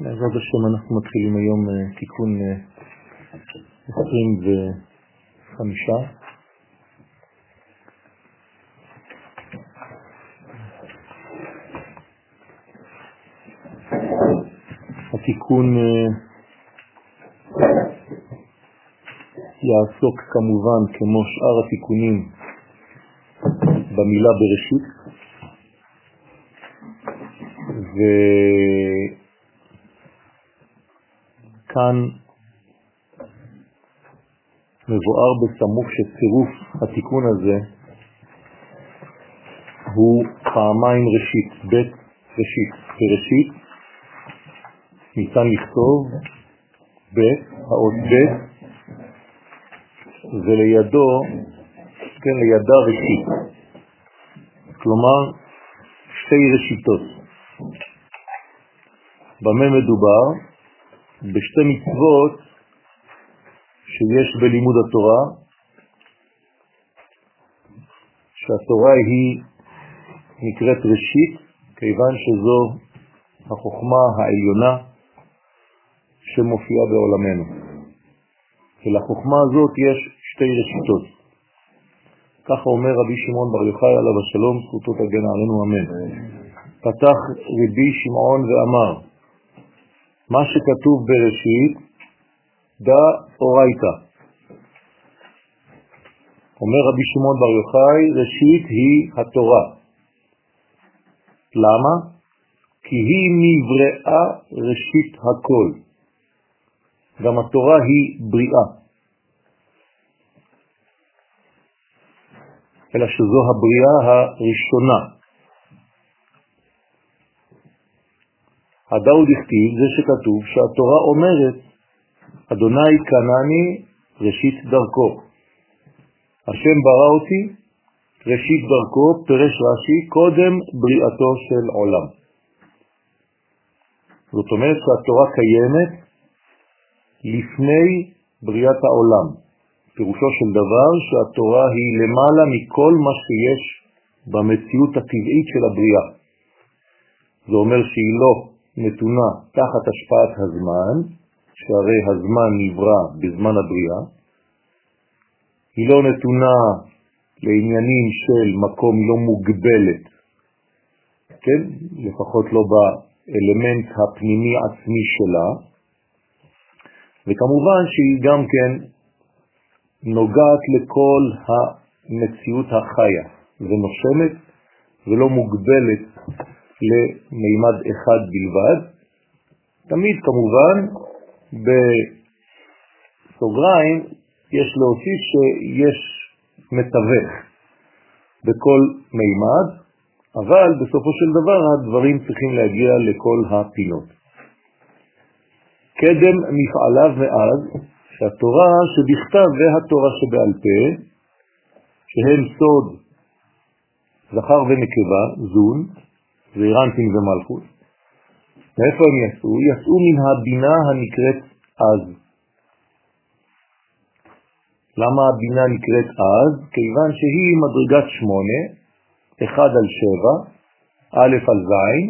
בעזרת השם אנחנו מתחילים היום אה, תיקון 25. אה, התיקון אה, יעסוק כמובן כמו שאר התיקונים במילה בראשית וכאן מבואר בסמוך שצירוף התיקון הזה הוא פעמיים ראשית, בית ראשית. בראשית ניתן לכתוב בית, האות בית, ולידו, כן, לידה ראשית. כלומר, שתי ראשיתות. במה מדובר? בשתי מצוות שיש בלימוד התורה, שהתורה היא נקראת ראשית, כיוון שזו החוכמה העליונה שמופיעה בעולמנו. ולחוכמה הזאת יש שתי ראשיתות. ככה אומר רבי שמעון בר יוחאי עליו השלום, זכותו תגן עלינו אמן. פתח רבי שמעון ואמר, מה שכתוב בראשית, דא אורייתא. אומר רבי שמעון בר יוחאי, ראשית היא התורה. למה? כי היא נבראה ראשית הכל. גם התורה היא בריאה. אלא שזו הבריאה הראשונה. הדאוד הכתיב זה שכתוב שהתורה אומרת, אדוני קנני ראשית דרכו. השם ברא אותי, ראשית דרכו, פרש רש"י, קודם בריאתו של עולם. זאת אומרת שהתורה קיימת לפני בריאת העולם. פירושו של דבר שהתורה היא למעלה מכל מה שיש במציאות הטבעית של הבריאה. זה אומר שהיא לא נתונה תחת השפעת הזמן, שהרי הזמן נברא בזמן הבריאה, היא לא נתונה לעניינים של מקום לא מוגבלת, כן? לפחות לא באלמנט הפנימי עצמי שלה, וכמובן שהיא גם כן נוגעת לכל המציאות החיה. ונושמת ולא מוגבלת למימד אחד בלבד. תמיד כמובן בסוגריים יש להוסיף שיש מתווך בכל מימד, אבל בסופו של דבר הדברים צריכים להגיע לכל הפינות. קדם מפעליו מאז שהתורה שבכתב והתורה שבעל פה, שהם סוד זכר ונקבה, זון, ואירנטין ומלכות. מאיפה הם יצאו? יצאו מן הבינה הנקראת אז. למה הבינה נקראת אז? כיוון שהיא מדרגת שמונה, אחד על שבע, א' על זין,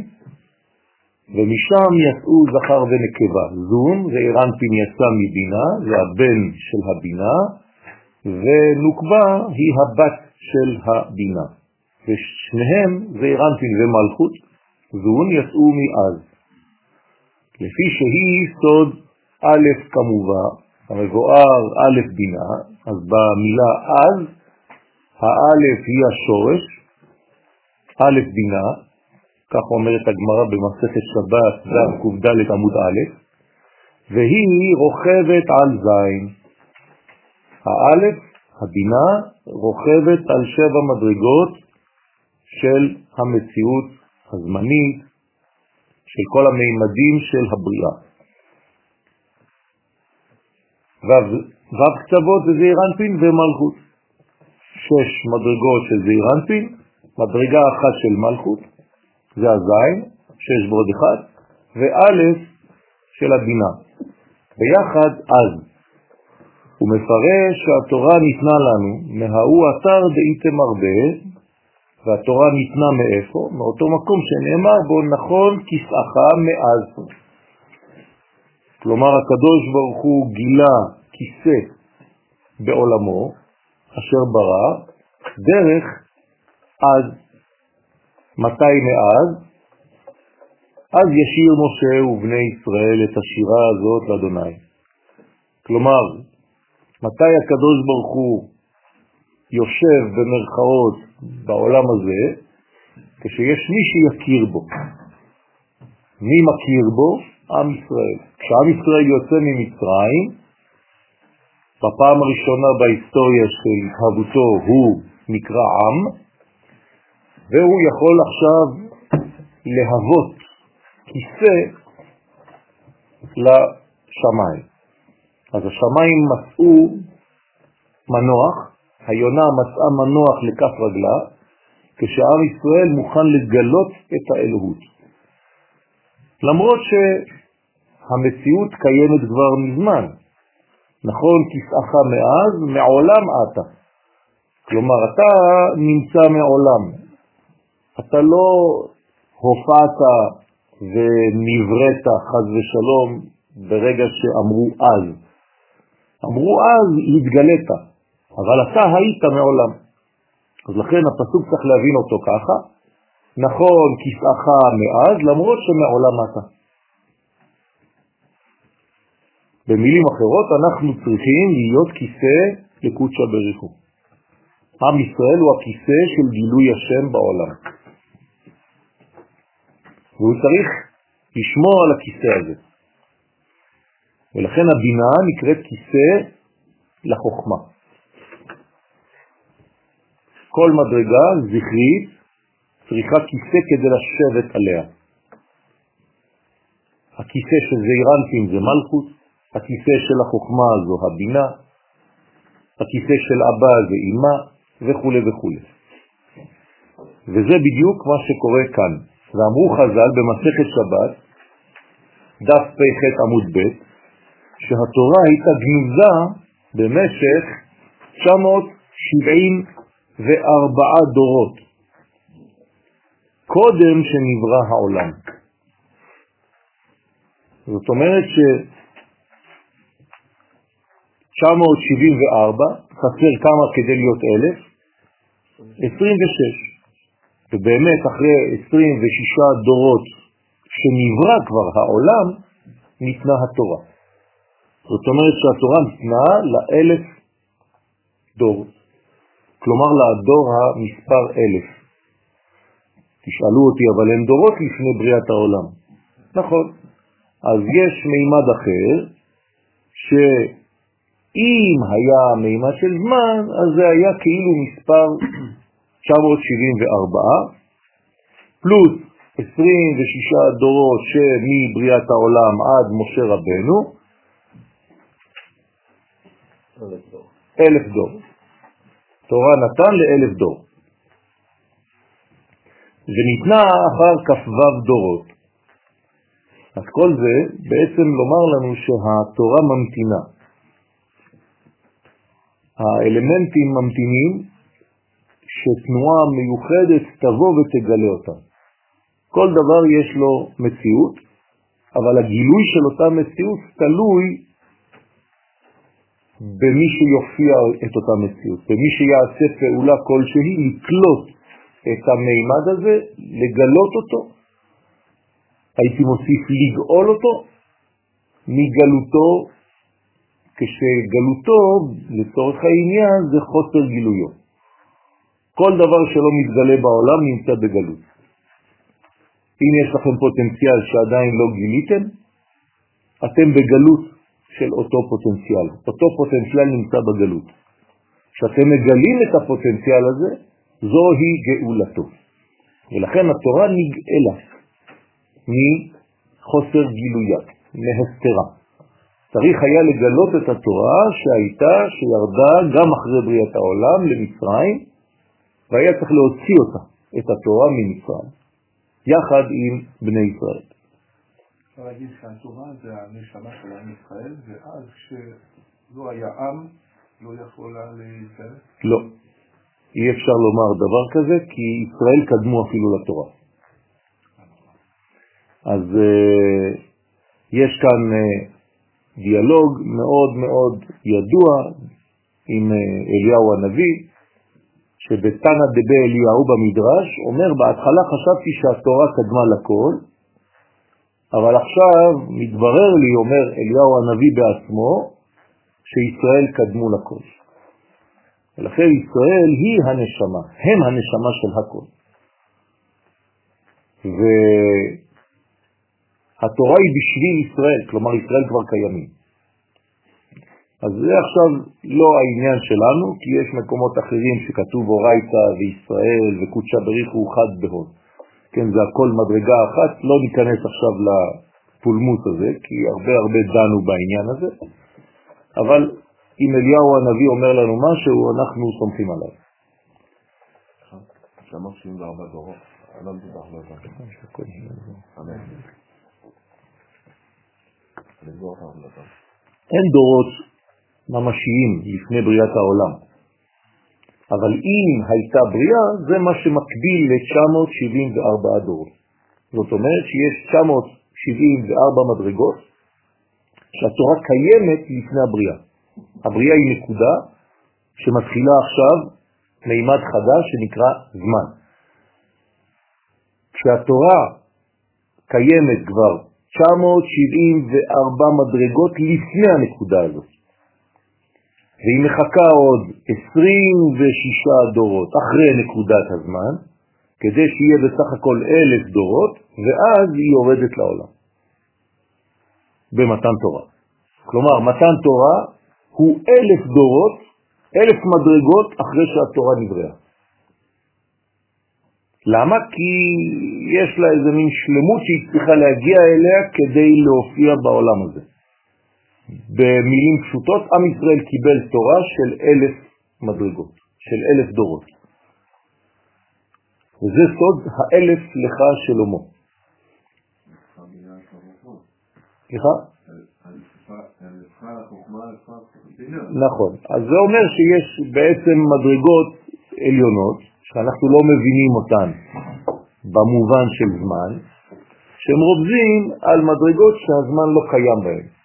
ומשם יצאו זכר ונקבה, זון, ואירנטין יצא מבינה, זה הבן של הבינה, ונוקבה היא הבת של הבינה. ושניהם זה אירנטין ומלכות, זון יצאו מאז. לפי שהיא סוד א' כמובן, המבואר א' בינה, אז במילה אז, האלף היא השורש, א' בינה, כך אומרת הגמרא במסכת שבת, דף קד עמוד א', והיא רוכבת על זין. האלף, הבינה, רוכבת על שבע מדרגות של המציאות הזמנית, של כל המימדים של הבריאה. ו' קצוות זה זעירנפין ומלכות. שש מדרגות של זעירנפין, מדרגה אחת של מלכות, זה הזין, שש ועוד אחד, וא' של הבינה. ביחד אז. הוא מפרש שהתורה ניתנה לנו מההוא אתר דאיתם הרבה, והתורה ניתנה מאיפה? מאותו מקום שנאמר בו נכון כסאך מאז. כלומר הקדוש ברוך הוא גילה כיסא בעולמו, אשר ברא, דרך אז. מתי מאז? אז ישיר משה ובני ישראל את השירה הזאת לאדוני. כלומר, מתי הקדוש ברוך הוא יושב במרכאות בעולם הזה? כשיש מי שיכיר בו. מי מכיר בו? עם ישראל. כשעם ישראל יוצא ממצרים, בפעם הראשונה בהיסטוריה של התהוותו הוא נקרא עם, והוא יכול עכשיו להוות כיסא לשמיים. אז השמיים מצאו מנוח, היונה מצאה מנוח לכף רגלה, כשעם ישראל מוכן לגלות את האלוהות. למרות שהמציאות קיימת כבר מזמן. נכון, כסאך מאז, מעולם אתה. כלומר, אתה נמצא מעולם. אתה לא הופעת ונבראת חז ושלום ברגע שאמרו אז. אמרו אז התגלית, אבל אתה היית מעולם. אז לכן הפסוק צריך להבין אותו ככה, נכון כסאך מאז, למרות שמעולם אתה. במילים אחרות, אנחנו צריכים להיות כיסא לקודשא בריחו. עם ישראל הוא הכיסא של גילוי השם בעולם. והוא צריך לשמור על הכיסא הזה. ולכן הבינה נקראת כיסא לחוכמה. כל מדרגה זכרית צריכה כיסא כדי לשבת עליה. הכיסא של זעירנטים זה מלכות, הכיסא של החוכמה זו הבינה, הכיסא של אבא זה אימה וכו' וכו'. וזה בדיוק מה שקורה כאן. ואמרו חז"ל במסכת שבת, דף פ"ח עמוד ב', שהתורה הייתה גנוזה במשך 974 דורות, קודם שנברא העולם. זאת אומרת ש-974, חסר כמה כדי להיות אלף? 26. ובאמת אחרי 26 דורות שנברא כבר העולם, ניתנה התורה. זאת אומרת שהתורה ניתנה לאלף דור, כלומר לדור המספר אלף. תשאלו אותי, אבל הם דורות לפני בריאת העולם. נכון. אז יש מימד אחר, שאם היה מימד של זמן, אז זה היה כאילו מספר 974, פלוס 26 דורות שמבריאת העולם עד משה רבנו, אלף דור. תורה נתן לאלף דור. וניתנה אחר כ"ו דורות. אז כל זה בעצם לומר לנו שהתורה ממתינה. האלמנטים ממתינים שתנועה מיוחדת תבוא ותגלה אותם. כל דבר יש לו מציאות, אבל הגילוי של אותה מציאות תלוי במי שיופיע את אותה מציאות, במי שיעשה פעולה כלשהי לקלוט את המימד הזה, לגלות אותו, הייתי מוסיף לגאול אותו, מגלותו, כשגלותו, לצורך העניין, זה חוסר גילויו. כל דבר שלא מתגלה בעולם נמצא בגלות. אם יש לכם פוטנציאל שעדיין לא גיליתם, אתם בגלות של אותו פוטנציאל. אותו פוטנציאל נמצא בגלות. כשאתם מגלים את הפוטנציאל הזה, זוהי גאולתו. ולכן התורה נגאלה מחוסר גילויה, מהסתרה. צריך היה לגלות את התורה שהייתה, שירדה גם אחרי בריאת העולם למצרים, והיה צריך להוציא אותה, את התורה ממצרים, יחד עם בני ישראל. אפשר להגיד שהתורה זה הנשמה של עם ישראל, ואז כשלא היה עם, לא יכולה להתגרש? לא. אי אפשר לומר דבר כזה, כי ישראל קדמו אפילו לתורה. אז uh, יש כאן uh, דיאלוג מאוד מאוד ידוע עם אה, אליהו הנביא, שבתנא דבי אליהו במדרש אומר, בהתחלה חשבתי שהתורה קדמה לכל, אבל עכשיו מתברר לי, אומר אליהו הנביא בעצמו, שישראל קדמו לכל. ולכן ישראל היא הנשמה, הם הנשמה של הכל. והתורה היא בשביל ישראל, כלומר ישראל כבר קיימים. אז זה עכשיו לא העניין שלנו, כי יש מקומות אחרים שכתוב אורייתא וישראל וקודשא בריחו חד בהוד. כן, זה הכל מדרגה אחת, לא ניכנס עכשיו לפולמוס הזה, כי הרבה הרבה דנו בעניין הזה, אבל אם אליהו הנביא אומר לנו משהו, אנחנו סומכים עליו. שאמר 74 דורות, לא לא אין דורות ממשיים לפני בריאת העולם. אבל אם הייתה בריאה, זה מה שמקביל ל-974 דורות. זאת אומרת שיש 974 מדרגות שהתורה קיימת לפני הבריאה. הבריאה היא נקודה שמתחילה עכשיו מימד חדש שנקרא זמן. כשהתורה קיימת כבר 974 מדרגות לפני הנקודה הזאת. והיא מחכה עוד 26 דורות אחרי נקודת הזמן, כדי שיהיה בסך הכל אלף דורות, ואז היא יורדת לעולם, במתן תורה. כלומר, מתן תורה הוא אלף דורות, אלף מדרגות אחרי שהתורה נבראה. למה? כי יש לה איזה מין שלמות שהיא צריכה להגיע אליה כדי להופיע בעולם הזה. במילים פשוטות, עם ישראל קיבל תורה של אלף מדרגות, של אלף דורות. וזה סוד האלף לך שלמה. סליחה? נכון. אז זה אומר שיש בעצם מדרגות עליונות, שאנחנו לא מבינים אותן במובן של זמן, שהם רובזים על מדרגות שהזמן לא קיים בהן.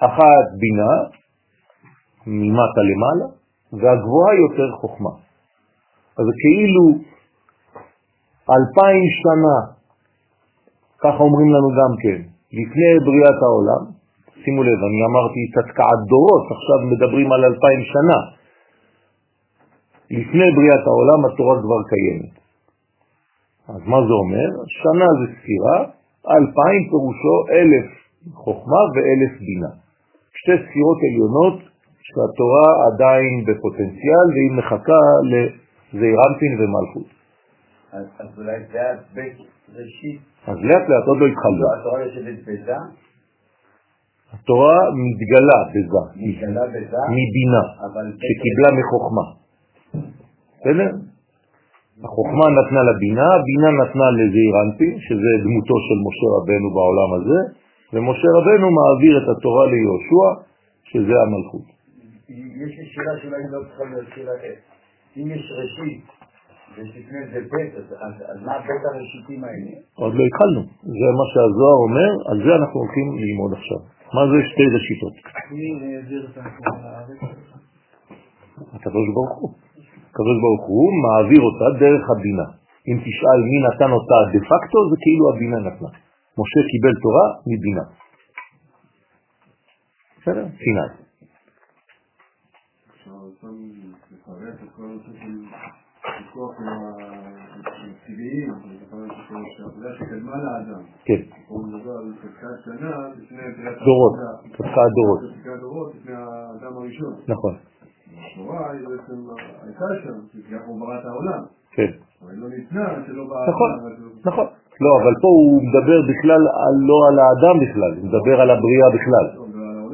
אחת בינה, ממטה למעלה, והגבוהה יותר חוכמה. אז כאילו אלפיים שנה, ככה אומרים לנו גם כן, לפני בריאת העולם, שימו לב, אני אמרתי תתקעת דורות, עכשיו מדברים על אלפיים שנה. לפני בריאת העולם התורה כבר קיימת. אז מה זה אומר? שנה זה ספירה, אלפיים פירושו אלף חוכמה ואלף בינה. שתי ספירות עליונות שהתורה עדיין בפוטנציאל והיא מחכה לזעירנטין ומלכות. אז אולי זה בית ראשית. אז לאט לאט עוד לא התחלנו. התורה יושבת בזה? התורה מתגלה בזה. מתגלה בזה? מבינה, שקיבלה מחוכמה. בסדר? החוכמה נתנה לבינה, הבינה נתנה לזעירנטין, שזה דמותו של משה רבנו בעולם הזה, ומשה רבנו מעביר את התורה ליהושע, שזה המלכות. יש לי שאלה שאולי לא צריכה להיות שאלה, אם יש ראשית, ויש לפני זה בית, אז מה בית הראשיתים האלה? עוד לא התחלנו, זה מה שהזוהר אומר, על זה אנחנו הולכים ללמוד עכשיו. מה זה שתי ראשיתות? הקדוש ברוך הוא. הקדוש ברוך הוא מעביר אותה דרך הבינה. אם תשאל מי נתן אותה דה פקטו, זה כאילו הבינה נתנה. משה קיבל תורה מבינה. בסדר? סיני. כן. דורות, חזקת דורות. נכון. התורה היא בעצם הייתה שם, כי אנחנו בראת העולם. כן. אבל היא לא ניתנה שלא באה... נכון, נכון. לא, אבל פה הוא מדבר בכלל לא על האדם בכלל, הוא מדבר על הבריאה בכלל.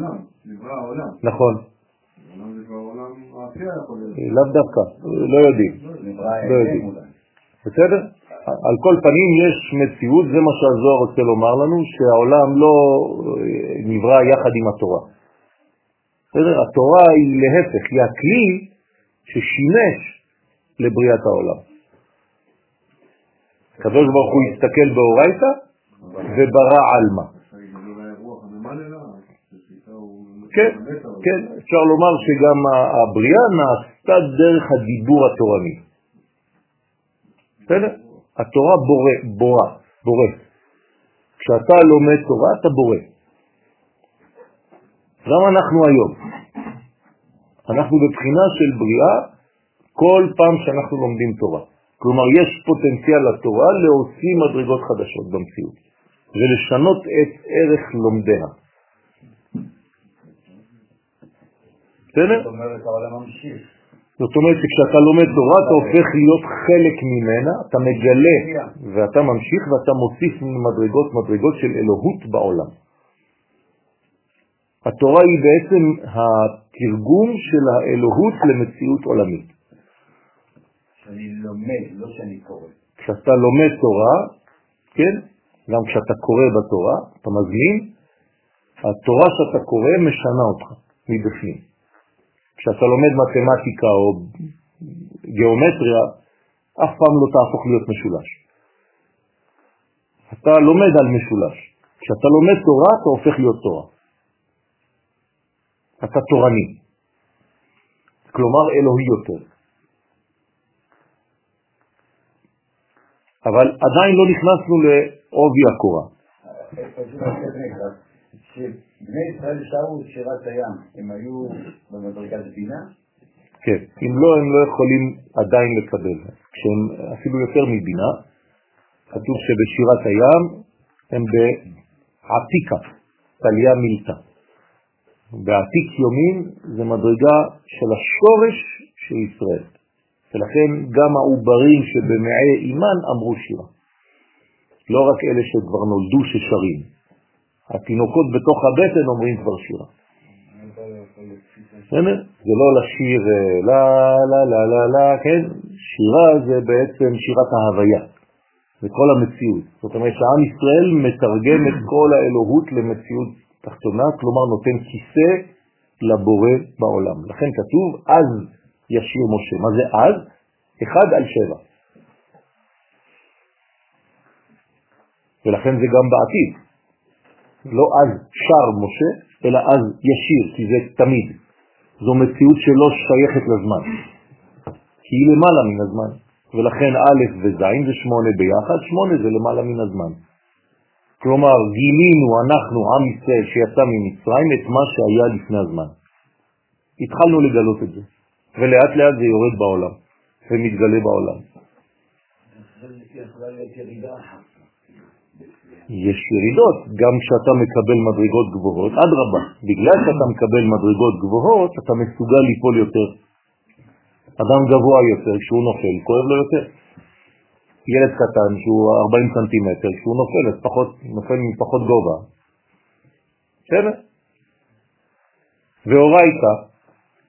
לא. נכון. לאו דווקא, לא יודעים. לא יודעים. בסדר? על כל פנים יש מציאות, זה מה שהזוהר רוצה לומר לנו, שהעולם לא נברא יחד עם התורה. בסדר? התורה היא להפך, היא הכלי ששימש לבריאת העולם. הקדוש ברוך הוא הסתכל באורייתא וברא עלמא. כן, כן, אפשר לומר שגם הבריאה נעשתה דרך הדיבור התורני. בסדר? התורה בורא, בורא, בורא. כשאתה לומד תורה אתה בורא. גם אנחנו היום. אנחנו בבחינה של בריאה כל פעם שאנחנו לומדים תורה. כלומר, יש פוטנציאל לתורה להוציא מדרגות חדשות במציאות ולשנות את ערך לומדיה. בסדר? זאת אומרת, העולם ממשיך. זאת אומרת שכשאתה לומד תורה אתה הופך להיות חלק ממנה, אתה מגלה ואתה ממשיך ואתה מוסיף מדרגות מדרגות של אלוהות בעולם. התורה היא בעצם התרגום של האלוהות למציאות עולמית. שאני לומד, לא שאני קורא. כשאתה לומד תורה, כן, גם כשאתה קורא בתורה, אתה מזמין, התורה שאתה קורא משנה אותך מבפנים. כשאתה לומד מתמטיקה או גיאומטריה, אף פעם לא תהפוך להיות משולש. אתה לומד על משולש. כשאתה לומד תורה, אתה הופך להיות תורה. אתה תורני. כלומר אלוהי יותר. אבל עדיין לא נכנסנו לעובי הקורה. כשבני ישראל שרו את שירת הים, הם היו במדרגת בינה? כן, אם לא, הם לא יכולים עדיין לקבל. כשהם אפילו יותר מבינה, כתוב שבשירת הים הם בעתיקה, תליה מילתא. בעתיק יומין זה מדרגה של השורש של ישראל. ולכן גם העוברים שבמעי אימן אמרו שירה. לא רק אלה שכבר נולדו ששרים. התינוקות בתוך הבטן אומרים כבר שירה. זה לא לשיר לה לה לה לה לה, כן? שירה זה בעצם שירת ההוויה, זה כל המציאות. זאת אומרת שעם ישראל מתרגם את כל האלוהות למציאות תחתונה, כלומר נותן כיסא לבורא בעולם. לכן כתוב אז ישיר משה. מה זה אז? אחד על שבע. ולכן זה גם בעתיד. לא אז שר משה, אלא אז ישיר, כי זה תמיד. זו מציאות שלא שייכת לזמן, כי היא למעלה מן הזמן. ולכן א' וז' זה שמונה ביחד, שמונה זה למעלה מן הזמן. כלומר, גילינו אנחנו, עם ישראל שיצא ממצרים, את מה שהיה לפני הזמן. התחלנו לגלות את זה, ולאט לאט זה יורד בעולם, ומתגלה בעולם. יש ירידות, גם כשאתה מקבל מדרגות גבוהות, עד רבה, בגלל שאתה מקבל מדרגות גבוהות, אתה מסוגל ליפול יותר. אדם גבוה יותר, כשהוא נופל, כואב לו יותר. ילד קטן שהוא 40 סנטימטר, כשהוא נופל, אז פחות, נופל מפחות גובה. בסדר? והורייתא,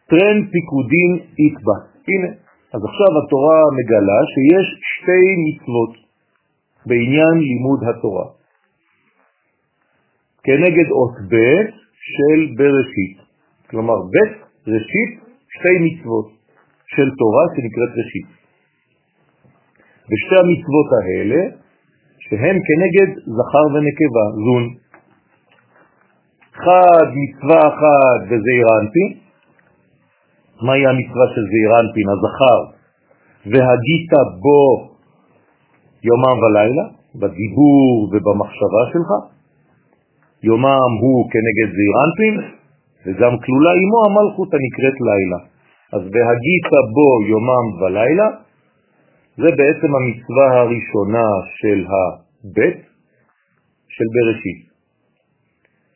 טרן פיקודין איקבא. הנה, אז עכשיו התורה מגלה שיש שתי מצוות בעניין לימוד התורה. כנגד אות ב' של בראשית. כלומר, ב' ראשית, שתי מצוות של תורה שנקראת ראשית. ושתי המצוות האלה, שהן כנגד זכר ונקבה, זון. חד מצווה אחת וזעיר אנפין. מהי המצווה של זעיר אנפין, הזכר? והגית בו יומם ולילה, בדיבור ובמחשבה שלך. יומם הוא כנגד זעיר אנפין, וגם כלולה עמו המלכות הנקראת לילה. אז בהגית בו יומם ולילה, זה בעצם המצווה הראשונה של הבית של בראשית,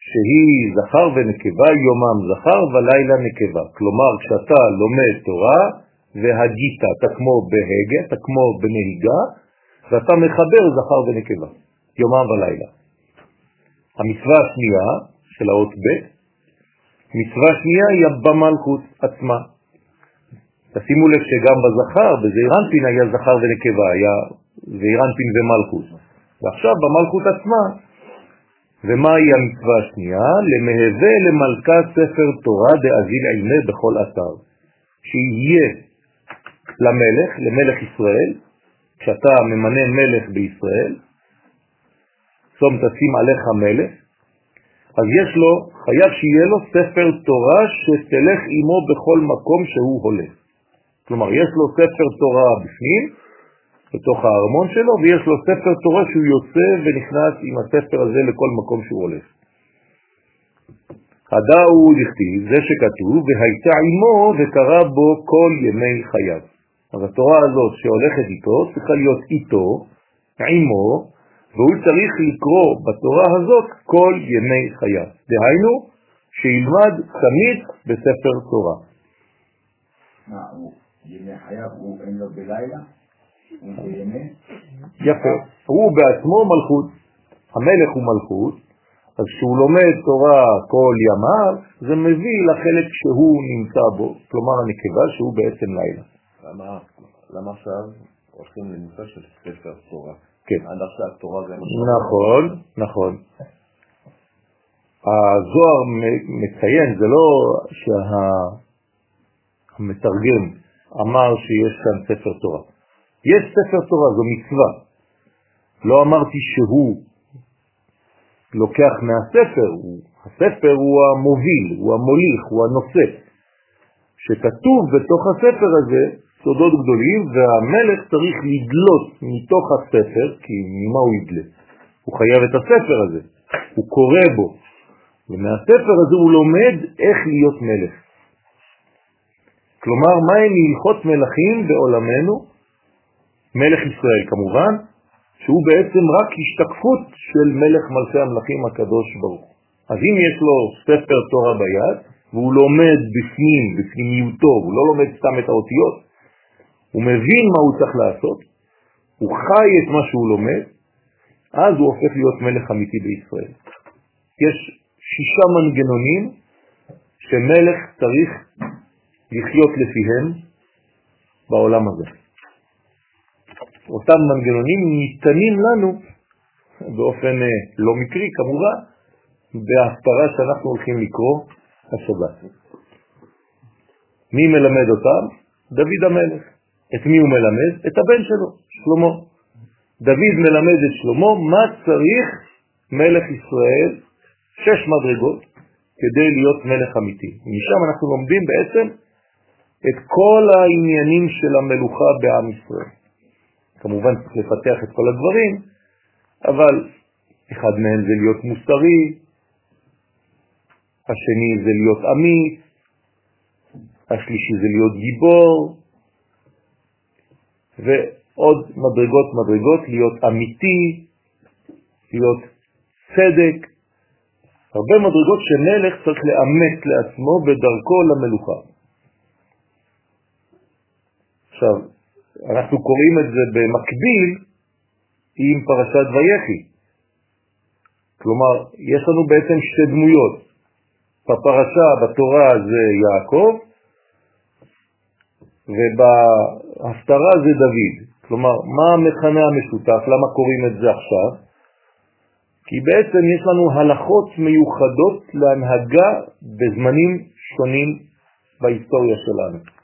שהיא זכר ונקבה, יומם זכר ולילה נקבה. כלומר, כשאתה לומד תורה והגית, אתה כמו בהגה, אתה כמו בנהיגה, ואתה מחבר זכר ונקבה, יומם ולילה. המצווה השנייה של האות ב', מצווה שנייה היא במלכות עצמה. תשימו לב שגם בזכר, בזעירנפין היה זכר ונקבה, היה זעירנפין ומלכות. ועכשיו במלכות עצמה, ומהי המצווה השנייה? למהווה למלכה ספר תורה דאזיל עימה בכל אתר. שיהיה למלך, למלך ישראל, כשאתה ממנה מלך בישראל, צום תשים עליך מלך, אז יש לו, חייב שיהיה לו ספר תורה שתלך עמו בכל מקום שהוא הולך. כלומר, יש לו ספר תורה בפנים, בתוך הארמון שלו, ויש לו ספר תורה שהוא יוצא ונכנס עם הספר הזה לכל מקום שהוא הולך. הדאו דכתיב, זה שכתוב, והייתה עמו וקרא בו כל ימי חייו. אז התורה הזאת שהולכת איתו צריכה להיות איתו, עמו, והוא צריך לקרוא בתורה הזאת כל ימי חייו. דהיינו, שילמד תמיד בספר תורה. מה, הוא ימי חייו, הוא אין לו בלילה? בימי? יפה. הוא בעצמו מלכות. המלך הוא מלכות, אז כשהוא לומד תורה כל ימיו, זה מביא לחלק שהוא נמצא בו, כלומר הנקבה שהוא בעצם לילה. למה, למה עכשיו הולכים לנושא של ספר תורה? כן. עד עכשיו תורה זה... נכון, נכון. הזוהר מציין, זה לא שהמתרגם אמר שיש כאן ספר תורה. יש ספר תורה, זו מצווה. לא אמרתי שהוא לוקח מהספר, הספר הוא המוביל, הוא המוליך, הוא הנושא. שכתוב בתוך הספר הזה סודות גדולים, והמלך צריך לדלות מתוך הספר, כי ממה הוא ידלה? הוא חייב את הספר הזה, הוא קורא בו, ומהספר הזה הוא לומד איך להיות מלך. כלומר, מהם הלכות מלכים בעולמנו? מלך ישראל כמובן, שהוא בעצם רק השתקפות של מלך מלכי המלכים הקדוש ברוך. אז אם יש לו ספר תורה ביד, והוא לומד בפנים, בפנימיותו, הוא לא לומד סתם את האותיות, הוא מבין מה הוא צריך לעשות, הוא חי את מה שהוא לומד, אז הוא הופך להיות מלך אמיתי בישראל. יש שישה מנגנונים שמלך צריך לחיות לפיהם בעולם הזה. אותם מנגנונים ניתנים לנו באופן אה, לא מקרי כמובן, בהפטרה שאנחנו הולכים לקרוא השבת. מי מלמד אותם? דוד המלך. את מי הוא מלמד? את הבן שלו, שלמה. דוד מלמד את שלמה מה צריך מלך ישראל, שש מדרגות, כדי להיות מלך אמיתי. משם אנחנו לומדים בעצם את כל העניינים של המלוכה בעם ישראל. כמובן צריך לפתח את כל הדברים, אבל אחד מהם זה להיות מוסרי, השני זה להיות אמיץ, השלישי זה להיות גיבור, ועוד מדרגות מדרגות, להיות אמיתי, להיות צדק, הרבה מדרגות שמלך צריך לאמץ לעצמו בדרכו למלוכה. עכשיו, אנחנו קוראים את זה במקביל עם פרשת ויחי. כלומר, יש לנו בעצם שתי דמויות. בפרשה, בתורה זה יעקב, ובהפטרה זה דוד. כלומר, מה המכנה המשותף? למה קוראים את זה עכשיו? כי בעצם יש לנו הלכות מיוחדות להנהגה בזמנים שונים בהיסטוריה שלנו.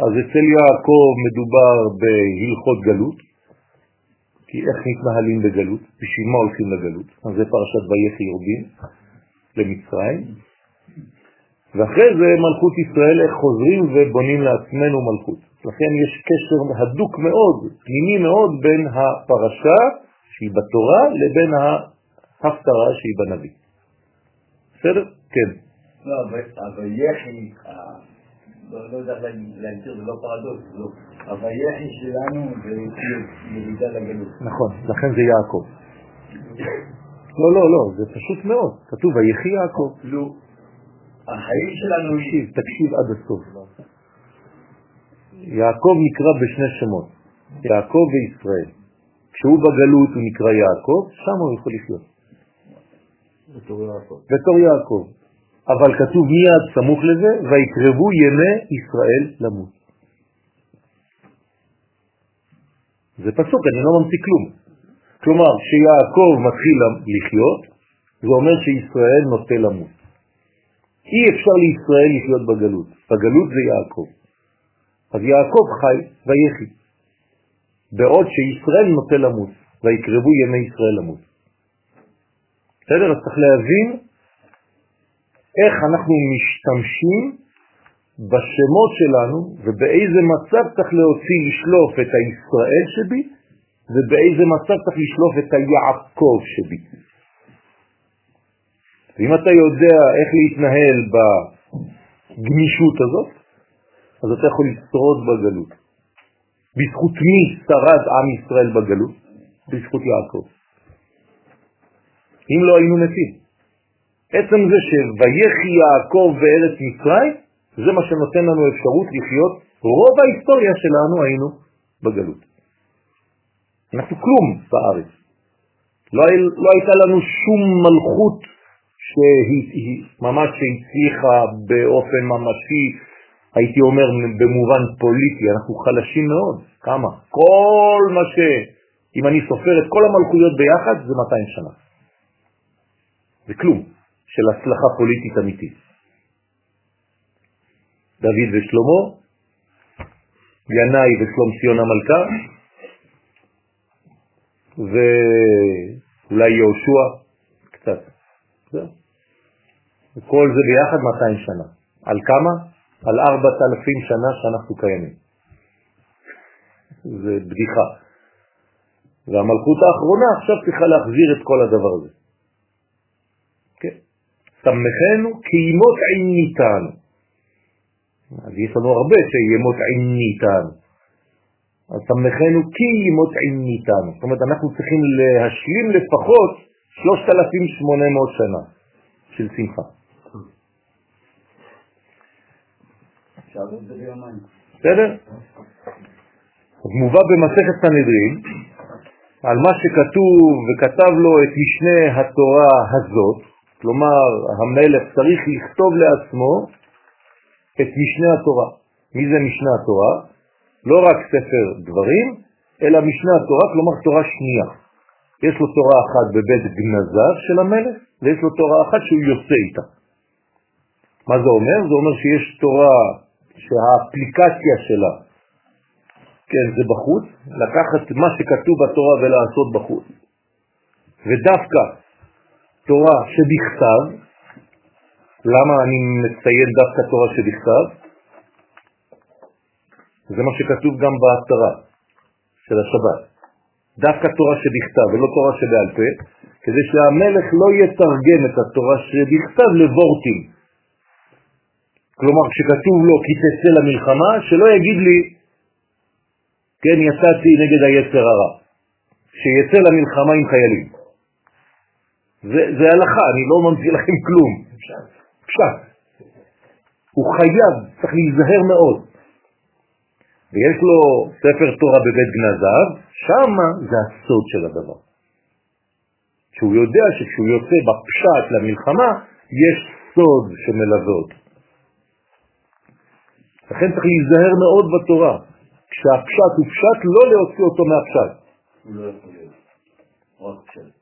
אז אצל יעקב מדובר בהלכות גלות, כי איך מתנהלים בגלות, בשביל מה הולכים לגלות, אז זה פרשת ויחי יורדים למצרים, ואחרי זה מלכות ישראל, איך חוזרים ובונים לעצמנו מלכות. לכן יש קשר הדוק מאוד, פנימי מאוד, בין הפרשה שהיא בתורה לבין ההפטרה שהיא בנביא. בסדר? כן. לא, אבל יחי, לא יודע להגדיר, זה לא פרדוקס, לא. הוויחי שלנו זה ירידה לגלות. נכון, לכן זה יעקב. לא, לא, לא, זה פשוט מאוד. כתוב, ויחי יעקב. לא. החיים שלנו... תקשיב, תקשיב עד הסוף. יעקב נקרא בשני שמות, יעקב וישראל. כשהוא בגלות הוא נקרא יעקב, שם הוא יכול לחיות. בתור יעקב. בתור יעקב. אבל כתוב מיד סמוך לזה, ויקרבו ימי ישראל למות. זה פסוק, אני לא ממציא כלום. כלומר, כשיעקב מתחיל לחיות, זה אומר שישראל נוטה למות. אי אפשר לישראל לחיות בגלות. בגלות זה יעקב. אז יעקב חי ויחי. בעוד שישראל נוטה למות, ויקרבו ימי ישראל למות. בסדר? אז צריך להבין איך אנחנו משתמשים בשמות שלנו ובאיזה מצב צריך להוציא לשלוף את הישראל שבי ובאיזה מצב צריך לשלוף את היעקב שבי. ואם אתה יודע איך להתנהל בגמישות הזאת, אז אתה יכול לשרוד בגלות. בזכות מי שרד עם ישראל בגלות? בזכות יעקב. אם לא היינו מתים. עצם זה שויחי יעקב בארץ מצרים, זה מה שנותן לנו אפשרות לחיות, רוב ההיסטוריה שלנו היינו בגלות. אנחנו כלום בארץ. לא, לא הייתה לנו שום מלכות שהיא ממש הצליחה באופן ממשי, הייתי אומר במובן פוליטי, אנחנו חלשים מאוד. כמה? כל מה ש... אם אני סופר את כל המלכויות ביחד, זה 200 שנה. זה כלום של הצלחה פוליטית אמיתית. דוד ושלמה, ינאי ושלום ציון המלכה, ואולי יהושע, קצת. וכל זה ביחד 200 שנה. על כמה? על 4,000 שנה שאנחנו קיימים. זה בדיחה. והמלכות האחרונה עכשיו צריכה להחזיר את כל הדבר הזה. סמכנו כי ימות עיניתנו. אז יש לנו הרבה שימות עיניתנו. אז סמכנו כי ימות עיניתנו. זאת אומרת, אנחנו צריכים להשלים לפחות 3,800 שנה של שמחה. בסדר? אז מובא במסכת סנהדרין על מה שכתוב וכתב לו את משנה התורה הזאת, כלומר המלך צריך לכתוב לעצמו את משנה התורה. מי זה משנה התורה? לא רק ספר דברים, אלא משנה התורה, כלומר תורה שנייה. יש לו תורה אחת בבית גנזיו של המלך, ויש לו תורה אחת שהוא יוצא איתה. מה זה אומר? זה אומר שיש תורה שהאפליקציה שלה, כן, זה בחוץ, לקחת מה שכתוב בתורה ולעשות בחוץ. ודווקא תורה שבכתב, למה אני מציין דווקא תורה שבכתב? זה מה שכתוב גם בהפטרה של השבת. דווקא תורה שבכתב ולא תורה שבעל פה, כדי שהמלך לא יתרגם את התורה שבכתב לבורטים. כלומר, כשכתוב לו כי תצא למלחמה, שלא יגיד לי, כן, יצאתי נגד היצר הרע, שיצא למלחמה עם חיילים. זה, זה הלכה, אני לא ממציא לכם כלום. פשט. הוא חייב, צריך להיזהר מאוד. ויש לו ספר תורה בבית גנזיו, שם זה הסוד של הדבר. שהוא יודע שכשהוא יוצא בפשט למלחמה, יש סוד שמלווה אותו. לכן צריך להיזהר מאוד בתורה. כשהפשט הוא פשט, לא להוציא אותו מהפשט. הוא לא יכול להיות. רק פשט.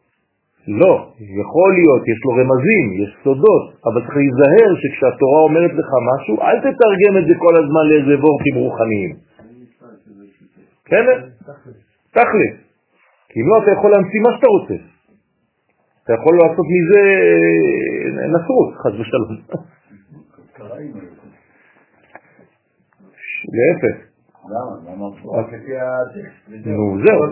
לא, יכול להיות, יש לו רמזים, יש סודות, אבל צריך להיזהר שכשהתורה אומרת לך משהו, אל תתרגם את זה כל הזמן לאיזה וורטים רוחניים. כן? תכלס. כי אם לא, אתה יכול להמציא מה שאתה רוצה. אתה יכול לעשות מזה אה, נצרות, חס ושלום. להפך. למה? למה? רק לפי הטקסט. נו, זהו. לא.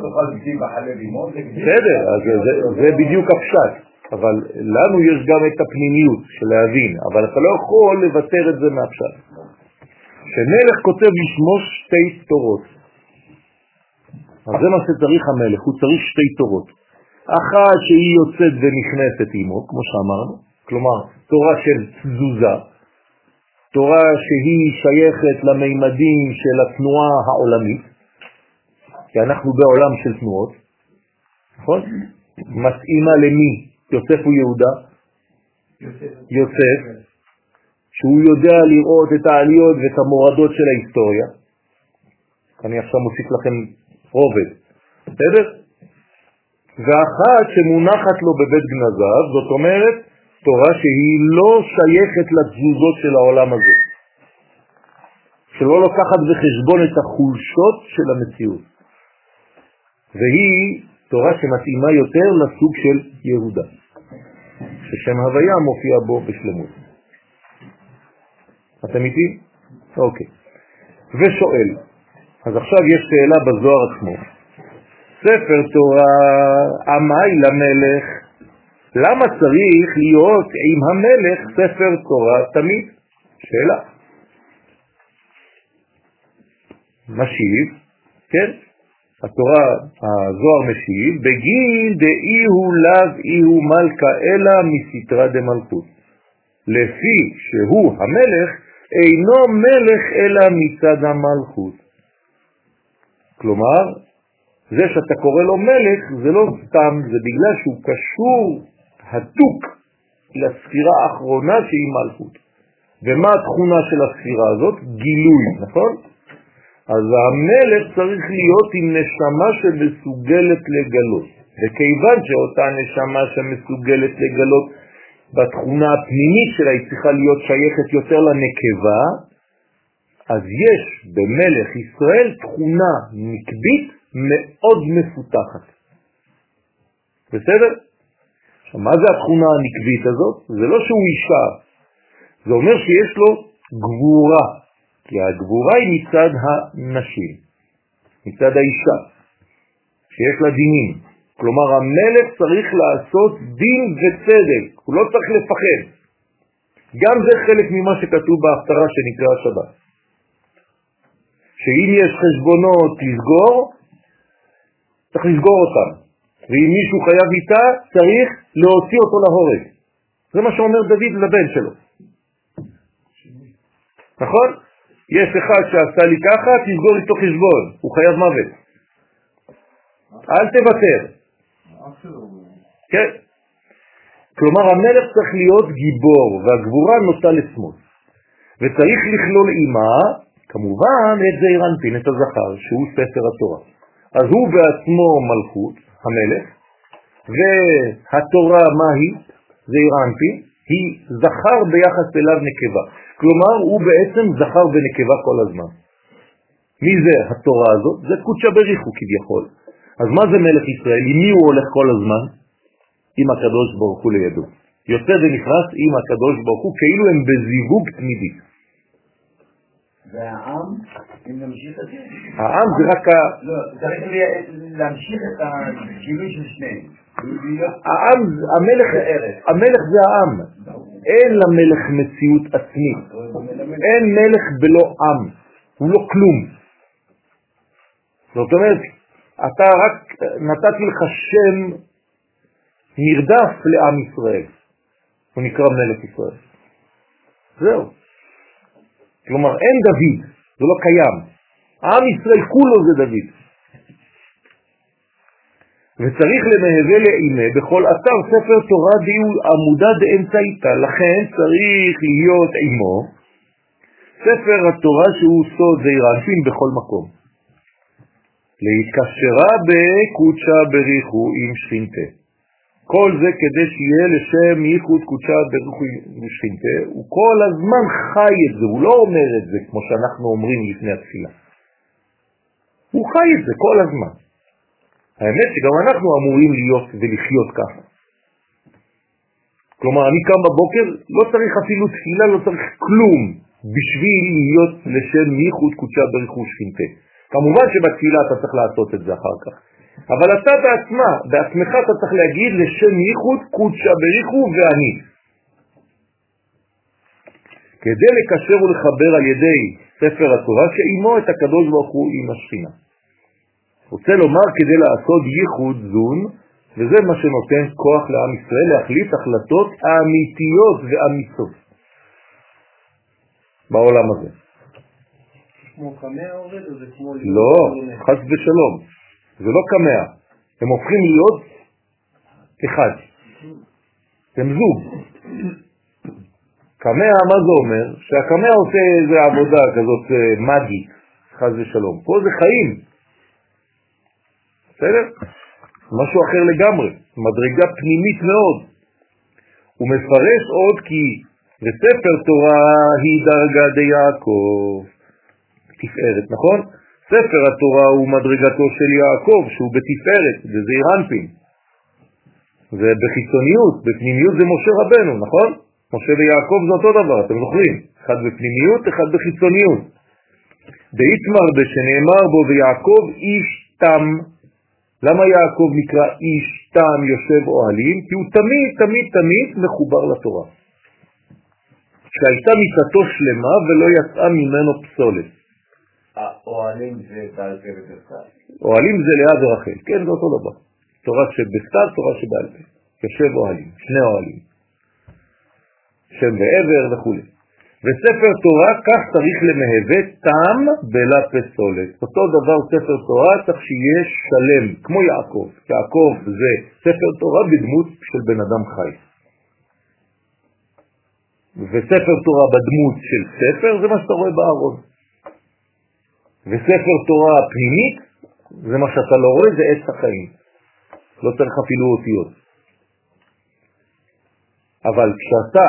בסדר, זה, זה בדיוק הפשט, אבל לנו יש גם את הפנימיות של להבין, אבל אתה לא יכול לוותר את זה מהפשט. כשמלך כותב לשמו שתי תורות, אז זה מה שצריך המלך, הוא צריך שתי תורות. אחת שהיא יוצאת ונכנסת עמו, כמו שאמרנו, כלומר תורה של תזוזה, תורה שהיא שייכת למימדים של התנועה העולמית, כי אנחנו בעולם של תנועות, נכון? מתאימה למי? יוסף הוא יהודה? יוסף, שהוא יודע לראות את העליות ואת המורדות של ההיסטוריה. אני עכשיו מוסיף לכם רובד, בסדר? ואחת שמונחת לו בבית גנזיו, זאת אומרת תורה שהיא לא שייכת לתזוזות של העולם הזה, שלא לוקחת בחשבון את החולשות של המציאות. והיא תורה שמתאימה יותר לסוג של יהודה, ששם הוויה מופיע בו בשלמות. אתם איתי? אוקיי. ושואל, אז עכשיו יש שאלה בזוהר עצמו. ספר תורה עמי למלך, למה צריך להיות עם המלך ספר תורה תמיד? שאלה. משיב, כן? התורה, הזוהר משיב, בגין דאי הוא לאו אי הוא מלכה אלא מסתרה דמלכות. לפי שהוא המלך, אינו מלך אלא מצד המלכות. כלומר, זה שאתה קורא לו מלך זה לא סתם, זה בגלל שהוא קשור הדוק לספירה האחרונה שהיא מלכות. ומה התכונה של הספירה הזאת? גילוי, נכון? אז המלך צריך להיות עם נשמה שמסוגלת לגלות. וכיוון שאותה נשמה שמסוגלת לגלות בתכונה הפנימית שלה היא צריכה להיות שייכת יותר לנקבה, אז יש במלך ישראל תכונה נקבית מאוד מפותחת. בסדר? עכשיו, מה זה התכונה הנקבית הזאת? זה לא שהוא אישה, זה אומר שיש לו גבורה, כי הגבורה היא מצד הנשים, מצד האישה, שיש לה דינים. כלומר, המלך צריך לעשות דין וצדק, הוא לא צריך לפחד. גם זה חלק ממה שכתוב בהפטרה שנקרא שבת. שאם יש חשבונות לסגור, צריך לסגור אותם. ואם מישהו חייב איתה, צריך להוציא אותו להורג. זה מה שאומר דוד לבן שלו. נכון? יש אחד שעשה לי ככה, תסגור איתו חשבון, הוא חייב מוות. אל תוותר. כן. כלומר, המלך צריך להיות גיבור, והגבורה נוטה לשמאל. וצריך לכלול אימה, כמובן, את זעיר אנפין, את הזכר, שהוא ספר התורה. אז הוא בעצמו מלכות, המלך, והתורה מה היא? זעיר אנפין, היא זכר ביחס אליו נקבה. כלומר, הוא בעצם זכר ונקבה כל הזמן. מי זה התורה הזאת? זה קודשא בריחו כביכול. אז מה זה מלך ישראל? עם מי הוא הולך כל הזמן? עם הקדוש ברוך הוא לידו. יוצא ונכנס עם הקדוש ברוך הוא כאילו הם בזיווג תמידי. והעם, אם נמשיך את זה... העם זה רק ה... לא, צריך להמשיך את הגילוי של שניהם. העם, המלך, המלך זה העם. אין למלך מציאות עצמית. אין מלך בלא עם. הוא לא כלום. זאת אומרת, אתה רק נתתי לך שם נרדף לעם ישראל. הוא נקרא מלך ישראל. זהו. כלומר, אין דוד, זה לא קיים. עם ישראל כולו זה דוד. וצריך למהווה לאימה בכל אתר ספר תורה דיול עמודה דאמצעיתה, לכן צריך להיות עמו ספר התורה שהוא סוד זעירנפין בכל מקום. להתקשרה בקודשה בריחו עם שכינתה. כל זה כדי שיהיה לשם ייחוד קודשה בריחו עם שכינתה, הוא כל הזמן חי את זה, הוא לא אומר את זה כמו שאנחנו אומרים לפני התפילה. הוא חי את זה כל הזמן. האמת שגם אנחנו אמורים להיות ולחיות ככה. כלומר, אני קם בבוקר, לא צריך אפילו תפילה, לא צריך כלום בשביל להיות לשם ייחוד קודשה בריחו שכינתה. כמובן שבתפילה אתה צריך לעשות את זה אחר כך. אבל אתה בעצמה, בעצמך אתה צריך להגיד לשם ייחוד קודשה בריחו ואני. כדי לקשר ולחבר על ידי ספר התורה שאימו את הקדוש ברוך הוא עם השכינה. רוצה לומר כדי לעשות ייחוד זון, וזה מה שנותן כוח לעם ישראל להחליט החלטות אמיתיות ואמיתות בעולם הזה. כמו קמע עובד או זה כמו... לא, חס ושלום. זה לא קמע. הם הופכים להיות אחד. הם זוג. קמע, מה זה אומר? שהקמע עושה איזה עבודה כזאת אה, מגית, חס ושלום. פה זה חיים. בסדר? משהו אחר לגמרי, מדרגה פנימית מאוד. הוא מפרש עוד כי וספר תורה היא דרגה דיעקב, תפארת, נכון? ספר התורה הוא מדרגתו של יעקב, שהוא בתפארת, וזה אירנפין. ובחיצוניות, בפנימיות זה משה רבנו, נכון? משה ויעקב זה אותו דבר, אתם זוכרים? אחד בפנימיות, אחד בחיצוניות. דאיתמר שנאמר בו ויעקב איש תם. למה יעקב נקרא איש תם יושב אוהלים? כי הוא תמיד תמיד תמיד מחובר לתורה. שהייתה מיטתו שלמה ולא יצאה ממנו פסולת. אוהלים זה בעל פה ובכתב? אוהלים זה לאה ורחל, כן, זה אותו דבר. תורה שבכתב, תורה שבעל פה. יושב אוהלים, שני אוהלים. שם ועבר וכו'. וספר תורה כך צריך למהווה טעם בלה פסולת. אותו דבר ספר תורה צריך שיהיה שלם, כמו יעקב. יעקב זה ספר תורה בדמות של בן אדם חי. וספר תורה בדמות של ספר זה מה שאתה רואה בארון. וספר תורה פנימית זה מה שאתה לא רואה, זה עץ החיים. לא צריך אפילו אותיות. אבל כשאתה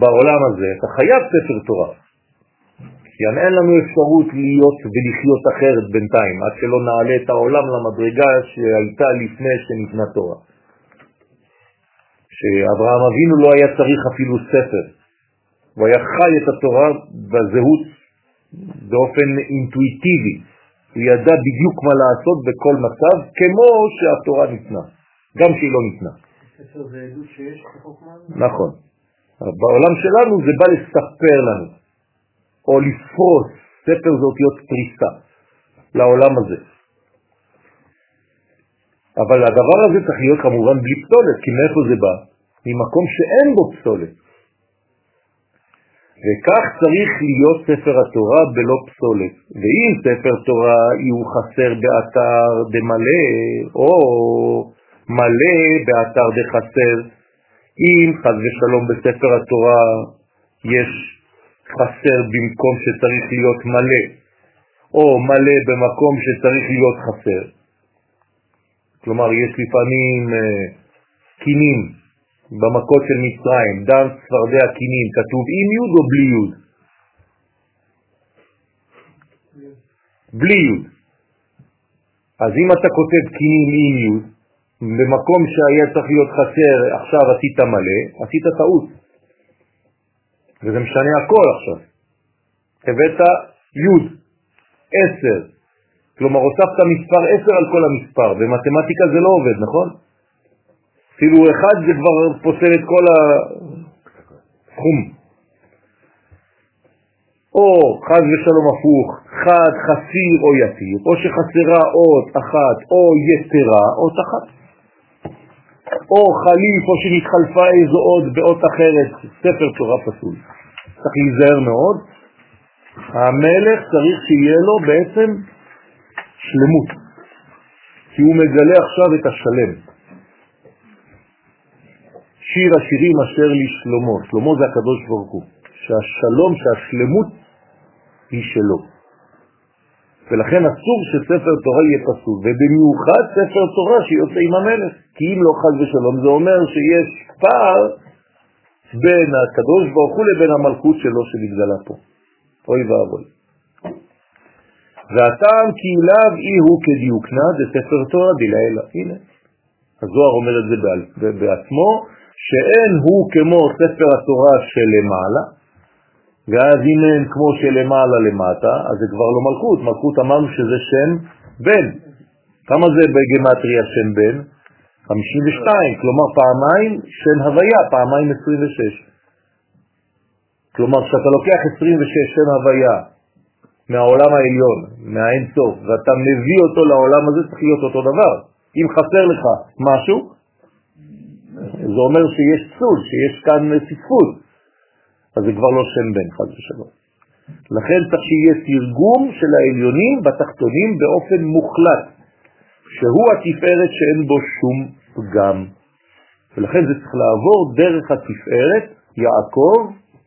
בעולם הזה, אתה חייב ספר תורה. כי אין לנו אפשרות להיות ולחיות אחרת בינתיים, עד שלא נעלה את העולם למדרגה שהייתה לפני שניתנה תורה. שאברהם אבינו לא היה צריך אפילו ספר, הוא היה חי את התורה בזהות באופן אינטואיטיבי, הוא ידע בדיוק מה לעשות בכל מצב, כמו שהתורה ניתנה, גם שהיא לא ניתנה. נכון. בעולם שלנו זה בא לספר לנו, או לפרוס, ספר זה אותיות פריסה לעולם הזה. אבל הדבר הזה צריך להיות כמובן בלי פסולת, כי מאיפה זה בא? ממקום שאין בו פסולת. וכך צריך להיות ספר התורה בלא פסולת. ואם ספר תורה יהיו חסר באתר דמלא, או מלא באתר דחסר, אם חז ושלום בספר התורה יש חסר במקום שצריך להיות מלא, או מלא במקום שצריך להיות חסר. כלומר, יש לפעמים אה, קינים במכות של מצרים, דם צפרדי הקינים, כתוב עם יוד או בלי יוד? בלי יוד. אז אם אתה כותב קינים עם יוד, במקום שהיה צריך להיות חסר, עכשיו עשית מלא, עשית טעות. וזה משנה הכל עכשיו. הבאת י', עשר, כלומר הוספת מספר עשר על כל המספר, במתמטיקה זה לא עובד, נכון? אפילו אחד זה כבר פוסל את כל הסכום. או חז ושלום הפוך, חד, חסיר או יתיר, או שחסרה אות אחת או יתרה, אות אחת. או חליף או שנתחלפה איזו עוד באות אחרת, ספר תורה פסול. צריך להיזהר מאוד. המלך צריך שיהיה לו בעצם שלמות, כי הוא מגלה עכשיו את השלם. שיר השירים אשר לשלמה, שלמה זה הקדוש ברוך הוא, שהשלום, שהשלמות היא שלו. ולכן אסור שספר תורה יהיה פסול, ובמיוחד ספר תורה שיוצא עם המלך, כי אם לא חז ושלום זה אומר שיש פער בין הקדוש ברוך הוא לבין המלכות שלו שנתגלה פה. אוי ואבוי. והטעם כי אליו אי הוא כדיוקנה זה ספר תורה דילאלה. הנה, הזוהר אומר את זה בעצמו, שאין הוא כמו ספר התורה שלמעלה, ואז אם אין כמו שלמעלה למטה, אז זה כבר לא מלכות. מלכות אמרנו שזה שם בן. כמה זה בגמטריה שם בן? 52, כלומר פעמיים שם הוויה, פעמיים 26. כלומר, כשאתה לוקח 26 שם הוויה מהעולם העליון, מהאין סוף, ואתה מביא אותו לעולם הזה, צריך להיות אותו דבר. אם חסר לך משהו, זה אומר שיש פסול, שיש כאן פספוס. אז זה כבר לא שם בן, חד ושלום. לכן צריך שיהיה תרגום של העליונים בתחתונים באופן מוחלט, שהוא התפארת שאין בו שום פגם. ולכן זה צריך לעבור דרך התפארת, יעקב,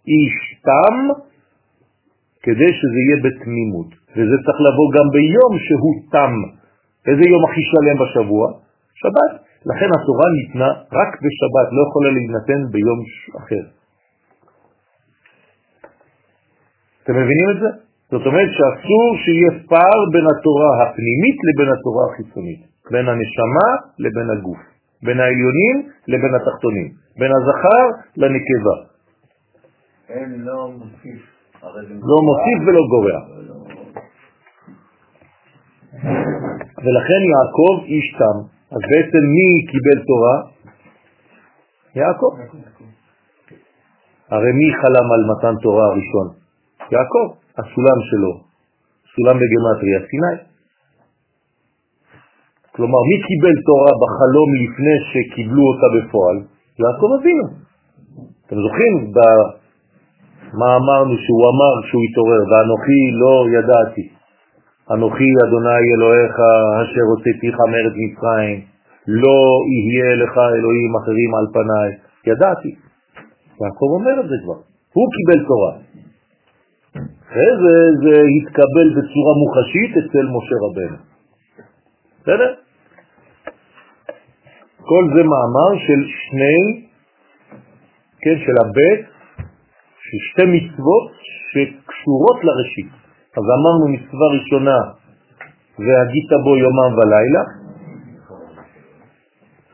איש תם, כדי שזה יהיה בתמימות. וזה צריך לבוא גם ביום שהוא תם. איזה יום הכי שלם בשבוע? שבת. לכן התורה ניתנה רק בשבת, לא יכולה להינתן ביום אחר. אתם מבינים את זה? זאת אומרת שאסור שיהיה פער בין התורה הפנימית לבין התורה החיצונית, בין הנשמה לבין הגוף, בין העליונים לבין התחתונים, בין הזכר לנקבה. אין לא מוסיף לא מוסיף ולא גורע. ולכן יעקב איש תם. אז בעצם מי קיבל תורה? יעקב. הרי מי חלם על מתן תורה הראשון? יעקב, הסולם שלו, סולם בגמטריה, סיני. כלומר, מי קיבל תורה בחלום לפני שקיבלו אותה בפועל? יעקב אבינו. אתם זוכרים מה אמרנו שהוא אמר כשהוא התעורר, ואנוכי לא ידעתי. אנוכי אדוני אלוהיך אשר הוצאתיך מארץ מצרים, לא יהיה לך אלוהים אחרים על פניי. ידעתי. יעקב אומר את זה כבר, הוא קיבל תורה. אחרי זה זה התקבל בצורה מוחשית אצל משה רבנו. בסדר? כל זה מאמר של שני, כן, של הבית, של שתי מצוות שקשורות לראשית. אז אמרנו מצווה ראשונה, והגית בו יומם ולילה,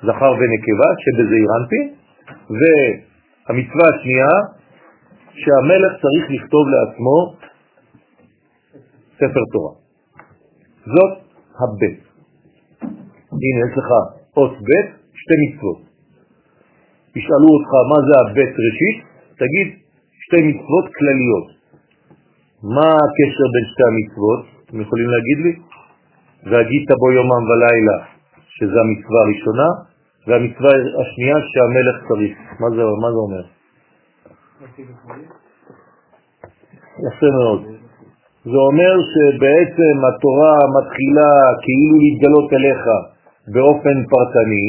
זכר ונקבה, שבזה אירנתי, והמצווה השנייה, שהמלך צריך לכתוב לעצמו ספר תורה. זאת הבית. הנה, יש לך אות בית, שתי מצוות. ישאלו אותך מה זה הבית ראשית, תגיד שתי מצוות כלליות. מה הקשר בין שתי המצוות? אתם יכולים להגיד לי? והגית בו יומם ולילה, שזה המצווה הראשונה, והמצווה השנייה שהמלך צריך. מה זה, מה זה אומר? יפה מאוד. זה אומר שבעצם התורה מתחילה כאילו להתגלות אליך באופן פרטני,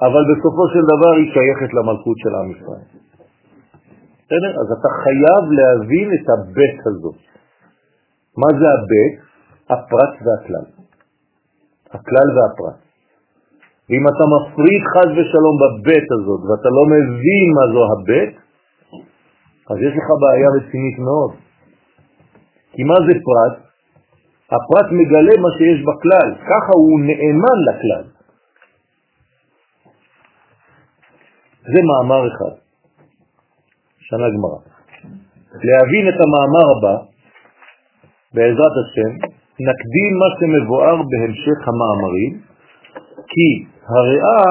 אבל בסופו של דבר היא שייכת למלכות של עם ישראל. בסדר? אז אתה חייב להבין את הבית הזאת. מה זה הבית? הפרט והכלל. הכלל והפרט. ואם אתה מפריד חז ושלום בבית הזאת ואתה לא מבין מה זו הבית, אז יש לך בעיה רצינית מאוד. כי מה זה פרט? הפרט מגלה מה שיש בכלל, ככה הוא נאמן לכלל. זה מאמר אחד, שנה גמרא. להבין את המאמר הבא, בעזרת השם, נקדים מה שמבואר בהמשך המאמרים, כי הריאה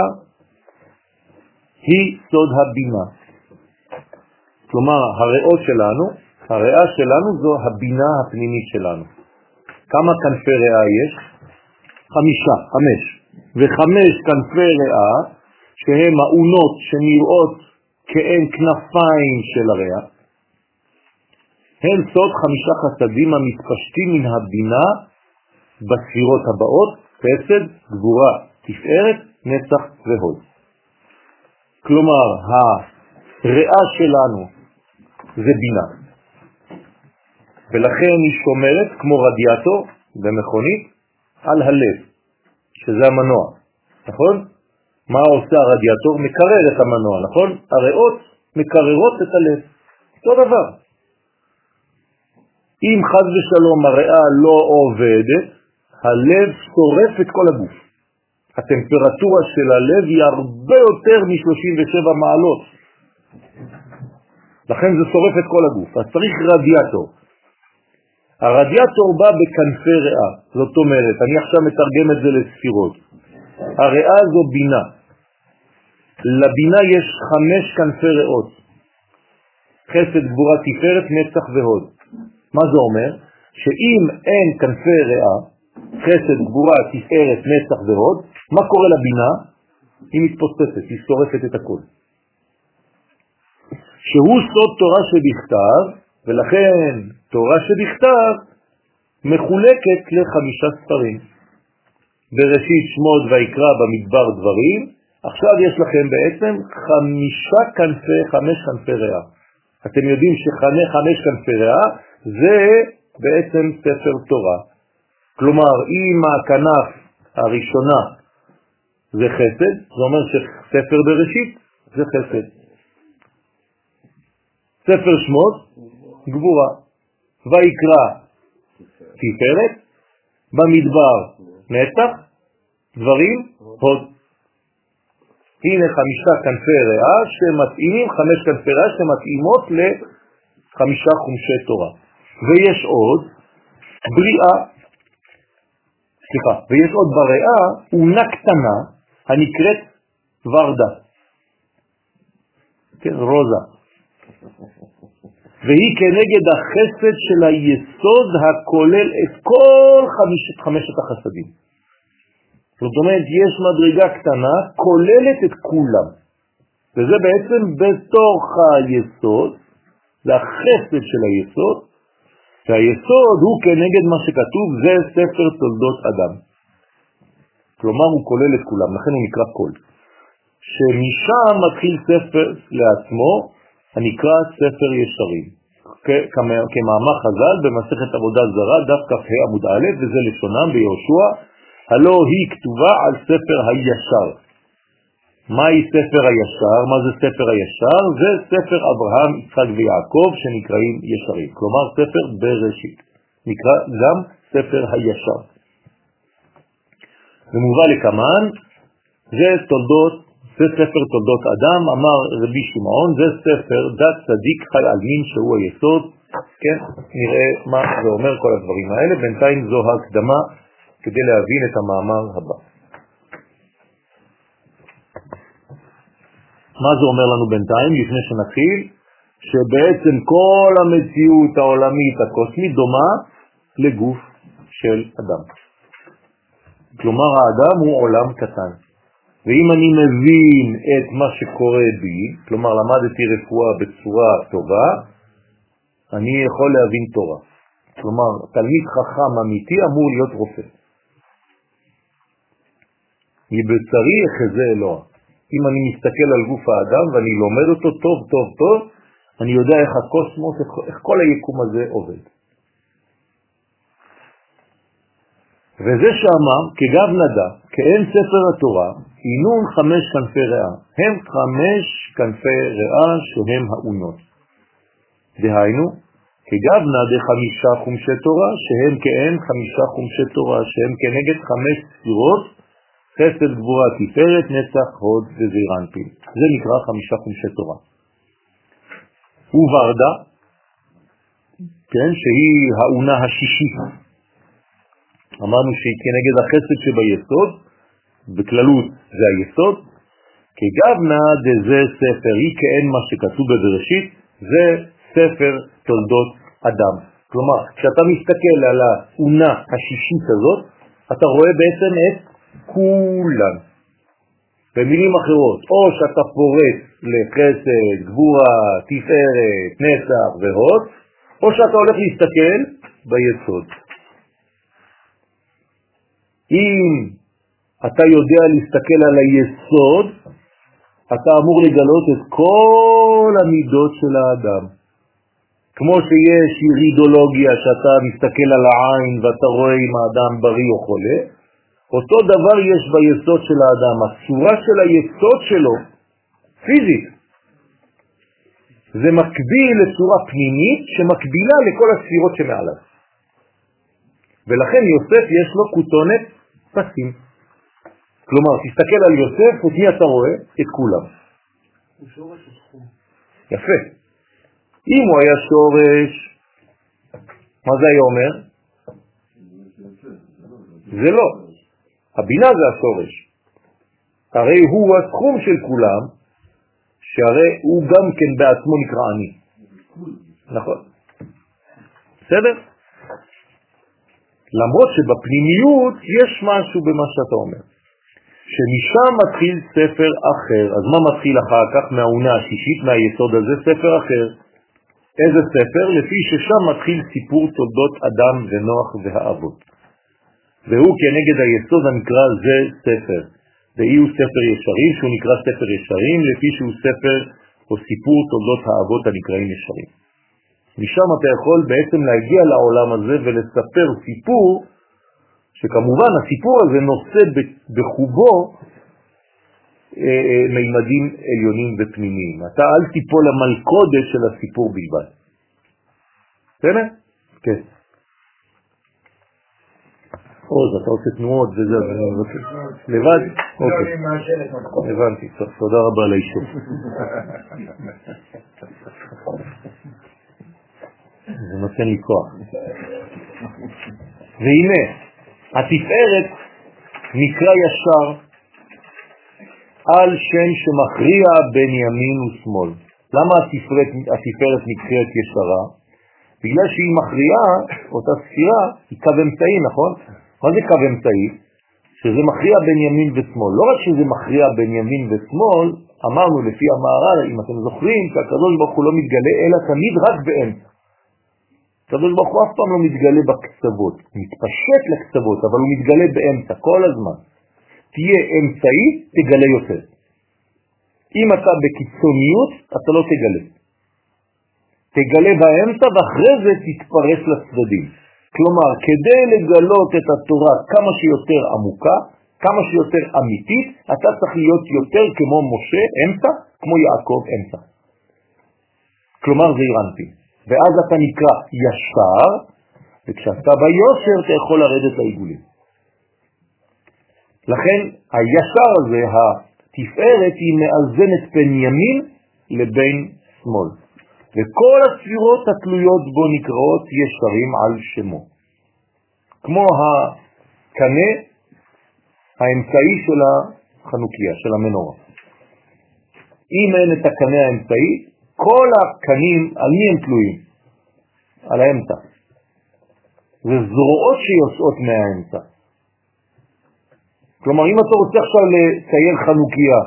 היא סוד הבינה. כלומר, הריאות שלנו, הריאה שלנו זו הבינה הפנימית שלנו. כמה כנפי ריאה יש? חמישה, חמש. וחמש כנפי ריאה, שהם האונות שנראות כאין כנפיים של הריאה, הם סוד חמישה חסדים המתפשטים מן הבינה בספירות הבאות, חסד, גבורה, תפארת, נצח והוד. כלומר, הריאה שלנו זה בינה, ולכן היא שומרת כמו רדיאטור במכונית על הלב, שזה המנוע, נכון? מה עושה הרדיאטור? מקרר את המנוע, נכון? הריאות מקררות את הלב, אותו דבר. אם חז ושלום הריאה לא עובדת, הלב שורף את כל הגוף. הטמפרטורה של הלב היא הרבה יותר מ-37 מעלות. לכן זה שורף את כל הגוף. אז צריך רדיאטור. הרדיאטור בא בכנפי ריאה, זאת אומרת, אני עכשיו מתרגם את זה לספירות. הריאה זו בינה. לבינה יש חמש כנפי ריאות, חסד, גבורה, תפארת, נצח והוד. מה זה אומר? שאם אין כנפי ריאה, חסד, גבורה, תפארת, נצח והוד, מה קורה לבינה? היא מתפוצצת, היא שורפת את הכל. שהוא סוד תורה שבכתב, ולכן תורה שבכתב מחולקת לחמישה ספרים. בראשית שמות ויקרא במדבר דברים, עכשיו יש לכם בעצם חמישה כנפי, חמש כנפי ריאה. אתם יודעים שחמש כנפי ריאה זה בעצם ספר תורה. כלומר, אם הכנף הראשונה זה חסד, זה אומר שספר בראשית זה חסד. ספר שמות, גבורה. ויקרא תפארת, במדבר נצח, דברים, הוד. הנה חמישה כנפי ריאה שמתאימים, חמש כנפי ריאה שמתאימות חמישה חומשי תורה. ויש עוד בריאה, סליחה, ויש עוד בריאה אונה קטנה הנקראת ורדה, כן, רוזה, והיא כנגד החסד של היסוד הכולל את כל חמשת, חמשת החסדים. זאת אומרת, יש מדרגה קטנה, כוללת את כולם. וזה בעצם בתוך היסוד, זה החסד של היסוד, שהיסוד הוא כנגד מה שכתוב, זה ספר תולדות אדם. כלומר, הוא כולל את כולם, לכן הוא נקרא כל. שמשם מתחיל ספר לעצמו, הנקרא ספר ישרים. כמאמר חז"ל במסכת עבודה זרה, דף כ"ה עמוד א', וזה לשונם ביהושע, הלא היא כתובה על ספר הישר. מהי ספר הישר? מה זה ספר הישר? זה ספר אברהם, יצחק ויעקב שנקראים ישרים, כלומר ספר בראשית, נקרא גם ספר הישר. ומובא לקמן, זה תולדות, זה ספר תולדות אדם, אמר רבי שמעון, זה ספר דת צדיק חי על מין שהוא היסוד, כן, נראה מה זה אומר כל הדברים האלה, בינתיים זו הקדמה כדי להבין את המאמר הבא. מה זה אומר לנו בינתיים, לפני שנתחיל? שבעצם כל המציאות העולמית הקוסמית דומה לגוף של אדם. כלומר, האדם הוא עולם קטן. ואם אני מבין את מה שקורה בי, כלומר למדתי רפואה בצורה טובה, אני יכול להבין תורה. כלומר, תלמיד חכם אמיתי אמור להיות רופא. מבצרי יחזה אלוה. אם אני מסתכל על גוף האדם ואני לומד אותו טוב טוב טוב, אני יודע איך הקוסמוס, איך כל היקום הזה עובד. וזה שאמר, כגב נדע, כאין ספר התורה, עינון חמש כנפי ריאה. הם חמש כנפי ריאה שהם האונות. דהיינו, כגב נדה חמישה חומשי תורה, שהם כאין חמישה חומשי תורה, שהם כנגד חמש ספירות חסד, גבורה, תפארת, נצח, הוד וזעיר אנפין. זה נקרא חמישה חומשי תורה. וורדה, כן, שהיא האונה השישית. אמרנו שהיא כנגד החסד שביסוד, בכללות זה היסוד, כגבנה דזה ספר, היא כאין מה שכתוב בבראשית, זה ספר תולדות אדם. כלומר, כשאתה מסתכל על האונה השישית הזאת, אתה רואה בעצם את כולן. במילים אחרות, או שאתה פורט לחסד, גבורה, תפארת, נצח והוד, או שאתה הולך להסתכל ביסוד. אם אתה יודע להסתכל על היסוד, אתה אמור לגלות את כל המידות של האדם. כמו שיש ירידולוגיה שאתה מסתכל על העין ואתה רואה אם האדם בריא או חולה, אותו דבר יש ביסוד של האדם, הצורה של היסוד שלו, פיזית. זה מקביל לצורה פנימית שמקבילה לכל הספירות שמעליו. ולכן יוסף יש לו כותונת פסים. כלומר, תסתכל על יוסף, את מי אתה רואה? את כולם. הוא שורש? יפה. אם הוא היה שורש, מה זה היה אומר? זה לא. הבינה זה השורש. הרי הוא הסכום של כולם, שהרי הוא גם כן בעצמו נקרא אני. נכון. בסדר? למרות שבפנימיות יש משהו במה שאתה אומר. שמשם מתחיל ספר אחר. אז מה מתחיל אחר כך מהעונה השישית, מהיסוד הזה? ספר אחר. איזה ספר? לפי ששם מתחיל סיפור תולדות אדם ונוח והאבות. והוא כנגד היסוד הנקרא זה ספר. ואי הוא ספר ישרים, שהוא נקרא ספר ישרים, לפי שהוא ספר או סיפור תולדות האבות הנקראים ישרים. משם אתה יכול בעצם להגיע לעולם הזה ולספר סיפור, שכמובן הסיפור הזה נושא בחובו אה, אה, מימדים עליונים ופנימיים. אתה אל תיפול למלכודת של הסיפור בלבד. בסדר? כן. עוז, אתה עושה תנועות וזה, אז אני מבקש. לבד? אוקיי. הבנתי, טוב, תודה רבה על האישור. תן לי כוח. והנה, התפארת נקרא ישר על שם שמכריע בין ימין ושמאל. למה התפארת, התפארת נקראת ישרה? בגלל שהיא מכריעה, אותה ספירה, היא קו אמצעי, נכון? מה זה קו אמצעי? שזה מכריע בין ימין ושמאל. לא רק שזה מכריע בין ימין ושמאל, אמרנו לפי המערל, אם אתם זוכרים, שהקדוש ברוך הוא לא מתגלה, אלא תמיד רק באמצע. הקדוש ברוך הוא אף פעם לא מתגלה בקצוות, מתפשט לקצוות, אבל הוא מתגלה באמצע, כל הזמן. תהיה אמצעי, תגלה יותר. אם אתה בקיצוניות, אתה לא תגלה. תגלה באמצע ואחרי זה תתפרס לצדדים. כלומר, כדי לגלות את התורה כמה שיותר עמוקה, כמה שיותר אמיתית, אתה צריך להיות יותר כמו משה אמצע, כמו יעקב אמצע. כלומר, זה אירנטי. ואז אתה נקרא ישר, וכשאתה ביושר אתה יכול לרדת לעיגולים. לכן הישר הזה, התפארת, היא מאזנת בין ימין לבין שמאל. וכל הספירות התלויות בו נקראות ישרים על שמו. כמו הקנה האמצעי של החנוכיה, של המנורה. אם אין את הקנה האמצעי, כל הקנים, על מי הם תלויים? על האמצע. זה זרועות שיוצאות מהאמצע. כלומר, אם אתה רוצה עכשיו לצייר חנוכיה,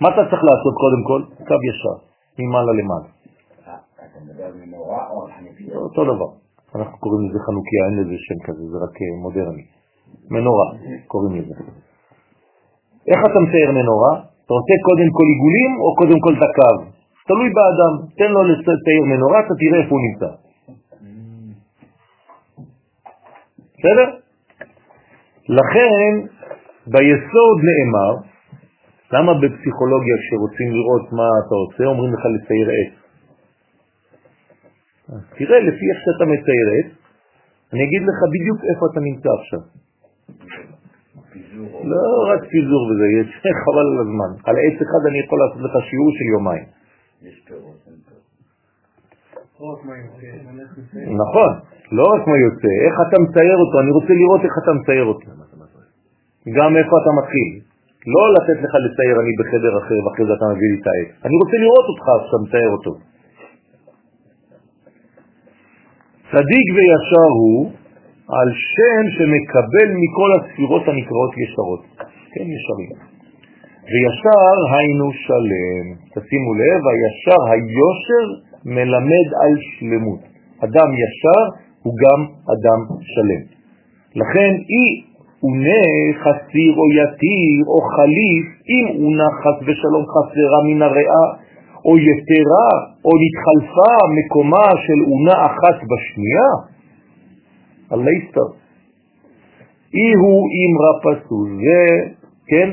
מה אתה צריך לעשות קודם כל? קו ישר, ממעלה למעלה. אתה מדבר על מנורה או? אותו דבר. אנחנו קוראים לזה חנוכיה, אין לזה שם כזה, זה רק אה, מודרני. מנורה, קוראים לזה. איך אתה מצייר מנורה? אתה רוצה קודם כל עיגולים או קודם כל את הקו? תלוי באדם, תן לו לצייר מנורה, אתה תראה איפה הוא נמצא. בסדר? לכן, ביסוד נאמר, למה בפסיכולוגיה כשרוצים לראות מה אתה עושה, אומרים לך לצייר עץ? תראה, לפי איך שאתה מצייר עץ, אני אגיד לך בדיוק איפה אתה נמצא עכשיו. לא רק פיזור וזה, יש חבל על הזמן. על עץ אחד אני יכול לעשות לך שיעור של יומיים. פירות. נכון, לא רק מה יוצא, איך אתה מצייר אותו, אני רוצה לראות איך אתה מצייר אותו. גם איפה אתה מתחיל. לא לתת לך לצייר אני בחדר אחר ואחרי זה אתה מביא לי את העץ. אני רוצה לראות אותך שאתה מצייר אותו. צדיק וישר הוא על שם שמקבל מכל הספירות הנקראות ישרות. כן, ישרים. וישר היינו שלם. תשימו לב, הישר, היושר מלמד על שלמות. אדם ישר הוא גם אדם שלם. לכן אי אונה חסיר או יתיר או חליף, אם אונה חס ושלום חסרה מן הריאה, או יתרה, או נתחלפה מקומה של אונה אחת בשנייה, הלייסטר. אי הוא אמרה פסול, זה, כן,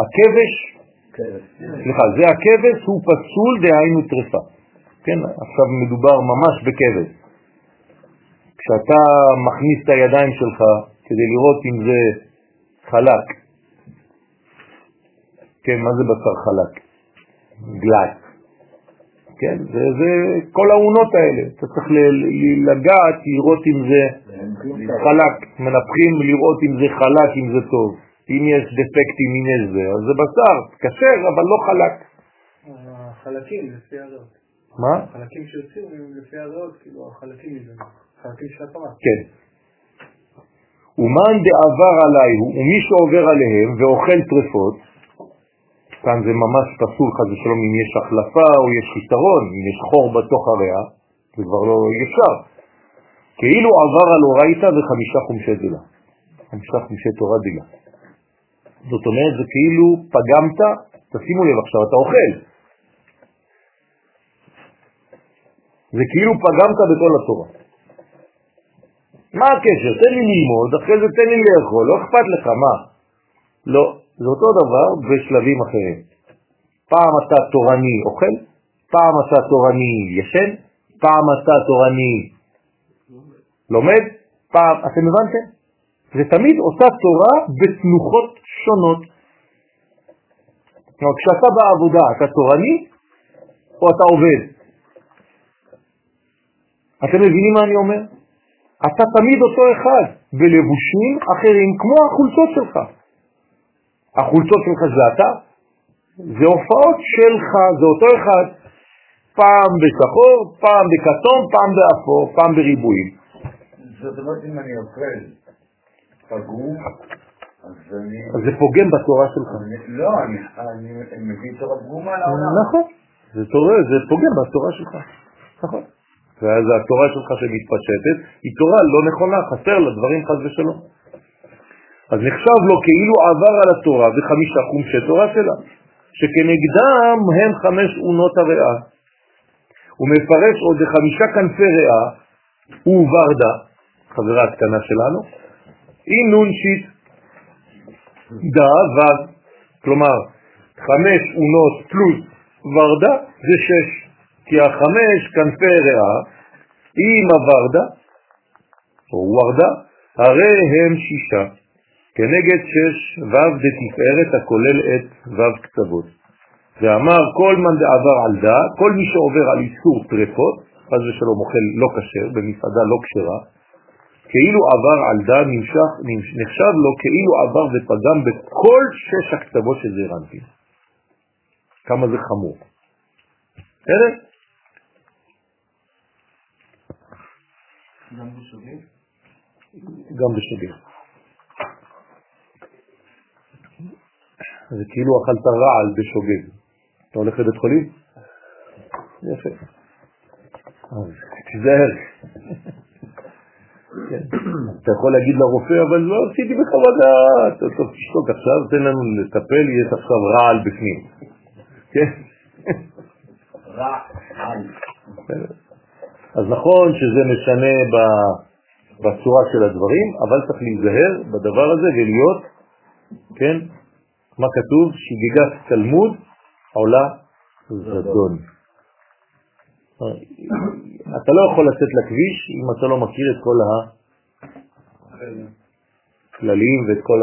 הכבש, סליחה, זה הכבש הוא פסול דהיינו טרפה. כן, עכשיו מדובר ממש בכבש. כשאתה מכניס את הידיים שלך כדי לראות אם זה חלק, כן, מה זה בשר חלק? גלט. כן, זה, זה כל העונות האלה, אתה צריך לגעת, לראות אם זה חלק, מנפחים לראות אם זה חלק, אם זה טוב. אם יש דפקטים, אם יש זה, אז זה בשר, כשר, אבל לא חלק. החלקים לפי הריאות. מה? החלקים שיוצאים הם לפי הריאות, כאילו החלקים מזה, החלקים של התורה. כן. ומאן דעבר עליי ומי שעובר עליהם ואוכל טרפות, כאן זה ממש פסול חס ושלום אם יש החלפה או יש חיסרון, אם יש חור בתוך הריאה, זה כבר לא ישר. כאילו עבר על אורייתא וחמישה חומשי דילה. חמישה חומשי תורה דילה. זאת אומרת, זה כאילו פגמת, תשימו לב עכשיו, אתה אוכל. זה כאילו פגמת בכל התורה. מה הקשר? תן לי ללמוד, אחרי זה תן לי לאכול, לא אכפת לך, מה? לא, זה אותו דבר בשלבים אחרים. פעם אתה תורני אוכל, פעם אתה תורני ישן, פעם אתה תורני לומד, פעם, אתם הבנתם? זה תמיד אותה תורה בתנוחות שונות. כלומר, כשאתה בעבודה, אתה תורני או אתה עובד? אתם מבינים מה אני אומר? אתה תמיד אותו אחד, בלבושים אחרים, כמו החולצות שלך. החולצות שלך זה אתה, זה הופעות שלך, זה אותו אחד, פעם בשחור, פעם בכתום, פעם באפור, פעם בריבועים. זאת אומרת, אם אני אוכל פגום, אז אני... אז זה פוגם בתורה שלך. לא, אני מביא תורה פגומה לעולם. נכון, זה תורה, זה פוגם בתורה שלך. נכון. ואז התורה שלך שמתפשטת היא תורה לא נכונה, חסר לה דברים חס ושלום. אז נחשב לו כאילו עבר על התורה וחמישה חומשי תורה שלה, שכנגדם הם חמש אונות הריאה. הוא מפרש עוד חמישה כנפי ריאה וורדה, חברה הקטנה שלנו, נון שיט דה ו', כלומר חמש אונות פלוס ורדה זה שש, כי החמש כנפי ריאה עם הוורדה, או ורדה, הרי הם שישה, כנגד שש ו' דתפארת הכולל את ו' קצוות. ואמר כל מן דעבר על דה, כל מי שעובר על איסור טרפות, חס ושלום אוכל לא כשר, במסעדה לא כשרה, כאילו עבר על דה נמשך, נחשב לו כאילו עבר ופגם בכל שש הקצוות של זרנטין. כמה זה חמור. בסדר? גם בשוגג? גם בשוגג. זה כאילו אכלת רעל בשוגג. אתה הולך לבית חולים? יפה. אז תיזהר. אתה יכול להגיד לרופא, אבל לא עשיתי דעת. טוב, תשתוק עכשיו, תן לנו לטפל, יש עכשיו רעל בפנים. כן? רעל. אז נכון שזה משנה בצורה של הדברים, אבל צריך להיזהר בדבר הזה ולהיות, כן, מה כתוב? שגיגת תלמוד עולה זדון. אתה לא יכול לצאת לכביש אם אתה לא מכיר את כל הכללים ואת כל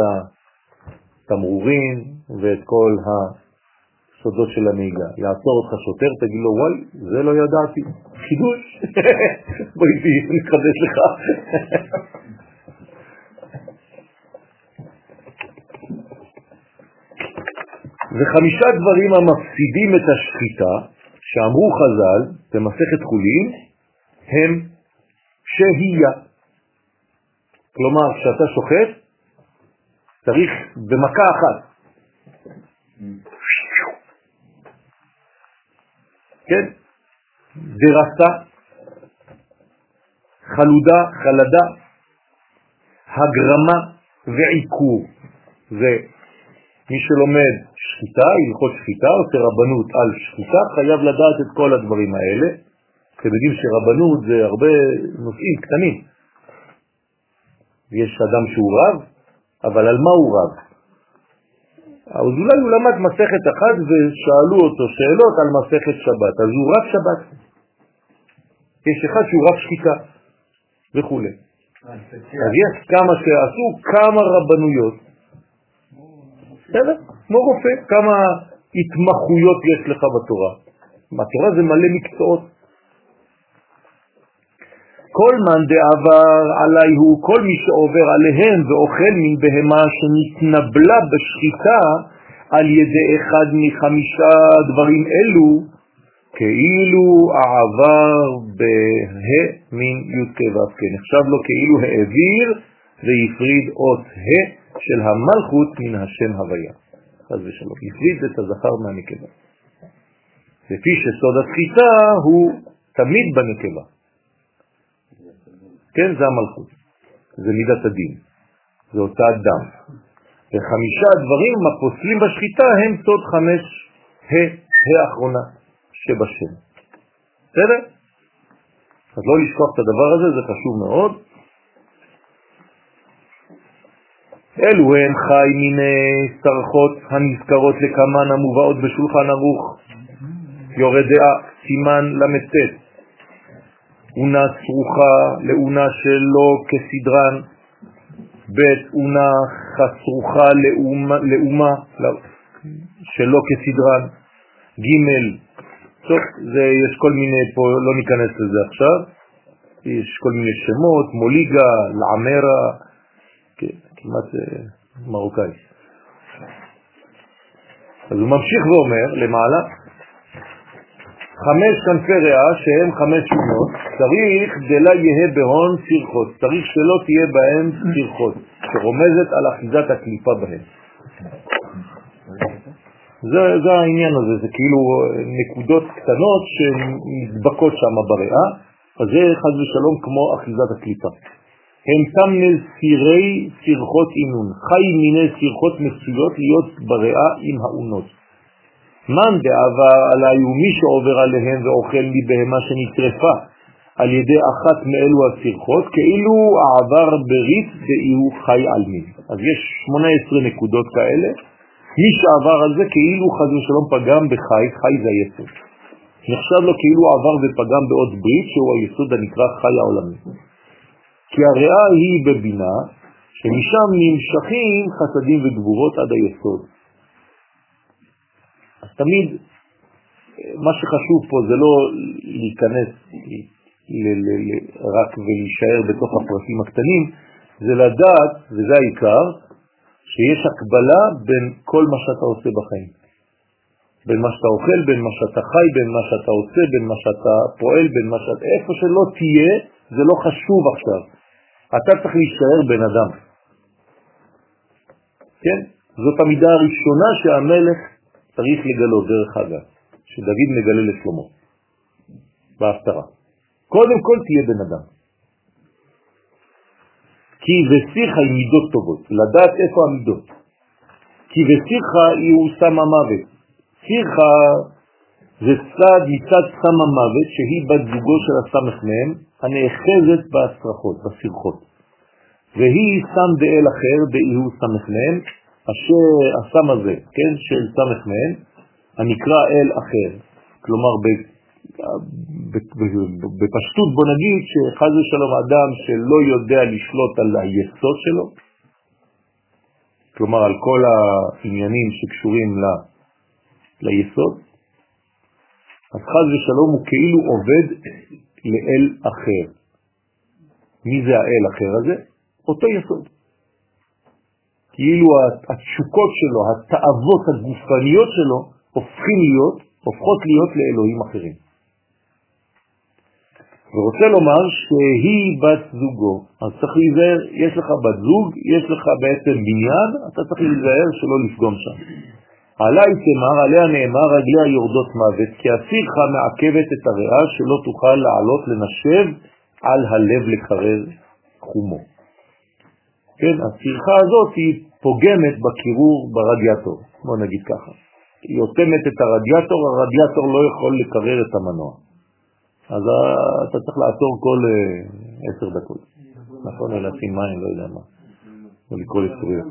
התמרורים ואת כל הסודות של הנהיגה. יעצור אותך שוטר, תגיד לו, וואי, זה לא ידעתי. חידוש. בואי נחדש לך. וחמישה דברים המפסידים את השחיטה, שאמרו חז"ל במסכת חולין, הם שהייה. כלומר, כשאתה שוחט, צריך במכה אחת. כן? דרסה, חלודה, חלדה, הגרמה ועיקור. זה מי שלומד שחיטה, הלכות שחיטה, עושה רבנות על שחיטה, חייב לדעת את כל הדברים האלה. אתם יודעים שרבנות זה הרבה נושאים קטנים. יש אדם שהוא רב, אבל על מה הוא רב? אז אולי הוא למד מסכת אחת ושאלו אותו שאלות על מסכת שבת, אז הוא רב שבת. יש אחד שהוא רב שחיטה וכו'. אז יש כמה שעשו כמה רבנויות בסדר? כמו רופא, כמה התמחויות יש לך בתורה. בתורה זה מלא מקצועות. כל מן דעבר עלי הוא, כל מי שעובר עליהם ואוכל מן בהמה שנתנבלה בשחיטה על ידי אחד מחמישה דברים אלו, כאילו העבר בה מן י' כו' כן. נחשב לו כאילו העביר והפריד אות ה' של המלכות מן השם הוויה. חז ושלום. הפריד את הזכר מהנקבה. לפי שסוד התחיטה הוא תמיד בנקבה. כן, זה המלכות. זה מידת הדין. זה אותה דם. וחמישה דברים הפוסלים בשחיטה הם סוד חמש ה' האחרונה שבשם. בסדר? אז לא לשכוח את הדבר הזה, זה חשוב מאוד. אלו הם חי מיני סרחות הנזכרות לכמן המובאות בשולחן ערוך. יורד דעה, סימן ל"ט. אונה צרוכה לאונה שלא כסדרן, ב' אונה חסרוכה לאומה, לאומה שלא כסדרן, ג' טוב, זה, יש כל מיני פה, לא ניכנס לזה עכשיו. יש כל מיני שמות, מוליגה, לעמרה, כמעט אה, מרוקאי. אז הוא ממשיך ואומר למעלה, חמש כנפי ריאה שהם חמש שונות, צריך דלה יהא בהון סירחות, צריך שלא תהיה בהם סירחות, שרומזת על אחיזת הקליפה בהם. זה, זה העניין הזה, זה כאילו נקודות קטנות שנדבקות שם בריאה, אז זה חז ושלום כמו אחיזת הקליפה. הם תמנל סירי סירחות אינון, חי מיני סירחות מצויות להיות בריאה עם האונות. מן דעבר עליי ומי שעובר עליהם ואוכל מבהמה שנטרפה על ידי אחת מאלו הסירחות, כאילו העבר ברית ואיהו חי על מין. אז יש 18 נקודות כאלה, מי שעבר על זה כאילו חז ושלום פגם בחי, חי זה היסוד. נחשב לו כאילו עבר ופגם בעוד ברית שהוא היסוד הנקרא חי העולמי. כי הריאה היא בבינה, שמשם נמשכים חסדים וגבורות עד היסוד. אז תמיד מה שחשוב פה זה לא להיכנס רק ולהישאר בתוך הפרטים הקטנים, זה לדעת, וזה העיקר, שיש הקבלה בין כל מה שאתה עושה בחיים. בין מה שאתה אוכל, בין מה שאתה חי, בין מה שאתה עושה, בין מה שאתה פועל, בין מה שאתה... איפה שלא תהיה, זה לא חשוב עכשיו. אתה צריך להישאר בן אדם. כן? זאת המידה הראשונה שהמלך צריך לגלות, דרך אגב, שדוד מגלה לשלמה, בהפטרה. קודם כל תהיה בן אדם. כי ושיחה היא מידות טובות, לדעת איפה המידות. כי ושיחה היא הוא שם המוות. שיחה זה צד מצד סם המוות שהיא בת זוגו של הסמך מהם הנאחזת בהצרחות, בסרחות. והיא סם דאל אחר דאיהו סמך מהם, אשר הסם הזה, כן, של סמך מהם, הנקרא אל אחר. כלומר, בפשטות בוא נגיד שחז ושלום אדם שלא יודע לשלוט על היסוד שלו, כלומר על כל העניינים שקשורים ל, ליסוד, אז חז ושלום הוא כאילו עובד לאל אחר. מי זה האל אחר הזה? אותו יסוד. כאילו התשוקות שלו, התאוות הגופניות שלו, הופכים להיות, הופכות להיות לאלוהים אחרים. ורוצה לומר שהיא בת זוגו, אז צריך להיזהר, יש לך בת זוג, יש לך בעצם בניין, אתה צריך להיזהר שלא לפגום שם. עלי תמר, עליה נאמר רגליה יורדות מוות, כי הסירך מעכבת את הריאה שלא תוכל לעלות לנשב על הלב לקרר חומו. כן, הסירחה הזאת היא פוגמת בקירור ברדיאטור, בוא נגיד ככה. היא אוטמת את הרדיאטור, הרדיאטור לא יכול לקרר את המנוע. אז אתה צריך לעצור כל אה, עשר דקות. נכון, לשים מים, לא יודע מה. או לקרוא לסטוריות.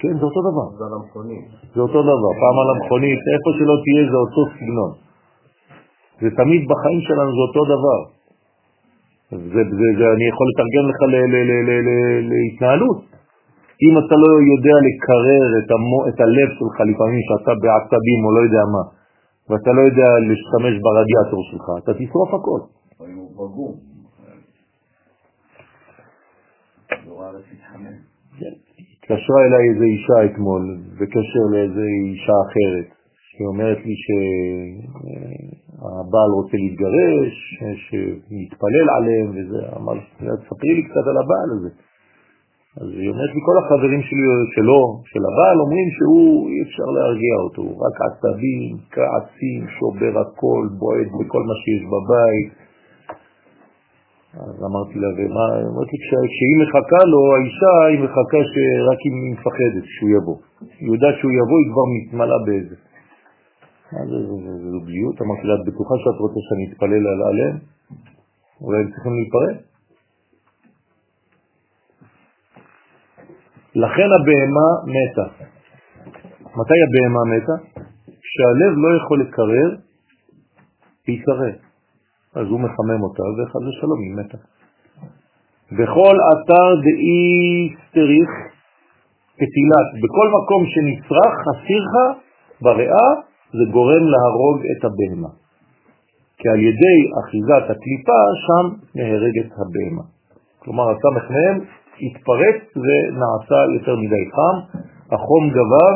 כן, זה אותו דבר. זה אותו דבר, פעם על המכונית, איפה שלא תהיה זה אותו סגנון. זה תמיד בחיים שלנו זה אותו דבר. זה, זה, זה, אני יכול לתרגם לך ל, ל, ל, ל, ל, להתנהלות. אם אתה לא יודע לקרר את, המו, את הלב שלך לפעמים שאתה בעצבים או לא יודע מה, ואתה לא יודע להשתמש ברדיאטור שלך, אתה תשרוף הכל. כן. התקשרה אליי איזו אישה אתמול, בקשר לאיזו אישה אחרת, היא אומרת לי שהבעל רוצה להתגרש, שמתפלל עליהם וזה, אמר, תספרי לי קצת על הבעל הזה. אז היא אומרת לי, כל החברים שלי, שלו, של הבעל, אומרים שהוא, אי אפשר להרגיע אותו, רק עצבים, כעסים, שובר הכל, בועט בכל מה שיש בבית. אז אמרתי לה, ומה, אמרתי, כשהיא מחכה לו, האישה, היא מחכה שרק אם היא מפחדת שהוא יבוא. היא יודעת שהוא יבוא, היא כבר מתמלאה באיזה. מה זה זוגיות? אמרתי לה, את בטוחה שאת רוצה שאני אתפלל עליהם? אולי הם צריכים להיפרד? לכן הבהמה מתה. מתי הבהמה מתה? כשהלב לא יכול לקרר, היא. אז הוא מחמם אותה, וחד ושלום היא מתה. בכל אתר דאי סטריך כתילת, בכל מקום שנצרך, הסירחה בריאה, זה גורם להרוג את הבהמה. כי על ידי אחיזת הקליפה שם נהרגת הבהמה. כלומר, הסמך מהם התפרץ ונעשה יותר מדי חם, החום גבר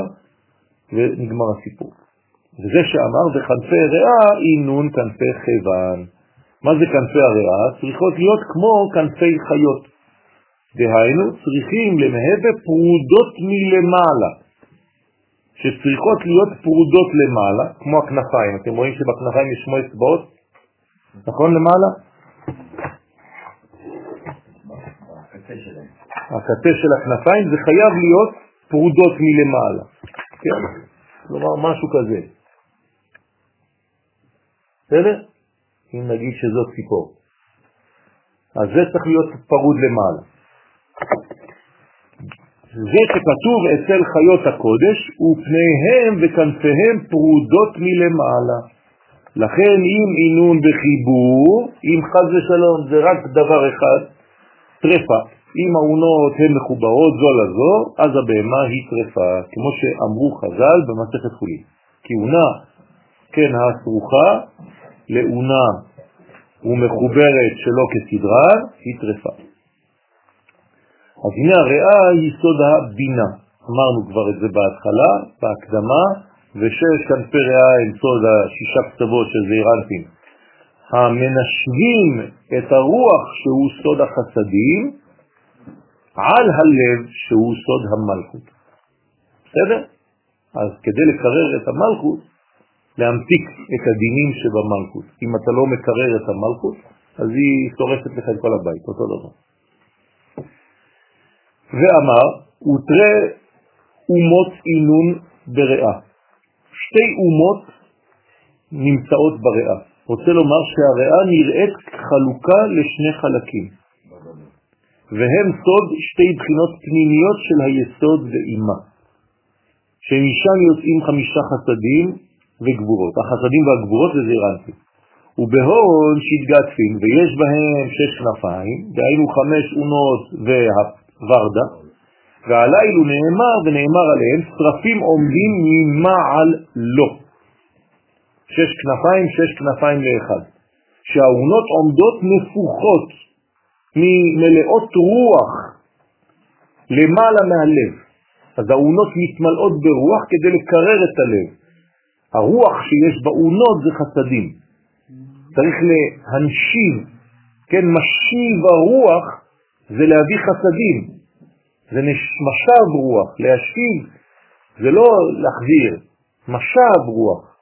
ונגמר הסיפור. וזה שאמר בכנפי ריאה אינון כנפי חבן. מה זה כנפי הריאה? צריכות להיות כמו כנפי חיות. דהיינו, צריכים למהבה פרודות מלמעלה, שצריכות להיות פרודות למעלה, כמו הכנפיים. אתם רואים שבכנפיים יש שמו אצבעות? נכון למעלה? הקצה של הכנפיים זה חייב להיות פרודות מלמעלה. כן? כלומר, משהו כזה. בסדר? אם נגיד שזאת ציפור. אז זה צריך להיות פרוד למעלה. זה שכתוב אצל חיות הקודש, ופניהם וכנפיהם פרודות מלמעלה. לכן אם אינון בחיבור, אם חס ושלום זה רק דבר אחד, טרפה. אם האונות הן מחוברות זו לזו, אז הבהמה היא טרפה, כמו שאמרו חז"ל במסכת חולין. כי עונה, כן, הסרוכה, לעונה ומחוברת שלא כסדרה, היא טרפה. אז הנה הריאה היא סוד הבינה. אמרנו כבר את זה בהתחלה, בהקדמה, ושש כנפי ריאה הם סוד השישה קצוות של זעירנטים. המנשבים את הרוח שהוא סוד החסדים על הלב שהוא סוד המלכות. בסדר? אז כדי לקרר את המלכות, להמתיק את הדינים שבמלכות. אם אתה לא מקרר את המלכות, אז היא שורפת לך את כל הבית, אותו דבר. ואמר, ותראה אומות עינון בריאה. שתי אומות נמצאות בריאה. רוצה לומר שהריאה נראית חלוקה לשני חלקים, והם סוד שתי בחינות פנימיות של היסוד ואימה, שמשם יוצאים חמישה חסדים וגבורות. החסדים והגבורות זה זירנטי. ובהון שהתגעצים, ויש בהם שש כנפיים, דהיינו חמש אונות ורדה, והלילו נאמר ונאמר עליהם, שרפים עומדים ממעל לו. שש כנפיים, שש כנפיים לאחד. שהאונות עומדות מפוחות ממלאות רוח למעלה מהלב. אז האונות מתמלאות ברוח כדי לקרר את הלב. הרוח שיש באונות זה חסדים. צריך להנשיב, כן, משיב הרוח זה להביא חסדים, זה משב רוח, להשיב, זה לא להחזיר, משב רוח.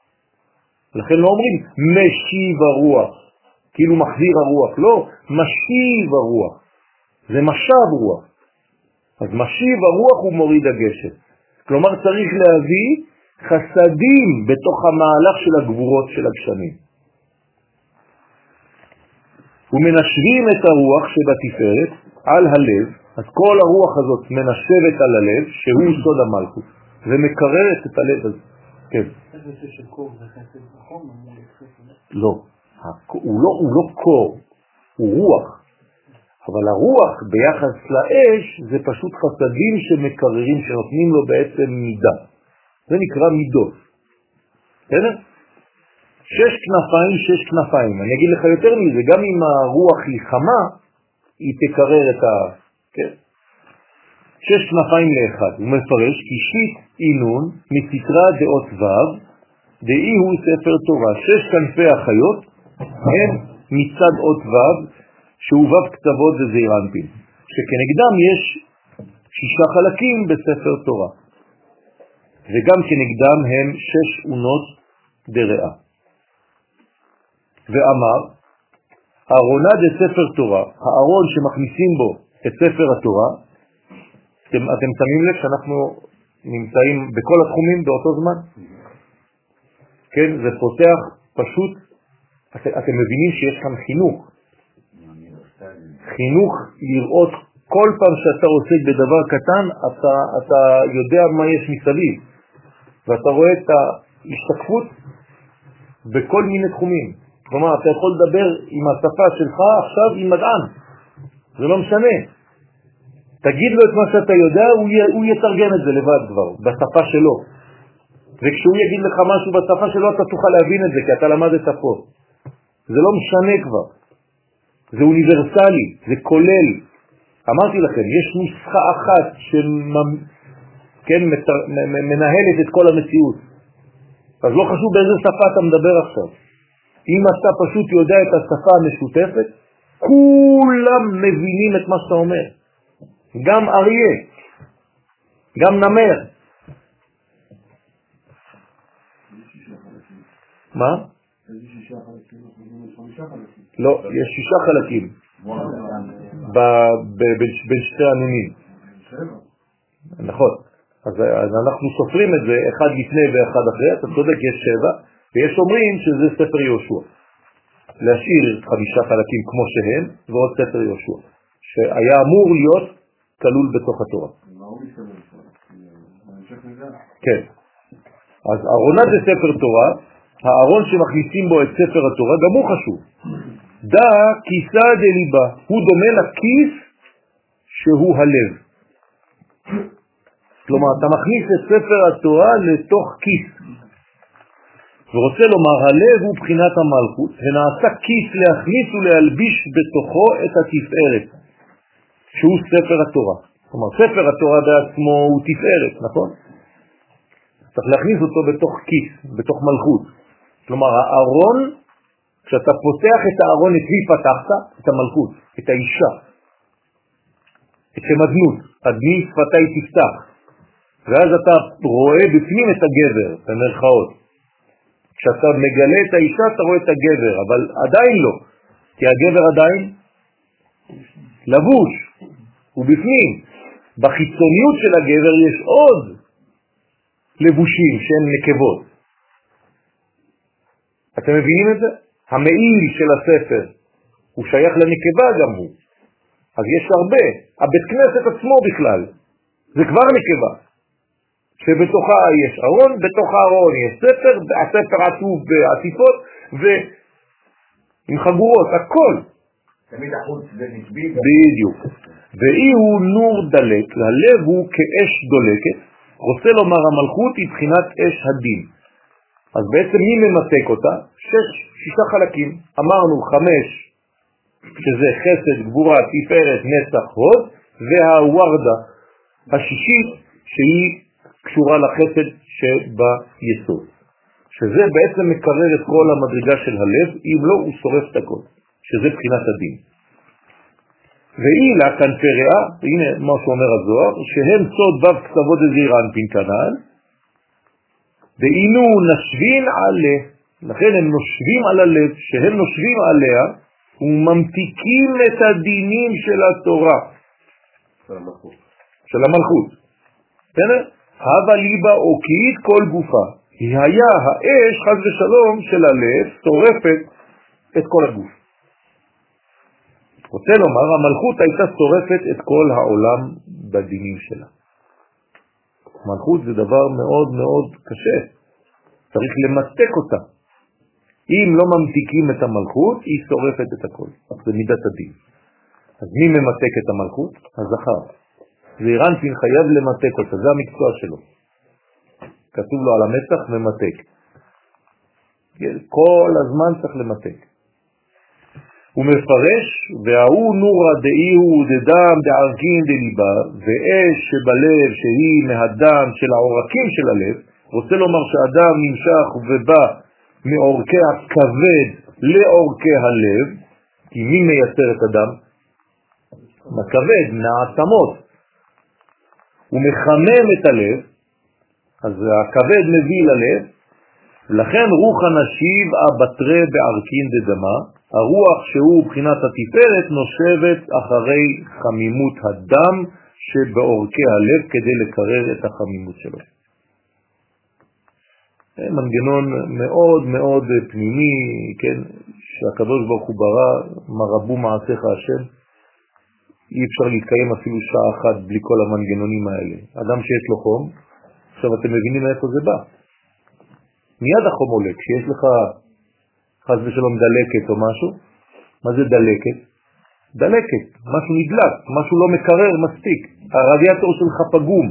לכן לא אומרים משיב הרוח, כאילו מחזיר הרוח, לא, משיב הרוח, זה משב רוח. אז משיב הרוח הוא מוריד הגשם. כלומר צריך להביא חסדים בתוך המהלך של הגבורות של הגשמים. ומנשבים את הרוח שבתפארת על הלב, אז כל הרוח הזאת מנשבת על הלב, שהוא סוד המלכות, ומקררת את הלב הזה. כן. לא, הוא לא, הוא לא קור, הוא רוח. אבל הרוח ביחס לאש זה פשוט חסדים שמקררים, שנותנים לו בעצם מידה. זה נקרא מידות. בסדר? שש כנפיים, שש כנפיים. אני אגיד לך יותר מזה, גם אם הרוח היא חמה, היא תקרר את ה... כן? שש כנפיים לאחד. הוא מפרש כי שיט אינון מסתרה דעות ו' דאי הוא ספר תורה. שש כנפי החיות הם מצד אות ו' שהוא ו' קצוות וזעירנטים, שכנגדם יש שישה חלקים בספר תורה, וגם כנגדם הם שש אונות דרעה. ואמר, ארונה דספר תורה, הארון שמכניסים בו את ספר התורה, אתם, אתם שמים לב שאנחנו נמצאים בכל התחומים באותו זמן? כן, זה פותח פשוט, את, אתם מבינים שיש כאן חינוך. חינוך לראות כל פעם שאתה עוסק בדבר קטן, אתה, אתה יודע מה יש מסביב, ואתה רואה את ההשתקפות בכל מיני תחומים. כלומר, אתה יכול לדבר עם השפה שלך עכשיו עם מדען, זה לא משנה. תגיד לו את מה שאתה יודע, הוא, י, הוא יתרגם את זה לבד כבר, בשפה שלו. וכשהוא יגיד לך משהו בשפה שלו, אתה תוכל להבין את זה, כי אתה למדת פה. זה לא משנה כבר. זה אוניברסלי, זה כולל. אמרתי לכם, יש נוסחה אחת שמנהלת כן, את כל המציאות. אז לא חשוב באיזה שפה אתה מדבר עכשיו. אם אתה פשוט יודע את השפה המשותפת, כולם מבינים את מה שאתה אומר. גם אריה, גם נמר. מה? לא, יש שישה חלקים בין שתי הנונים. נכון. אז אנחנו סופרים את זה אחד לפני ואחד אחרי, אתה צודק, יש שבע, ויש אומרים שזה ספר יהושע. להשאיר חמישה חלקים כמו שהם, ועוד ספר יהושע, שהיה אמור להיות כלול בתוך התורה. כן. אז ארונה זה ספר תורה, הארון שמכניסים בו את ספר התורה, גם הוא חשוב. דא כיסא דליבה, הוא דומה לכיס שהוא הלב. כלומר, אתה מכניס את ספר התורה לתוך כיס. ורוצה לומר, הלב הוא בחינת המלכות, ונעשה כיס להכניס ולהלביש בתוכו את התפארת, שהוא ספר התורה. כלומר, ספר התורה בעצמו הוא תפארת, נכון? צריך להכניס אותו בתוך כיס, בתוך מלכות. כלומר, הארון, כשאתה פותח את הארון, את מי פתחת? את המלכות, את האישה, את המדנות, אדמי שפתי תפתח. ואז אתה רואה בפנים את הגבר, במרכאות. כשאתה מגלה את האישה אתה רואה את הגבר, אבל עדיין לא, כי הגבר עדיין לבוש, הוא בפנים. בחיצוניות של הגבר יש עוד לבושים שהם נקבות. אתם מבינים את זה? המעיל של הספר הוא שייך לנקבה גם הוא. אז יש הרבה. הבית כנסת עצמו בכלל, זה כבר נקבה. שבתוכה יש ארון, בתוך הארון יש ספר, הספר עטוב בעטיפות ועם חגורות, הכל. תמיד החוץ זה נקבי. בדיוק. ואי הוא נור דלק, הלב הוא כאש דולקת, רוצה לומר המלכות היא בחינת אש הדין. אז בעצם מי ממתק אותה? שש, שישה חלקים. אמרנו חמש, שזה חסד, גבורה, תפארת, נצח, הוד, והוורדה השישית, שהיא קשורה לחסד שביסוד. שזה בעצם מקרר את כל המדרגה של הלב, אם לא, הוא שורף את הכל, שזה בחינת הדין. ואילה כנפריה, הנה מה שאומר הזוהר, שהם סוד ו' קצוות דזירן פינקנן, ואינו נשבין עלה, לכן הם נושבים על הלב, שהם נושבים עליה וממתיקים את הדינים של התורה. של המלכות. של המלכות. בסדר? הווה ליבה אוקיית כל גופה. היא היה האש, חז ושלום, של הלב, שורפת את כל הגוף. רוצה לומר, המלכות הייתה שורפת את כל העולם בדינים שלה. מלכות זה דבר מאוד מאוד קשה, צריך למתק אותה. אם לא ממתיקים את המלכות, היא שורפת את הכל. זה מידת הדין. אז מי ממתק את המלכות? הזכר. ואירנטין חייב למתק אותה, זה המקצוע שלו. כתוב לו על המצח ממתק. כל הזמן צריך למתק. הוא מפרש, וההוא נורא דאי הוא דדם דערכין דליבה, ואש שבלב שהיא מהדם של העורקים של הלב, רוצה לומר שאדם נמשך ובא מאורכי הכבד לאורכי הלב, כי מי מייצר את הדם? הכבד, מהעצמות. הוא מחמם את הלב, אז הכבד מביא ללב, לכן רוח הנשיב אבטרה בערכין דדמה, הרוח שהוא בחינת התפארת נושבת אחרי חמימות הדם שבאורכי הלב כדי לקרר את החמימות שלו. מנגנון מאוד מאוד פנימי, כן, שהקדוש ברוך הוא ברא, מה רבו מעשיך השם, אי אפשר להתקיים אפילו שעה אחת בלי כל המנגנונים האלה. אדם שיש לו חום, עכשיו אתם מבינים מאיפה זה בא. מיד החום עולה, כשיש לך חס ושלום דלקת או משהו, מה זה דלקת? דלקת, משהו נדלק, משהו לא מקרר מספיק, הרדיאטור שלך פגום,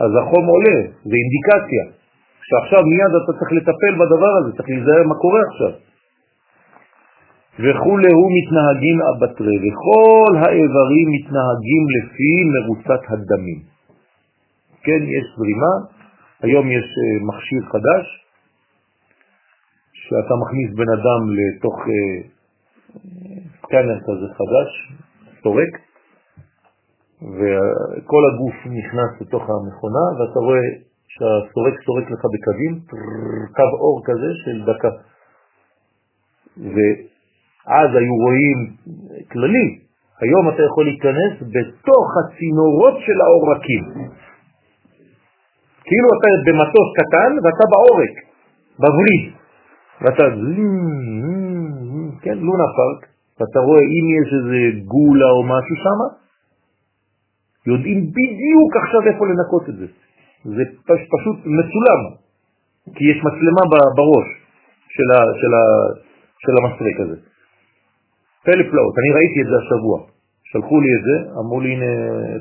אז החום עולה, זה אינדיקציה, שעכשיו מיד אתה צריך לטפל בדבר הזה, צריך להיזהר מה קורה עכשיו. וכולי הוא מתנהגים אבטרי, וכל האיברים מתנהגים לפי מרוצת הדמים. כן, יש זרימה, היום יש אה, מכשיר חדש, שאתה מכניס בן אדם לתוך אה, סקנר כזה חדש, סורק, וכל הגוף נכנס לתוך המכונה, ואתה רואה שהסורק סורק לך בקווים, קו אור כזה של דקה. ואז היו רואים כללי, היום אתה יכול להיכנס בתוך הצינורות של העורקים. כאילו אתה במטוס קטן ואתה בעורק, בווריד, ואתה, כן, לונה פארק, ואתה רואה אם יש איזה גולה או משהו שם, יודעים בדיוק עכשיו איפה לנקות את זה. זה פשוט מצולם, כי יש מצלמה בראש של, ה, של, ה, של המסרק הזה. פלא פלאות, אני ראיתי את זה השבוע. שלחו לי את זה, אמרו לי הנה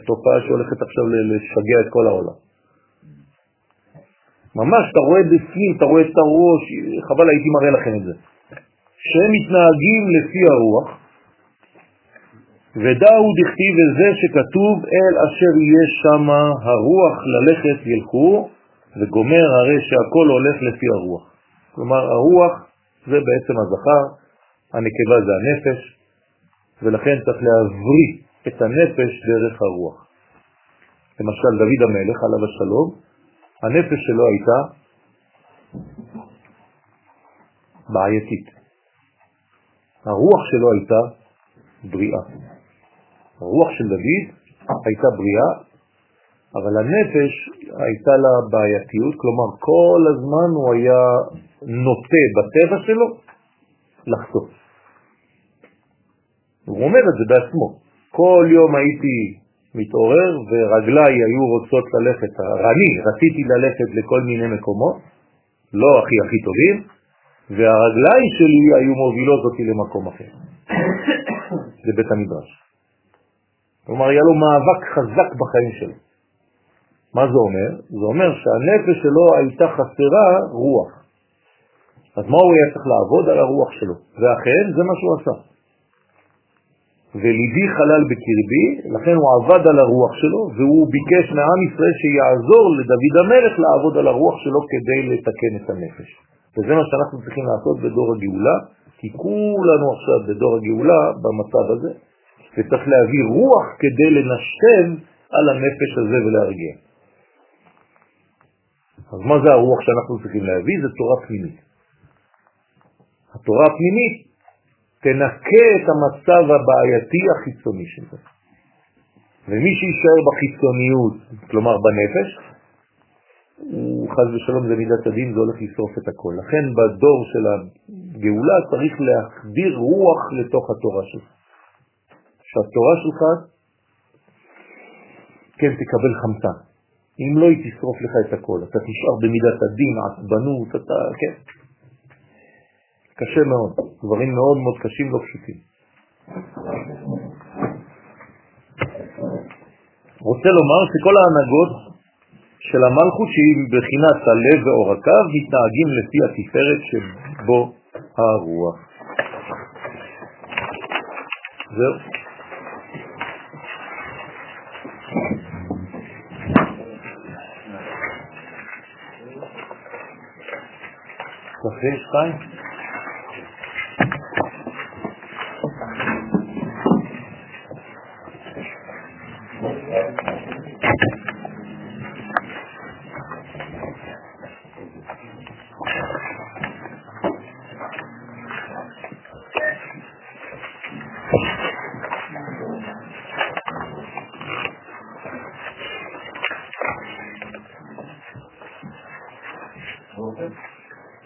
תופעה שהולכת עכשיו לשגע את כל העולם. ממש, אתה רואה בפנים, אתה רואה את הראש, חבל הייתי מראה לכם את זה. שהם מתנהגים לפי הרוח, ודאו דכתיב וזה שכתוב אל אשר יש שם הרוח ללכת ילכו, וגומר הרי שהכל הולך לפי הרוח. כלומר, הרוח זה בעצם הזכר, הנקבה זה הנפש, ולכן צריך להבריא את הנפש דרך הרוח. למשל, דוד המלך, עליו השלום, הנפש שלו הייתה בעייתית. הרוח שלו הייתה בריאה. הרוח של דוד הייתה בריאה, אבל הנפש הייתה לה בעייתיות, כלומר כל הזמן הוא היה נוטה בטבע שלו לחטוא. הוא אומר את זה בעצמו. כל יום הייתי מתעורר ורגליי היו רוצות ללכת, אני רציתי ללכת לכל מיני מקומות, לא הכי הכי טובים, והרגליים שלי היו מובילות אותי למקום אחר. זה בית המדרש. כלומר, היה לו מאבק חזק בחיים שלו. מה זה אומר? זה אומר שהנפש שלו הייתה חסרה רוח. אז מה הוא היה צריך לעבוד על הרוח שלו? ואכן, זה מה שהוא עשה. וליבי חלל בקרבי, לכן הוא עבד על הרוח שלו, והוא ביקש מעם ישראל שיעזור לדוד המלך לעבוד על הרוח שלו כדי לתקן את הנפש. וזה מה שאנחנו צריכים לעשות בדור הגאולה, כי כולנו עכשיו בדור הגאולה במצב הזה, וצריך להביא רוח כדי לנשב על הנפש הזה ולהרגיע. אז מה זה הרוח שאנחנו צריכים להביא? זה תורה פנימית. התורה הפנימית תנקה את המצב הבעייתי החיצוני של זה. ומי שישאר בחיצוניות, כלומר בנפש, הוא חז ושלום זה מידת הדין, זה הולך לשרוף את הכל. לכן בדור של הגאולה צריך להחדיר רוח לתוך התורה שלך. שהתורה שלך כן תקבל חמצן. אם לא, היא תשרוף לך את הכל. אתה תשאר במידת הדין, עצבנות, אתה, כן. קשה מאוד, דברים מאוד מאוד קשים, לא פשוטים. רוצה לומר שכל ההנהגות של המלכות שהיא בחינת הלב ועורקיו מתנהגים לפי התפארת שבו הרוח. זהו. קפה שתיים?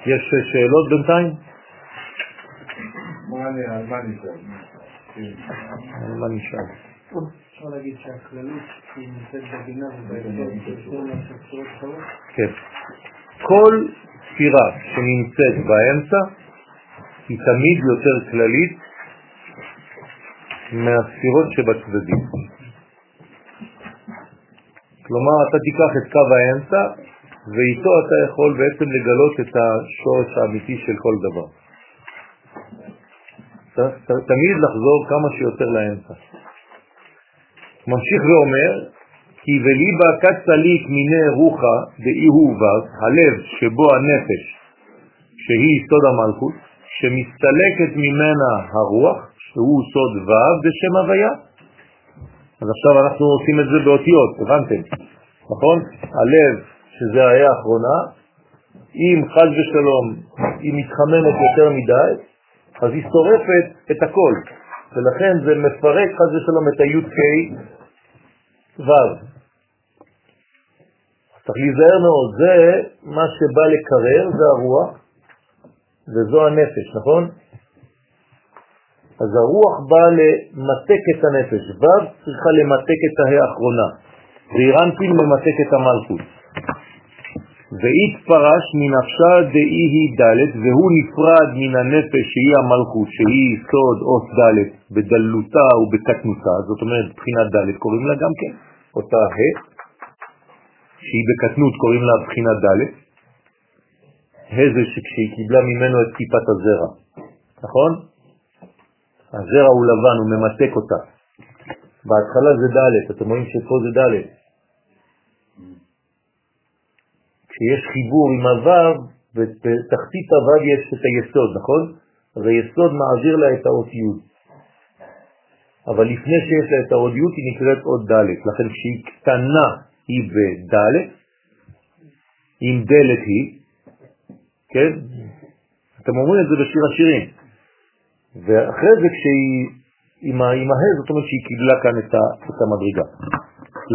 יש שאלות בינתיים? מה נשאל? אפשר להגיד שהכללות היא נמצאת בבינה כן. כל ספירה שנמצאת באמצע היא תמיד יותר כללית מהספירות שבצדדים. כלומר, אתה תיקח את קו האמצע ואיתו אתה יכול בעצם לגלות את השורש האמיתי של כל דבר. תמיד לחזור כמה שיותר לאמצע. ממשיך ואומר, כי וליבה קצליק מיני רוחה דאי וו, הלב שבו הנפש, שהיא סוד המלכות, שמסתלקת ממנה הרוח, שהוא סוד וו, בשם הוויה. אז עכשיו אנחנו עושים את זה באותיות, הבנתם? נכון? הלב, שזה היה האחרונה, אם חז ושלום היא מתחממת יותר מדי, אז היא שורפת את הכל, ולכן זה מפרק חז ושלום את ה-UK ו'. צריך להיזהר מאוד, זה מה שבא לקרר, זה הרוח, וזו הנפש, נכון? אז הרוח באה למתק את הנפש, ו' צריכה למתק את ההא האחרונה, ואירנפין ממתק את המלכות. ואית פרש מנפשה דאי היא ד' והוא נפרד מן הנפש שהיא המלכות, שהיא סוד אוס ד' בדלותה ובקטנותה, זאת אומרת בחינת ד' קוראים לה גם כן, אותה ה', שהיא בקטנות קוראים לה בחינת ד', ה' זה שכשהיא קיבלה ממנו את טיפת הזרע, נכון? הזרע הוא לבן, הוא ממתק אותה. בהתחלה זה ד', אתם רואים שפה זה ד'. כשיש חיבור עם הוו, בתחתית הוו יש את היסוד, נכון? אז היסוד מעביר לה את האות י'. אבל לפני שיש לה את האות י' היא נקראת אות ד', לכן כשהיא קטנה היא בד', עם דלת היא, כן? אתם אומרים את זה בשיר השירים. ואחרי זה כשהיא עם הה' זאת אומרת שהיא קיבלה כאן את המדרגה.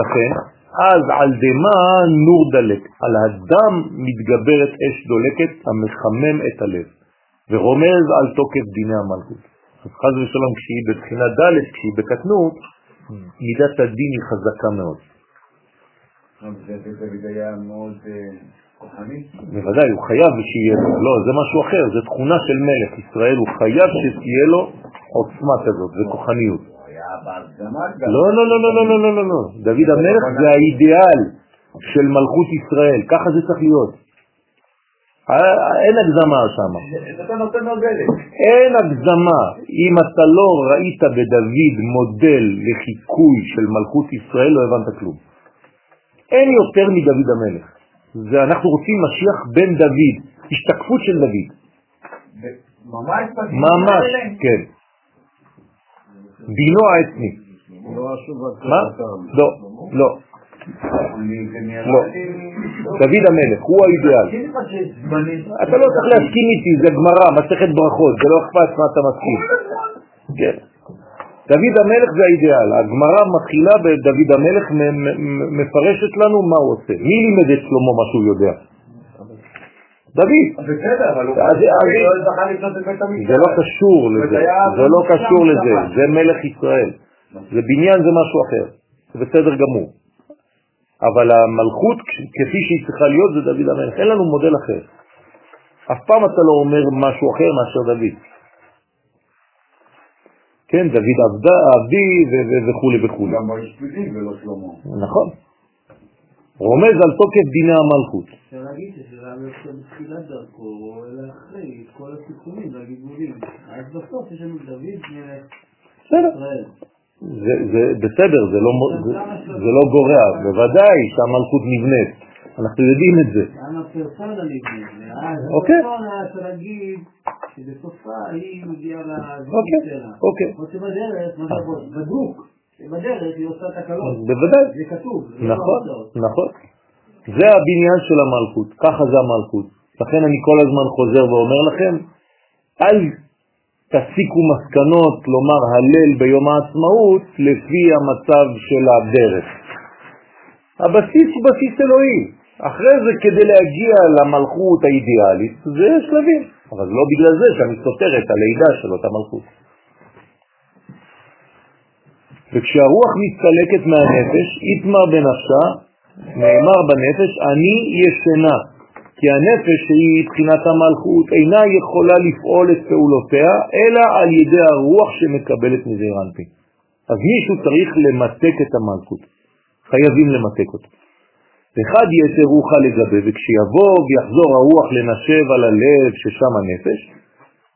לכן אז על דמה נור דלק, על הדם מתגברת אש דולקת המחמם את הלב, ורומז על תוקף דיני המלכות. אז חז ושלום כשהיא בבחינה ד', כשהיא בקטנות, מידת הדין היא חזקה מאוד. זה היה מאוד אה, כוחני? בוודאי, הוא חייב שיהיה לו, לא, זה משהו אחר, זה תכונה של מלך ישראל, הוא חייב שתהיה לו עוצמה כזאת וכוחניות. לא, לא, לא, לא, לא, לא, לא, לא. דוד המלך זה האידיאל של מלכות ישראל, ככה זה צריך להיות. אה, אין הגזמה שם. אין הגזמה. אם אתה לא ראית בדוד מודל לחיקוי של מלכות ישראל, לא הבנת כלום. אין יותר מדוד המלך. זה אנחנו רוצים משיח בן דוד, השתקפות של דוד. ממש, ממש, כן. דינו העצמי. מה? לא, לא. לא. דוד המלך, הוא האידיאל. אתה לא צריך להסכים איתי, זה גמרא, מסכת ברכות, זה לא אכפת מה אתה מסכים. כן. דוד המלך זה האידיאל. הגמרא מתחילה בדוד המלך, מפרשת לנו מה הוא עושה. מי לימד את שלמה מה שהוא יודע? דוד. בסדר, אבל הוא זכה לבנות את בית המקדש. זה לא קשור לזה, זה לא קשור לזה, זה מלך ישראל. זה בניין זה משהו אחר, זה בסדר גמור. אבל המלכות כפי שהיא צריכה להיות זה דוד המלך, אין לנו מודל אחר. אף פעם אתה לא אומר משהו אחר מאשר דוד. כן, דוד עבדה, עבדי וכו' וכו'. גם באשפוזים ולא שלמה. נכון. רומז על תוקף דיני המלכות. אפשר להגיד שזה יוצא בתחילת דרכו, אלא אחרי כל הסיכונים והגיבולים. אז בסוף יש לנו דוד מלך ישראל. זה, זה בסדר, זה לא, זה, זה לא גורע, בוודאי שהמלכות נבנית, אנחנו יודעים את זה. גם הפרסונה נבנית, אוקיי. הפרסונה אפשר להגיד שבסופה היא מגיעה אוקיי, שלה. אוקיי. או שבדרך, מה זה בדוק, בדרך היא עושה תקלות. בוודאי. זה כתוב. לא נכון. נכון. זה הבניין של המלכות, ככה זה המלכות. לכן אני כל הזמן חוזר ואומר לכם, אל תסיקו מסקנות, לומר הלל ביום העצמאות, לפי המצב של הדרך. הבסיס הוא בסיס אלוהי. אחרי זה, כדי להגיע למלכות האידיאלית, זה שלבים. אבל לא בגלל זה שאני סותר את הלידה של אותה מלכות. וכשהרוח מסתלקת מהנפש, יתמר בנפשה, נאמר בנפש, אני ישנה, כי הנפש שהיא בחינת המלכות אינה יכולה לפעול את פעולותיה, אלא על ידי הרוח שמקבלת מזעיר אנפין. אז מישהו צריך למתק את המלכות, חייבים למתק אותו. אחד יתר רוחה לגבי, וכשיבוא ויחזור הרוח לנשב על הלב ששם הנפש,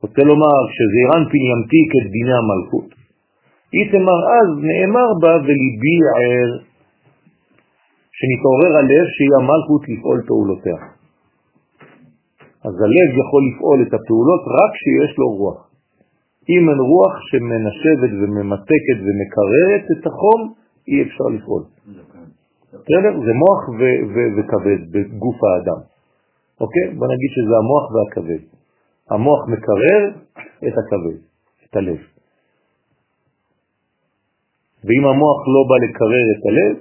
רוצה לומר שזעירנפין ימתיק את דיני המלכות, איתמר אז נאמר בה וליבי ער, שנתעורר הלב שהיא המלכות לפעול פעולותיה. אז הלב יכול לפעול את הפעולות רק כשיש לו רוח. אם אין רוח שמנשבת וממתקת ומקררת את החום, אי אפשר לפעול. בסדר? זה מוח וכבד בגוף האדם. אוקיי? בוא נגיד שזה המוח והכבד. המוח מקרר את הכבד, את הלב. ואם המוח לא בא לקרר את הלב,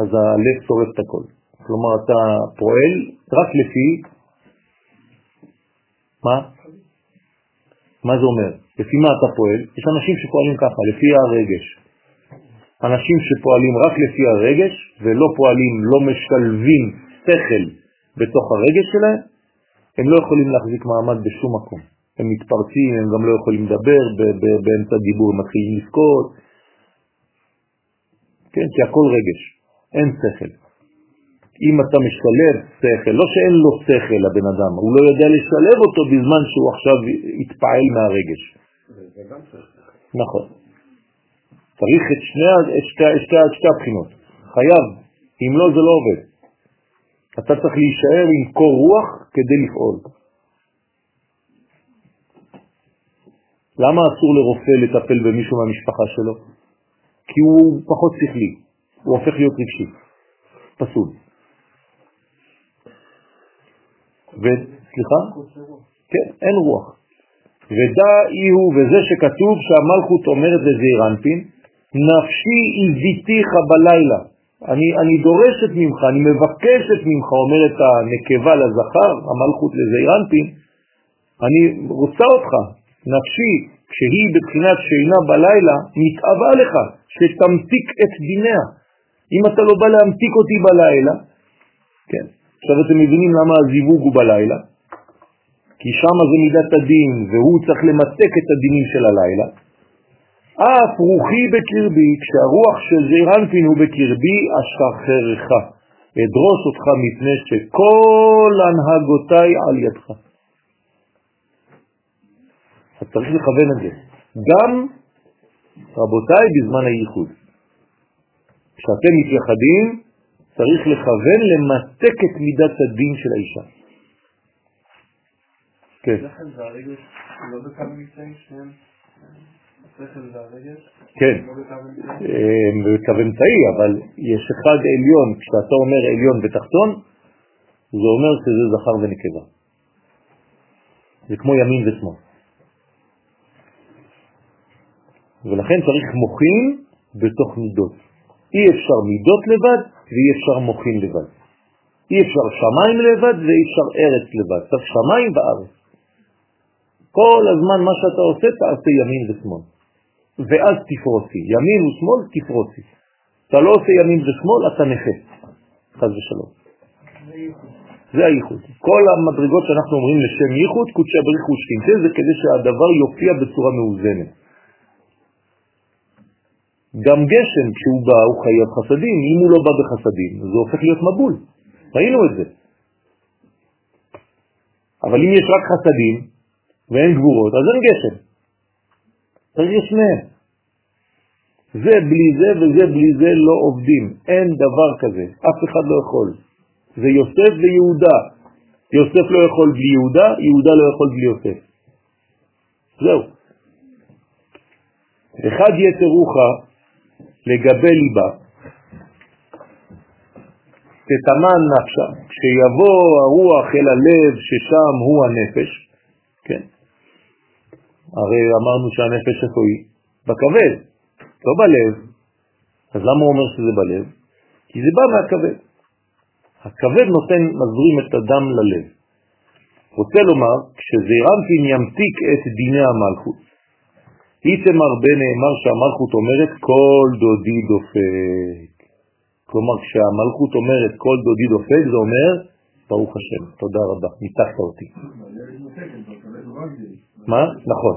אז הלב שורף את הכל. כלומר, אתה פועל רק לפי... מה? מה זה אומר? לפי מה אתה פועל? יש אנשים שפועלים ככה, לפי הרגש. אנשים שפועלים רק לפי הרגש ולא פועלים, לא משלבים שכל בתוך הרגש שלהם, הם לא יכולים להחזיק מעמד בשום מקום. הם מתפרצים, הם גם לא יכולים לדבר, באמצע דיבור הם מתחילים לבכות, כן, כי הכל רגש, אין שכל. אם אתה משלב שכל, לא שאין לו שכל לבן אדם, הוא לא יודע לשלב אותו בזמן שהוא עכשיו יתפעל מהרגש. נכון. צריך את שני, את שתי, שתי, שתי הבחינות. חייב, אם לא זה לא עובד. אתה צריך להישאר עם קור רוח כדי לפעול. למה אסור לרופא לטפל במישהו מהמשפחה שלו? כי הוא פחות שכלי, הוא הופך להיות רגשי, פסול. וסליחה? כן, אין רוח. ודע אי הוא, וזה שכתוב שהמלכות אומרת לזעיר אנפין, נפשי הביתיך בלילה. אני, אני דורשת ממך, אני מבקשת ממך, אומרת הנקבה לזכר, המלכות לזעיר אנפין, אני רוצה אותך, נפשי, כשהיא בבחינת שינה בלילה, מתאווה לך, שתמתיק את דיניה. אם אתה לא בא להמתיק אותי בלילה, כן, עכשיו אתם מבינים למה הזיווג הוא בלילה, כי שם זה מידת הדין, והוא צריך למתק את הדינים של הלילה. אף רוחי בקרבי, כשהרוח של זעירנפין הוא בקרבי, אשחררך, אדרוס אותך מפני שכל הנהגותיי על ידך. אז צריך לכוון את זה. גם, רבותיי, בזמן הייחוד. כשאתם מתייחדים, צריך לכוון למתק את מידת הדין של האישה. כן. לא כן, הם בקו אמצעי, אבל יש אחד עליון, כשאתה אומר עליון ותחתון, זה אומר שזה זכר ונקבה. זה כמו ימין ושמאל. ולכן צריך מוחין בתוך מידות. אי אפשר מידות לבד ואי אפשר מוחין לבד. אי אפשר שמיים לבד ואי אפשר ארץ לבד. צריך שמיים וארץ. כל הזמן מה שאתה עושה תעשה ימין ושמאל. ואז תפרוצי. ימין ושמאל תפרוצי. אתה לא עושה ימין ושמאל, אתה נכה. חז ושלום. זה הייחוד. כל המדרגות שאנחנו אומרים לשם ייחוד, קודשא בריך ושכינתה, זה כדי שהדבר יופיע בצורה מאוזנת. גם גשם, כשהוא בא, הוא חייב חסדים. אם הוא לא בא בחסדים, זה הופך להיות מבול. ראינו את זה. אבל אם יש רק חסדים ואין גבורות, אז אין גשם. צריך שניהם. זה בלי זה וזה בלי זה לא עובדים. אין דבר כזה. אף אחד לא יכול. זה יוסף ויהודה. יוסף לא יכול בלי יהודה, יהודה לא יכול בלי יוסף. זהו. אחד יתרוך לגבי ליבה, תתמן נפשה, כשיבוא הרוח אל הלב ששם הוא הנפש, כן, הרי אמרנו שהנפש איפה היא? בכבד, לא בלב, אז למה הוא אומר שזה בלב? כי זה בא מהכבד. הכבד נותן, מזרים את הדם ללב. רוצה לומר, כשזעירנפין ימתיק את דיני המלכות, איתמר בנאמר שהמלכות אומרת כל דודי דופק. כלומר, כשהמלכות אומרת כל דודי דופק, זה אומר, ברוך השם, תודה רבה, ניתחת אותי. מה? נכון,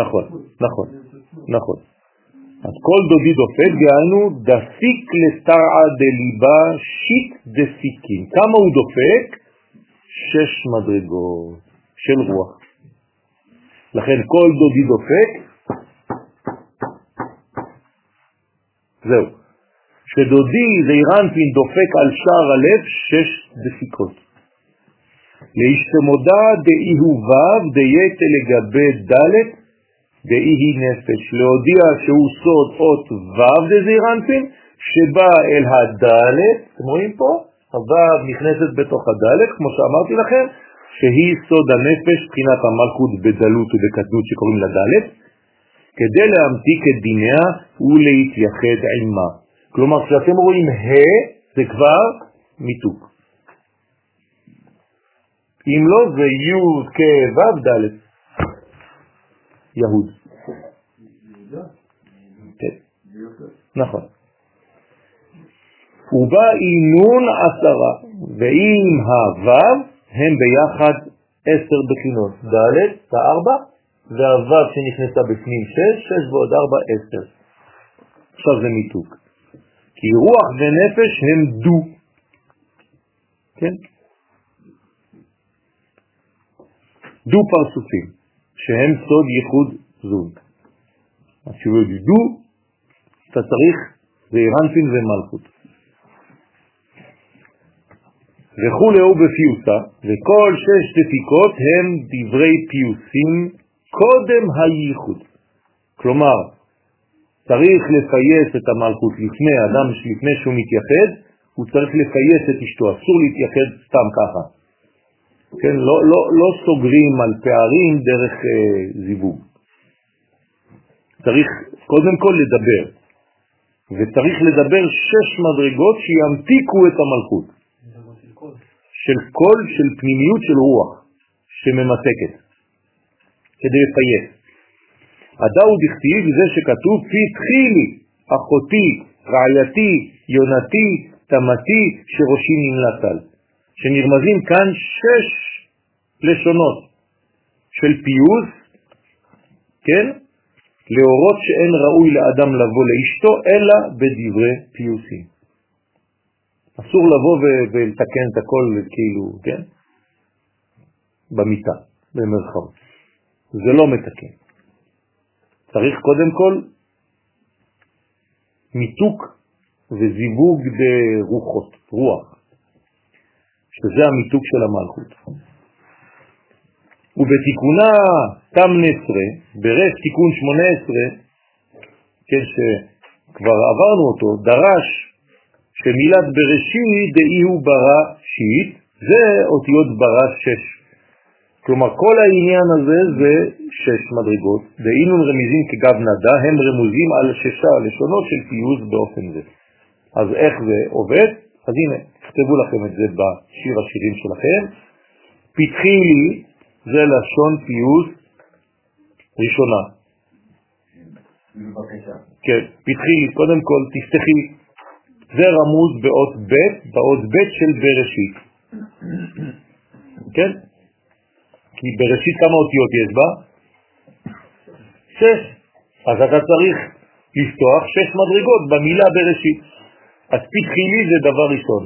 נכון, נכון, נכון. אז כל דודי דופק, דהיינו, דפיק לסרעה דליבה שיט דפיקין. כמה הוא דופק? שש מדרגות של רוח. לכן כל דודי דופק, זהו. שדודי זעירנטין דופק על שער הלב שש דפיקות. להשתמודה דאי הוא וו דייתה לגבי דלת דאי היא נפש. להודיע שהוא סוד אות וו דזעירנטין שבא אל הדלת, אתם רואים פה? הוו נכנסת בתוך הדלת, כמו שאמרתי לכם, שהיא סוד הנפש, בחינת המלכות בדלות ובקטנות שקוראים לה דלת, כדי להמתיק את דיניה ולהתייחד עימה. כלומר, כשאתם רואים ה' זה כבר מיתוק. אם לא, זה י' כ' ו' ד'. יהוד. כן, נכון. ובא אינון עשרה, ועם הו' הם ביחד עשר בחינות, ד' הארבע, והו' שנכנסה בפנים שש, שש ועוד ארבע עשר. עכשיו זה מיתוק. כי רוח ונפש הם דו. כן? דו פרצופים, שהם סוד ייחוד זוג. אז שהוא דו, אתה צריך זה אירנטין ומלכות. וכו' הוא בפיוסה, וכל שש דפיקות הם דברי פיוסים קודם הייחוד. כלומר, צריך לפייס את המלכות לפני אדם, לפני שהוא מתייחד, הוא צריך לפייס את אשתו, אסור להתייחד סתם ככה. כן, לא, לא, לא סוגרים על פערים דרך אה, זיווג. צריך קודם כל לדבר, וצריך לדבר שש מדרגות שימתיקו את המלכות. של קול של פנימיות של רוח שממתקת, כדי לפייס. הדאו דכתיב זה שכתוב פתחי לי, אחותי, רעייתי, יונתי, תמתי, שראשי נמלט על. שנרמזים כאן שש לשונות של פיוס, כן? להורות שאין ראוי לאדם לבוא לאשתו, אלא בדברי פיוסים. אסור לבוא ולתקן את הכל כאילו, כן? במיטה, במרחב. זה לא מתקן. צריך קודם כל מיתוק וזיווג ברוחות, רוח, שזה המיתוק של המלכות. ובתיקונה תם נסרה, ברף תיקון 18, כן, שכבר עברנו אותו, דרש שמילת בראשית דאי הוא ברא שיט, זה אותיות ברא שש. כלומר, כל העניין הזה זה שש מדרגות, דאינון רמיזים כגב נדה, הם רמוזים על ששה לשונות של פיוס באופן זה. אז איך זה עובד? אז הנה, תכתבו לכם את זה בשיר השירים שלכם. פתחי לי, זה לשון פיוס ראשונה. כן, פתחי לי, קודם כל תפתחי זה רמוז באות ב', באות ב' של בראשית. כן? כי בראשית כמה אותיות יש בה? שש. אז אתה צריך לפתוח שש מדרגות במילה בראשית. אז פתחילי זה דבר ראשון.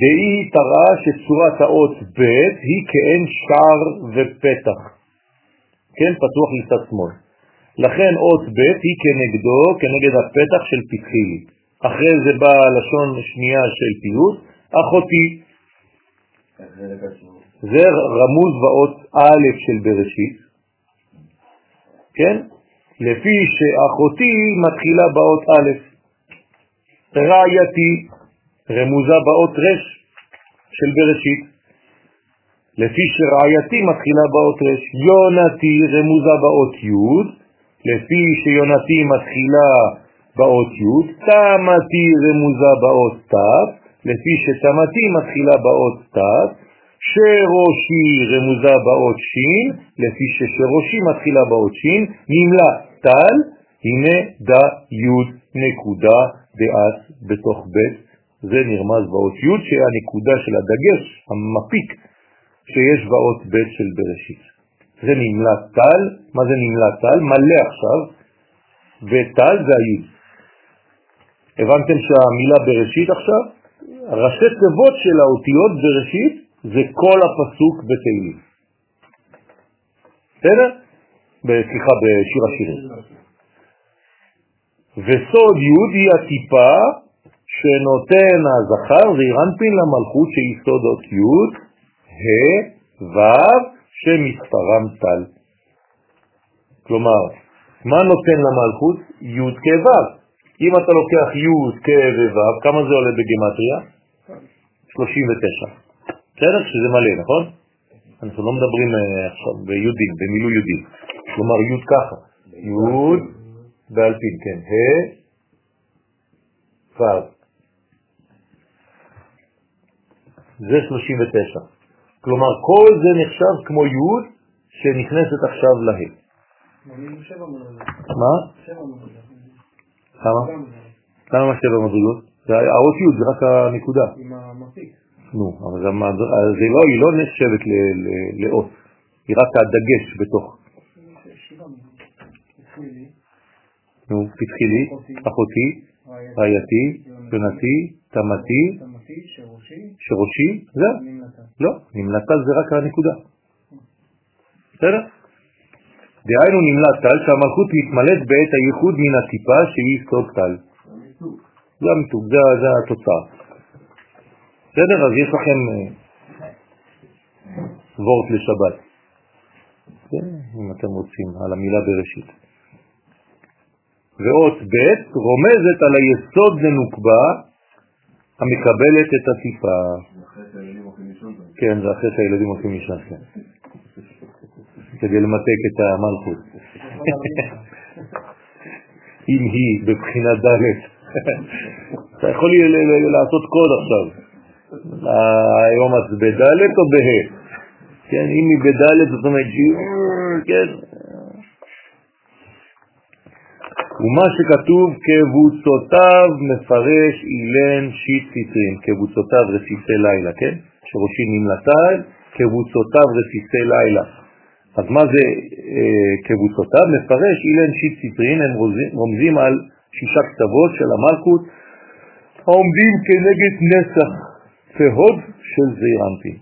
דהי תראה שצורת האות ב' היא כאין שער ופתח. כן, פתוח לצד שמאל. לכן אות ב' היא כנגדו, כנגד הפתח של פתחילי. אחרי זה בא לשון שנייה של פיוט, אחותי. זה רמוז באות א' של בראשית, כן? לפי שאחותי מתחילה באות א', רעייתי רמוזה באות ר' של בראשית, לפי שרעייתי מתחילה באות ר', יונתי רמוזה באות י', לפי שיונתי מתחילה באות י', תמתי רמוזה באות ת', לפי שתמתי מתחילה באות ת', שראשי רמוזה באות ש', לפי ששראשי מתחילה באות ש', נמלה תל, הנה דה י' נקודה דעת בתוך ב', זה נרמז באות י', שהנקודה של הדגש, המפיק, שיש באות ב' של בראשית. זה נמלה תל, מה זה נמלה תל? מלא עכשיו, וטל זה הי'. הבנתם שהמילה בראשית עכשיו? ראשי תיבות של האותיות בראשית זה כל הפסוק בתהילים. בסדר? סליחה, בשיר השירים. וסוד י' היא הטיפה שנותן הזכר ואירנפין למלכות שהיא סודות י', ה', ו', שמספרם טל. כלומר, מה נותן למלכות? י' כו'. אם אתה לוקח י' כו', כמה זה עולה בגמטריה? 39. בסדר? שזה מלא, נכון? אנחנו לא מדברים אה, עכשיו ביהודים, במילוי יהודים. כלומר י' ככה. י' באלפין, כן. ה' ו'. זה 39. כלומר, כל זה נחשב כמו י' שנכנסת עכשיו לה'. מה? כמה? כמה שבע מדרגות? האות י' זה רק הנקודה. עם המפיק. נו, אבל זה לא, היא לא נחשבת לאות, היא רק הדגש בתוך. נו, פתחי לי, אחותי, רעייתי, יונתי, תמתי, שרושי, זהו. לא, נמלטה זה רק הנקודה. בסדר? דהיינו נמלט טל שהמלכות מתמלאת בעת הייחוד מן הטיפה שהיא סוד טל. זה המיתוג, זה התוצאה. בסדר? אז יש לכם אה, וורט לשבת, כן? אם אתם רוצים, על המילה בראשית. ואות ב' רומזת על היסוד לנוקבה המקבלת את הטיפה. כן, זה אחרי שהילדים הולכים לישון, כן. כדי למתק את המלכות. אם היא בבחינת ד', אתה יכול לעשות קוד עכשיו. היום את בדלת או בה'? כן, אם היא בדלת זאת אומרת כן. ומה שכתוב כבוצותיו מפרש אילן שיט ציטרין, כבוצותיו רסיסי לילה, כן? שראשי נמלטל, כבוצותיו רסיסי לילה. אז מה זה אה, כבוצותיו? מפרש אילן שיט ציטרין, הם רומזים על שישה כתבות של המלכות העומדים כנגד נסח והוד של זעירנטין.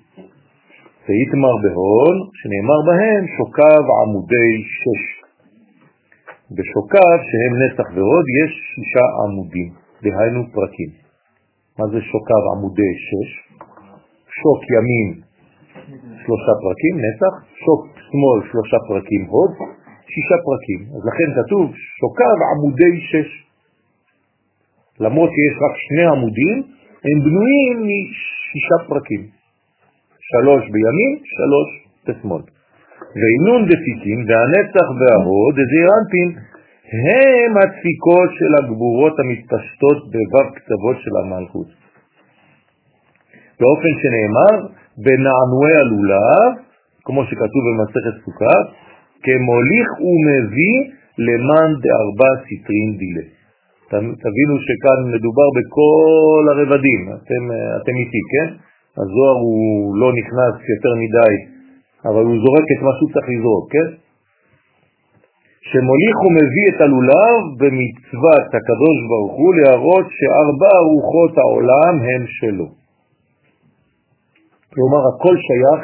ויתמר בהון, שנאמר בהם שוקיו עמודי שש. בשוקיו, שהם נסח והוד, יש שישה עמודים, דהיינו פרקים. מה זה שוקיו עמודי שש? שוק ימין שלושה פרקים, נסח, שוק שמאל שלושה פרקים, הוד, שישה פרקים. אז לכן כתוב שוקיו עמודי שש. למרות שיש רק שני עמודים, הם בנויים משישה פרקים, שלוש בימין, שלוש בשמאל. ואינון דפיקים והנצח וההוד, דזירנטין, הם הדפיקות של הגבורות המתפשטות בו"ב כתבות של המלכות. באופן שנאמר, בנענועי הלולב, כמו שכתוב במסכת סוכה, כמוליך ומביא למען דארבע סטרין דילה. תבינו שכאן מדובר בכל הרבדים, אתם, אתם איתי, כן? הזוהר הוא לא נכנס יותר מדי, אבל הוא זורק את מה שהוא צריך לזרוק, כן? שמוליך ומביא את הלולב במצוות הקדוש ברוך הוא להראות שארבע רוחות העולם הם שלו. כלומר, הכל שייך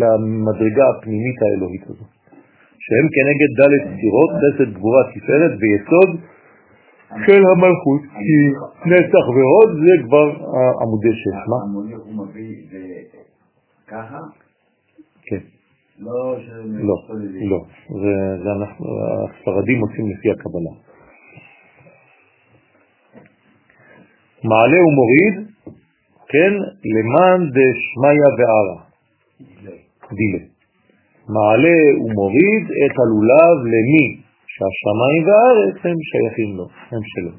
למדרגה הפנימית האלוהית הזאת, שהם כנגד ד' ספירות, חסד, גבורה, תפארת ויסוד של המלכות, כי נצח והוד זה כבר עמודי שש. מה? המוליך הוא מביא זה ככה? כן. לא, לא, לא. זה אנחנו, הספרדים עושים לפי הקבלה. מעלה ומוריד, כן, למאן דשמיא וארעא. דיליה. מעלה ומוריד את הלולב למי? שהשמיים והארץ הם שייכים לו, הם שלו.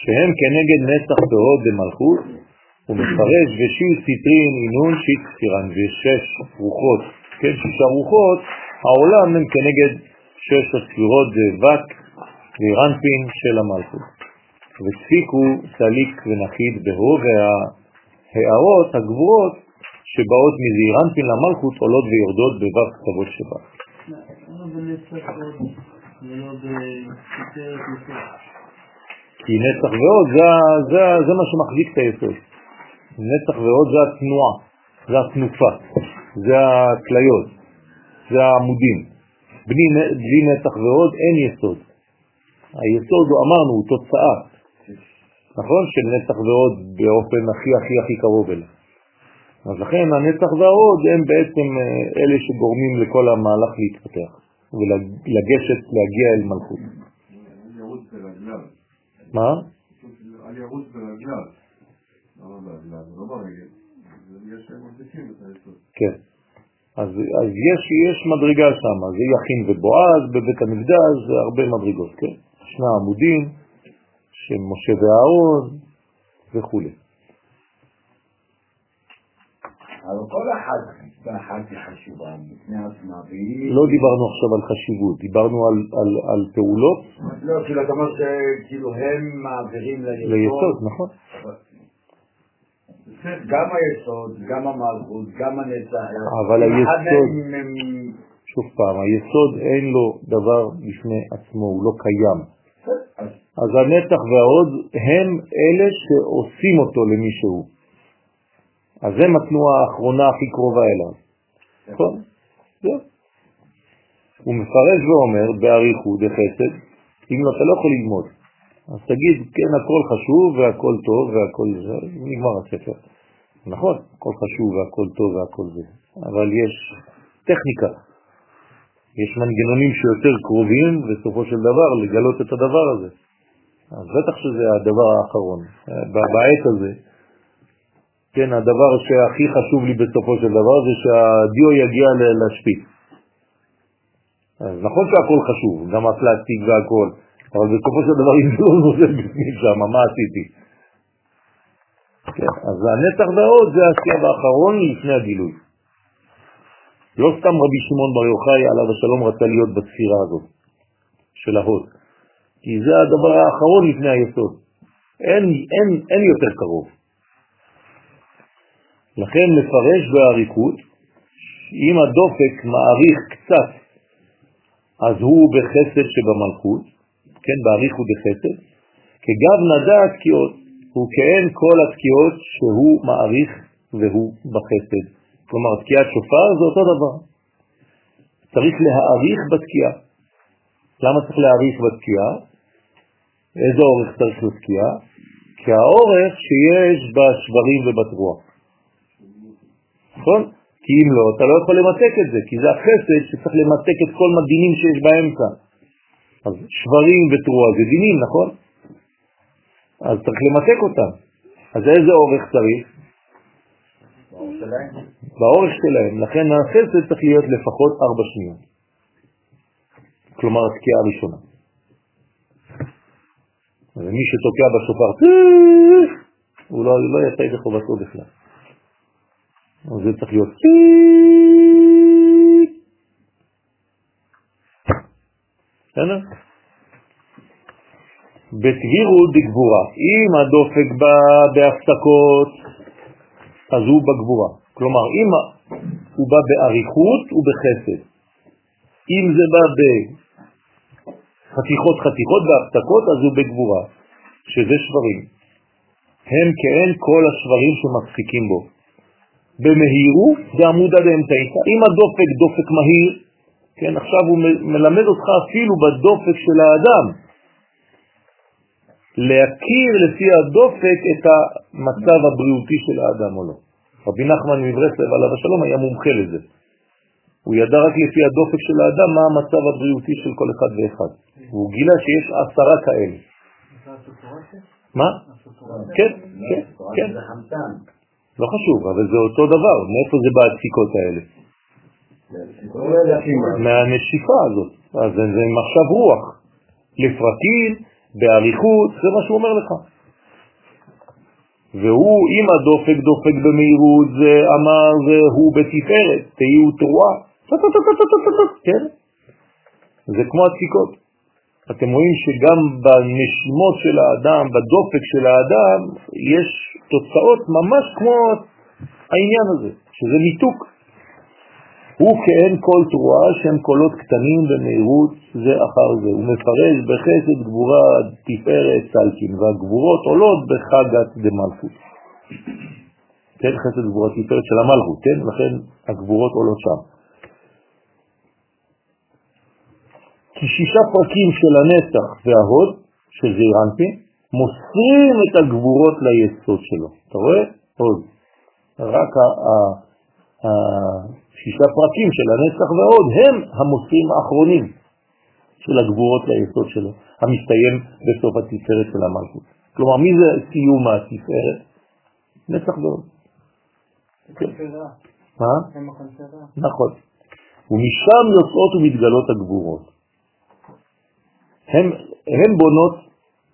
שהם כנגד נצח והוד ומלכות, הוא מפרש ושית סטרין אינון שית ספירן ושש רוחות, כן, שישה רוחות, העולם הם כנגד שש הספירות דבק וירנפין של המלכות. וספיקו סליק ונחית בהו וההערות הגבורות שבאות מזעירנפין למלכות עולות ויורדות בבב כתבות שבה. כי נצח ועוד זה, זה, זה מה שמחזיק את היסוד. נצח ועוד זה התנועה, זה התנופה, זה הכליות. זה העמודים. בלי, בלי נתח ועוד אין יסוד. היסוד, אמרנו, הוא תוצאה, נכון? של נתח ועוד באופן הכי הכי הכי קרוב אליו. אז לכן הנצח והעוד הם בעצם אה, אלה שגורמים לכל המהלך להתפתח ולגשת, להגיע אל מלכות. מה? על ירוץ ברגליו. לא ברגליו, לא ברגל. כן. אז, אז יש, יש מדרגה שם, זה יכין ובועז בבית המקדש, זה הרבה מדרגות, כן? שני עמודים של משה ואהרון וכו'. אבל כל אחת ואחת היא חשובה בפני עצמה, והיא... לא דיברנו עכשיו על חשיבות, דיברנו על, על, על פעולות. לא, כאילו אתה אומר שכאילו הם מעבירים ליסוד. ליסוד, נכון. גם היסוד, גם המלכות, גם הנצח. אבל היסוד, שוב פעם, היסוד אין לו דבר בפני עצמו, הוא לא קיים. אז הנצח והעוד הם אלה שעושים אותו למישהו. אז הם התנועה האחרונה הכי קרובה אליו. נכון? זהו. הוא מפרש ואומר באריכות, בחסד, אם לא, אתה לא יכול ללמוד. אז תגיד, כן, הכל חשוב והכל טוב והכל זה, נגמר הספר. נכון, הכל חשוב והכל טוב והכל זה, אבל יש טכניקה, יש מנגנונים שיותר קרובים בסופו של דבר לגלות את הדבר הזה. אז בטח שזה הדבר האחרון. בעת הזה, כן, הדבר שהכי חשוב לי בסופו של דבר זה שהדיו יגיע לשפיץ. נכון שהכל חשוב, גם הפלסטיק והכל, אבל בסופו של דבר אם לא נוזל בפנים שם, מה עשיתי? כן, אז הנצח והעוד זה השלב האחרון לפני הגילוי. לא סתם רבי שמעון בר יוחאי עליו השלום רצה להיות בספירה הזאת של ההוד, כי זה הדבר האחרון לפני היסוד. אין, אין, אין יותר קרוב. לכן מפרש באריכות, אם הדופק מעריך קצת, אז הוא בחסד שבמלכות, כן, באריכות בחסד, כגב נדע התקיעות, הוא כאין כל התקיעות שהוא מעריך והוא בחסד. כלומר, תקיעת שופר זה אותו דבר. צריך להעריך בתקיעה. למה צריך להעריך בתקיעה? איזה אורך צריך לתקיעה? כי האורך שיש בשברים ובתרוח. נכון? כי אם לא, אתה לא יכול למתק את זה, כי זה החסד שצריך למתק את כל מדינים שיש באמצע. אז שברים ותרועה זה דינים, נכון? אז צריך למתק אותם. אז איזה אורך צריך? באורך שלהם. באורך שלהם. לכן החסד צריך להיות לפחות ארבע שניות. כלומר, התקיעה הראשונה. ומי שתוקע בשופר, הוא לא, לא יצא ידי חובתו בכלל. זה צריך להיות בסדר? בתבירות דגבורה. אם הדופק בא בהפסקות, אז הוא בגבורה. כלומר, אם הוא בא באריכות, הוא בחסד. אם זה בא בחתיכות חתיכות בהפסקות, אז הוא בגבורה, שזה שברים. הם כאין כל השברים שמפסיקים בו. במהירו זה עמוד עד האמצעי. אם הדופק דופק מהיר, כן, עכשיו הוא מלמד אותך אפילו בדופק של האדם, להכיר לפי הדופק את המצב הבריאותי של האדם או לא. רבי נחמן מברסלב עליו השלום היה מומחה לזה. הוא ידע רק לפי הדופק של האדם מה המצב הבריאותי של כל אחד ואחד. והוא גילה שיש עשרה כאלה. מה? כן, כן, כן. לא חשוב, אבל זה אותו דבר. מאיפה זה בא הדפיקות האלה? מהנשיפה הזאת. אז זה מחשב רוח. לפרקים, באריכות, זה מה שהוא אומר לך. והוא, אם הדופק דופק במהירות, זה אמר, והוא בתפארת, תהיו תרועה. כן? זה כמו הדפיקות. אתם רואים שגם בנשימות של האדם, בדופק של האדם, יש תוצאות ממש כמו העניין הזה, שזה ניתוק. הוא כאין כל תרועה שהם קולות קטנים במהירות זה אחר זה. הוא מפרש בחסד גבורה תפארת צלקים, והגבורות עולות בחגת דמלכות. כן, חסד גבורה תפארת של המלכות, כן? לכן הגבורות עולות שם. כי שישה פרקים של הנצח וההוד, של זעירנטי, מוסרים את הגבורות ליסוד שלו. אתה רואה? עוד. רק השישה פרקים של הנצח וההוד הם המוסרים האחרונים של הגבורות ליסוד שלו, המסתיים בסוף התפארת של המלכות. כלומר, מי זה סיום התפארת? נצח והוד. מה? נכון. ומשם יוצאות ומתגלות הגבורות. הן בונות,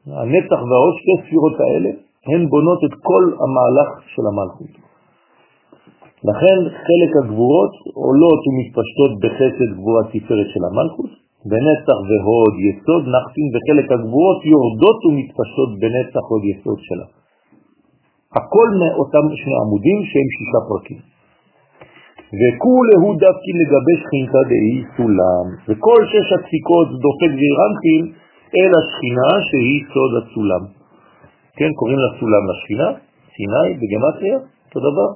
הנצח והעוד, שתי ספירות האלה, הן בונות את כל המהלך של המלכות. לכן חלק הגבורות עולות ומתפשטות בחסד גבורת תפארת של המלכות, בנצח והוד יסוד נחתים, וחלק הגבורות יורדות ומתפשטות בנצח הוד יסוד שלה. הכל מאותם שני עמודים שהם שישה פרקים. וכולהו דווקא לגבי שכינתא דאי סולם, וכל שש הדפיקות דופק ואירנטים אל השכינה שהיא סוד הסולם. כן, קוראים לה סולם לשכינה, סיני בגמטריה, אותו דבר.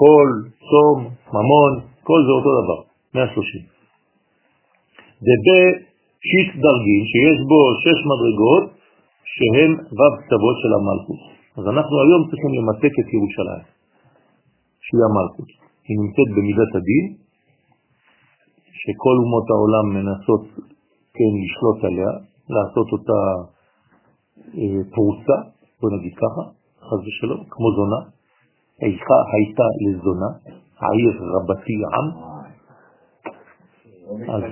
כל, צום, ממון, כל זה אותו דבר, 130. דבה שיט דרגים שיש בו שש מדרגות שהן ו' כתבות של המלכות. אז אנחנו היום צריכים למתק את ירושלים, שהיא המלכות. היא נמצאת במידת הדין, שכל אומות העולם מנסות כן לשלוט עליה, לעשות אותה אה, פרוסה, בוא נגיד ככה, חז ושלום, כמו זונה. איכה הייתה לזונה, העיר רבתי עם. אז,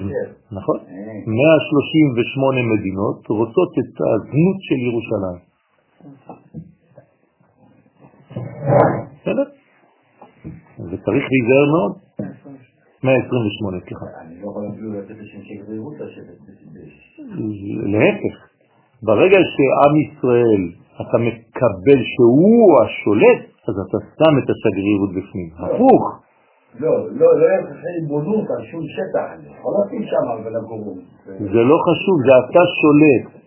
נכון, 138 מדינות רוצות את הזנות של ירושלים. בסדר? וצריך להיזהר מאוד. 128, סליחה. אני לא יכול אפילו לתת לשם שגרירות לשבת. להפך, ברגע שעם ישראל, אתה מקבל שהוא השולט, אז אתה שם את השגרירות בפנים. הפוך. לא, לא, לא יש לך ריבונות על שום שטח, אני יכול לשים שם ולגורו. זה לא חשוב, זה אתה שולט.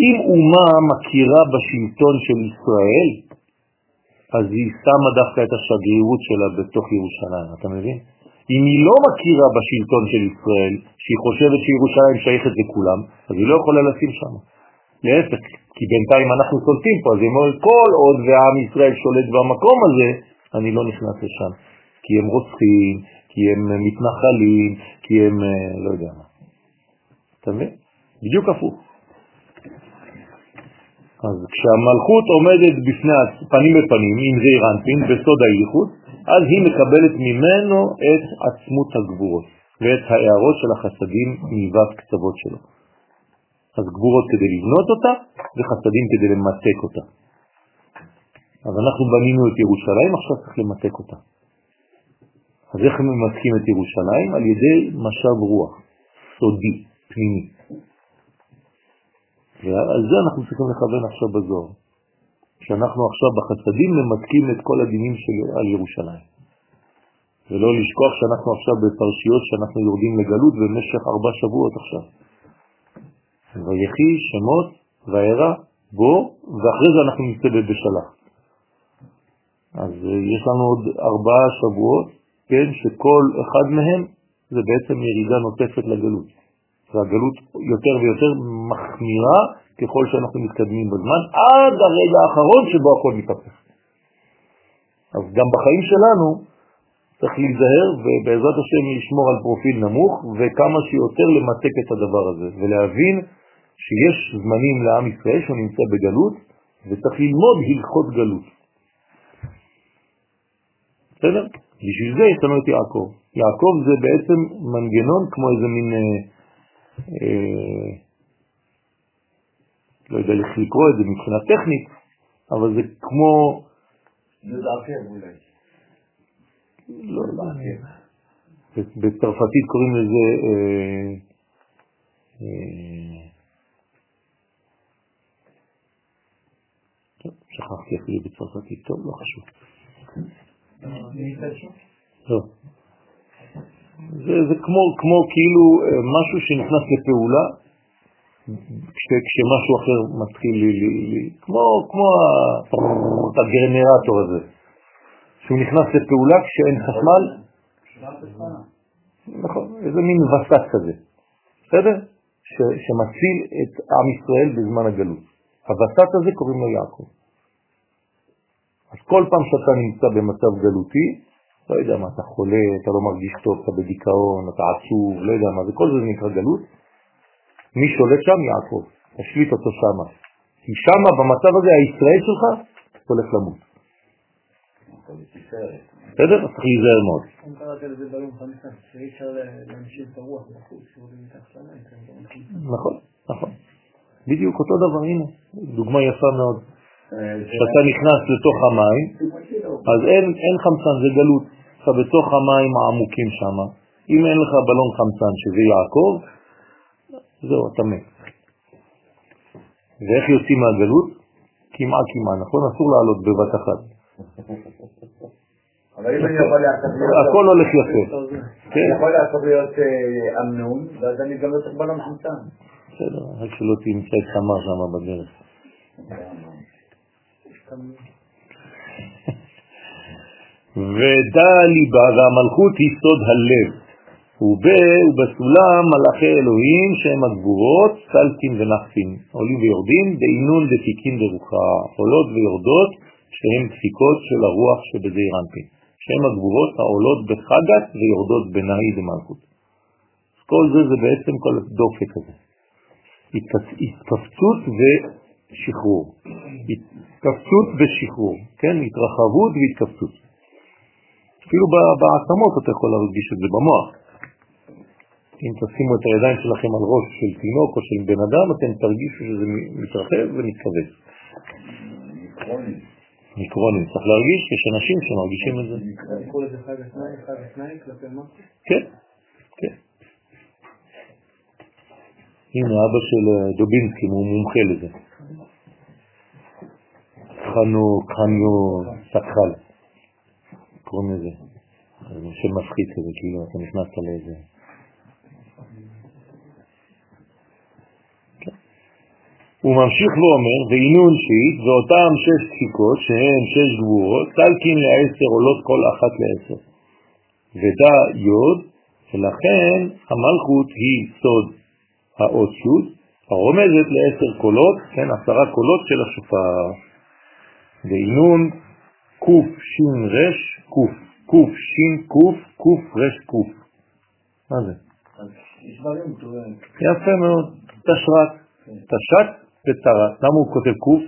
אם אומה מכירה בשלטון של ישראל, אז היא שמה דווקא את השגרירות שלה בתוך ירושלים, אתה מבין? אם היא לא מכירה בשלטון של ישראל, שהיא חושבת שירושלים שייכת לכולם, אז היא לא יכולה לשים שם. להפך, כי בינתיים אנחנו שולטים פה, אז היא אומרת, כל עוד ועם ישראל שולט במקום הזה, אני לא נכנס לשם. כי הם רוצחים, כי הם מתנחלים, כי הם אה, לא יודע מה. אתה מבין? בדיוק הפוך. אז כשהמלכות עומדת בפני פנים בפנים עם זעיר אנפין בסוד הייחוד, אז היא מקבלת ממנו את עצמות הגבורות ואת ההערות של החסדים מו"ב קצוות שלו. אז גבורות כדי לבנות אותה וחסדים כדי למתק אותה. אז אנחנו בנינו את ירושלים, עכשיו צריך למתק אותה. אז איך ממתקים את ירושלים? על ידי משב רוח, סודי, פנימי. ועל זה אנחנו צריכים לכוון עכשיו בזוהר. שאנחנו עכשיו בחסדים ממתקים את כל הדינים של על ירושלים. ולא לשכוח שאנחנו עכשיו בפרשיות שאנחנו יורדים לגלות במשך ארבע שבועות עכשיו. ויחי שמות ואירע בו, ואחרי זה אנחנו נצא בשלח. אז אה, יש לנו עוד ארבעה שבועות, כן, שכל אחד מהם זה בעצם ירידה נוספת לגלות. והגלות יותר ויותר מחמירה ככל שאנחנו מתקדמים בזמן, עד הרגע האחרון שבו הכל מתהפך. אז גם בחיים שלנו צריך להיזהר ובעזרת השם לשמור על פרופיל נמוך וכמה שיותר למתק את הדבר הזה ולהבין שיש זמנים לעם ישראל שהוא נמצא בגלות וצריך ללמוד הלכות גלות. בסדר? בשביל זה יש לנו את יעקב. יעקב זה בעצם מנגנון כמו איזה מין אה, לא יודע איך לקרוא את זה מבחינה טכנית, אבל זה כמו... לא, לא. בצרפתית קוראים לזה... אה, אה, שכחתי זה בצרפתית, טוב, לא חשוב. לא. זה, זה כמו, כמו כאילו משהו שנכנס לפעולה כש, כשמשהו אחר מתחיל לי, לי, לי כמו, כמו הגנרטור הזה, שהוא נכנס לפעולה כשאין חשמל. נכון, איזה מין וסת כזה. בסדר? שמציל את עם ישראל בזמן הגלות. הווסת הזה קוראים לו יעקב. אז כל פעם שאתה נמצא במצב גלותי, לא יודע מה, אתה חולה, אתה לא מרגיש טוב, אתה בדיכאון, אתה עצוב, לא יודע מה, זה כל זה נקרא גלות. מי שולט שם? יעקב. תשליט אותו שמה. כי שמה, במצב הזה, הישראל שלך הולך למות. בסדר? צריך להיזהר מאוד. חמצן. נכון, נכון. בדיוק אותו דבר, הנה, דוגמה יפה מאוד. אה, כשאתה נכנס לתוך המים, אז אין, אין חמצן, זה גלות. אתה בתוך המים העמוקים שם. אם אין לך בלון חמצן, שזה יעקב, זהו, אתה מת. ואיך יוצאים מהגלות? כמעה כמעה, נכון? אסור לעלות בבת אחת. הכל הולך יפה. אני כן, יכול לעשות להיות אה, אמנון, ואז אני גם לא צריך בלון חמצן. בסדר, רק שלא תמצא את תמר שם בדרך. ודע ליבה והמלכות היא סוד הלב, וב ובסולם מלאכי אלוהים שהם הגבורות, סלקים ונחפים, עולים ויורדים, דעינון דפיקין דרוחה, עולות ויורדות, שהן דפיקות של הרוח שבזעיר אנפין, שהן הגבורות העולות בחגת ויורדות בנאי דמלכות. כל זה זה בעצם כל הדופק הזה. התכווצות ושחרור. התכווצות ושחרור, כן? התרחבות והתכווצות. אפילו בעצמות אתה יכול להרגיש את זה במוח. אם תשימו את הידיים שלכם על ראש של תינוק או של בן אדם, אתם תרגישו שזה מתרחב ומתכווץ. מיקרונים. צריך להרגיש, יש אנשים שמרגישים את זה. כן, כן. הנה, אבא של אה, דובינסקי, הוא מומחה לזה. חנו, חניו סקחל, קוראים לזה. זה שם מפחיד כזה, כאילו אתה נכנסת לאיזה... כן. הוא ממשיך ואומר, ועינון שיט, ואותם שש דפיקות, שהן שש גבורות, תלקין לעשר עולות כל אחת לעשר. ודע יוד, ולכן המלכות היא סוד האות יוד, הרומזת לעשר קולות, כן, עשרה קולות של השופר. ועינון קוף שין רש קוף, קוף שין קוף, קוף רש קוף. מה זה? יפה מאוד, תשרת, תשת ותרת. למה הוא כותב קוף?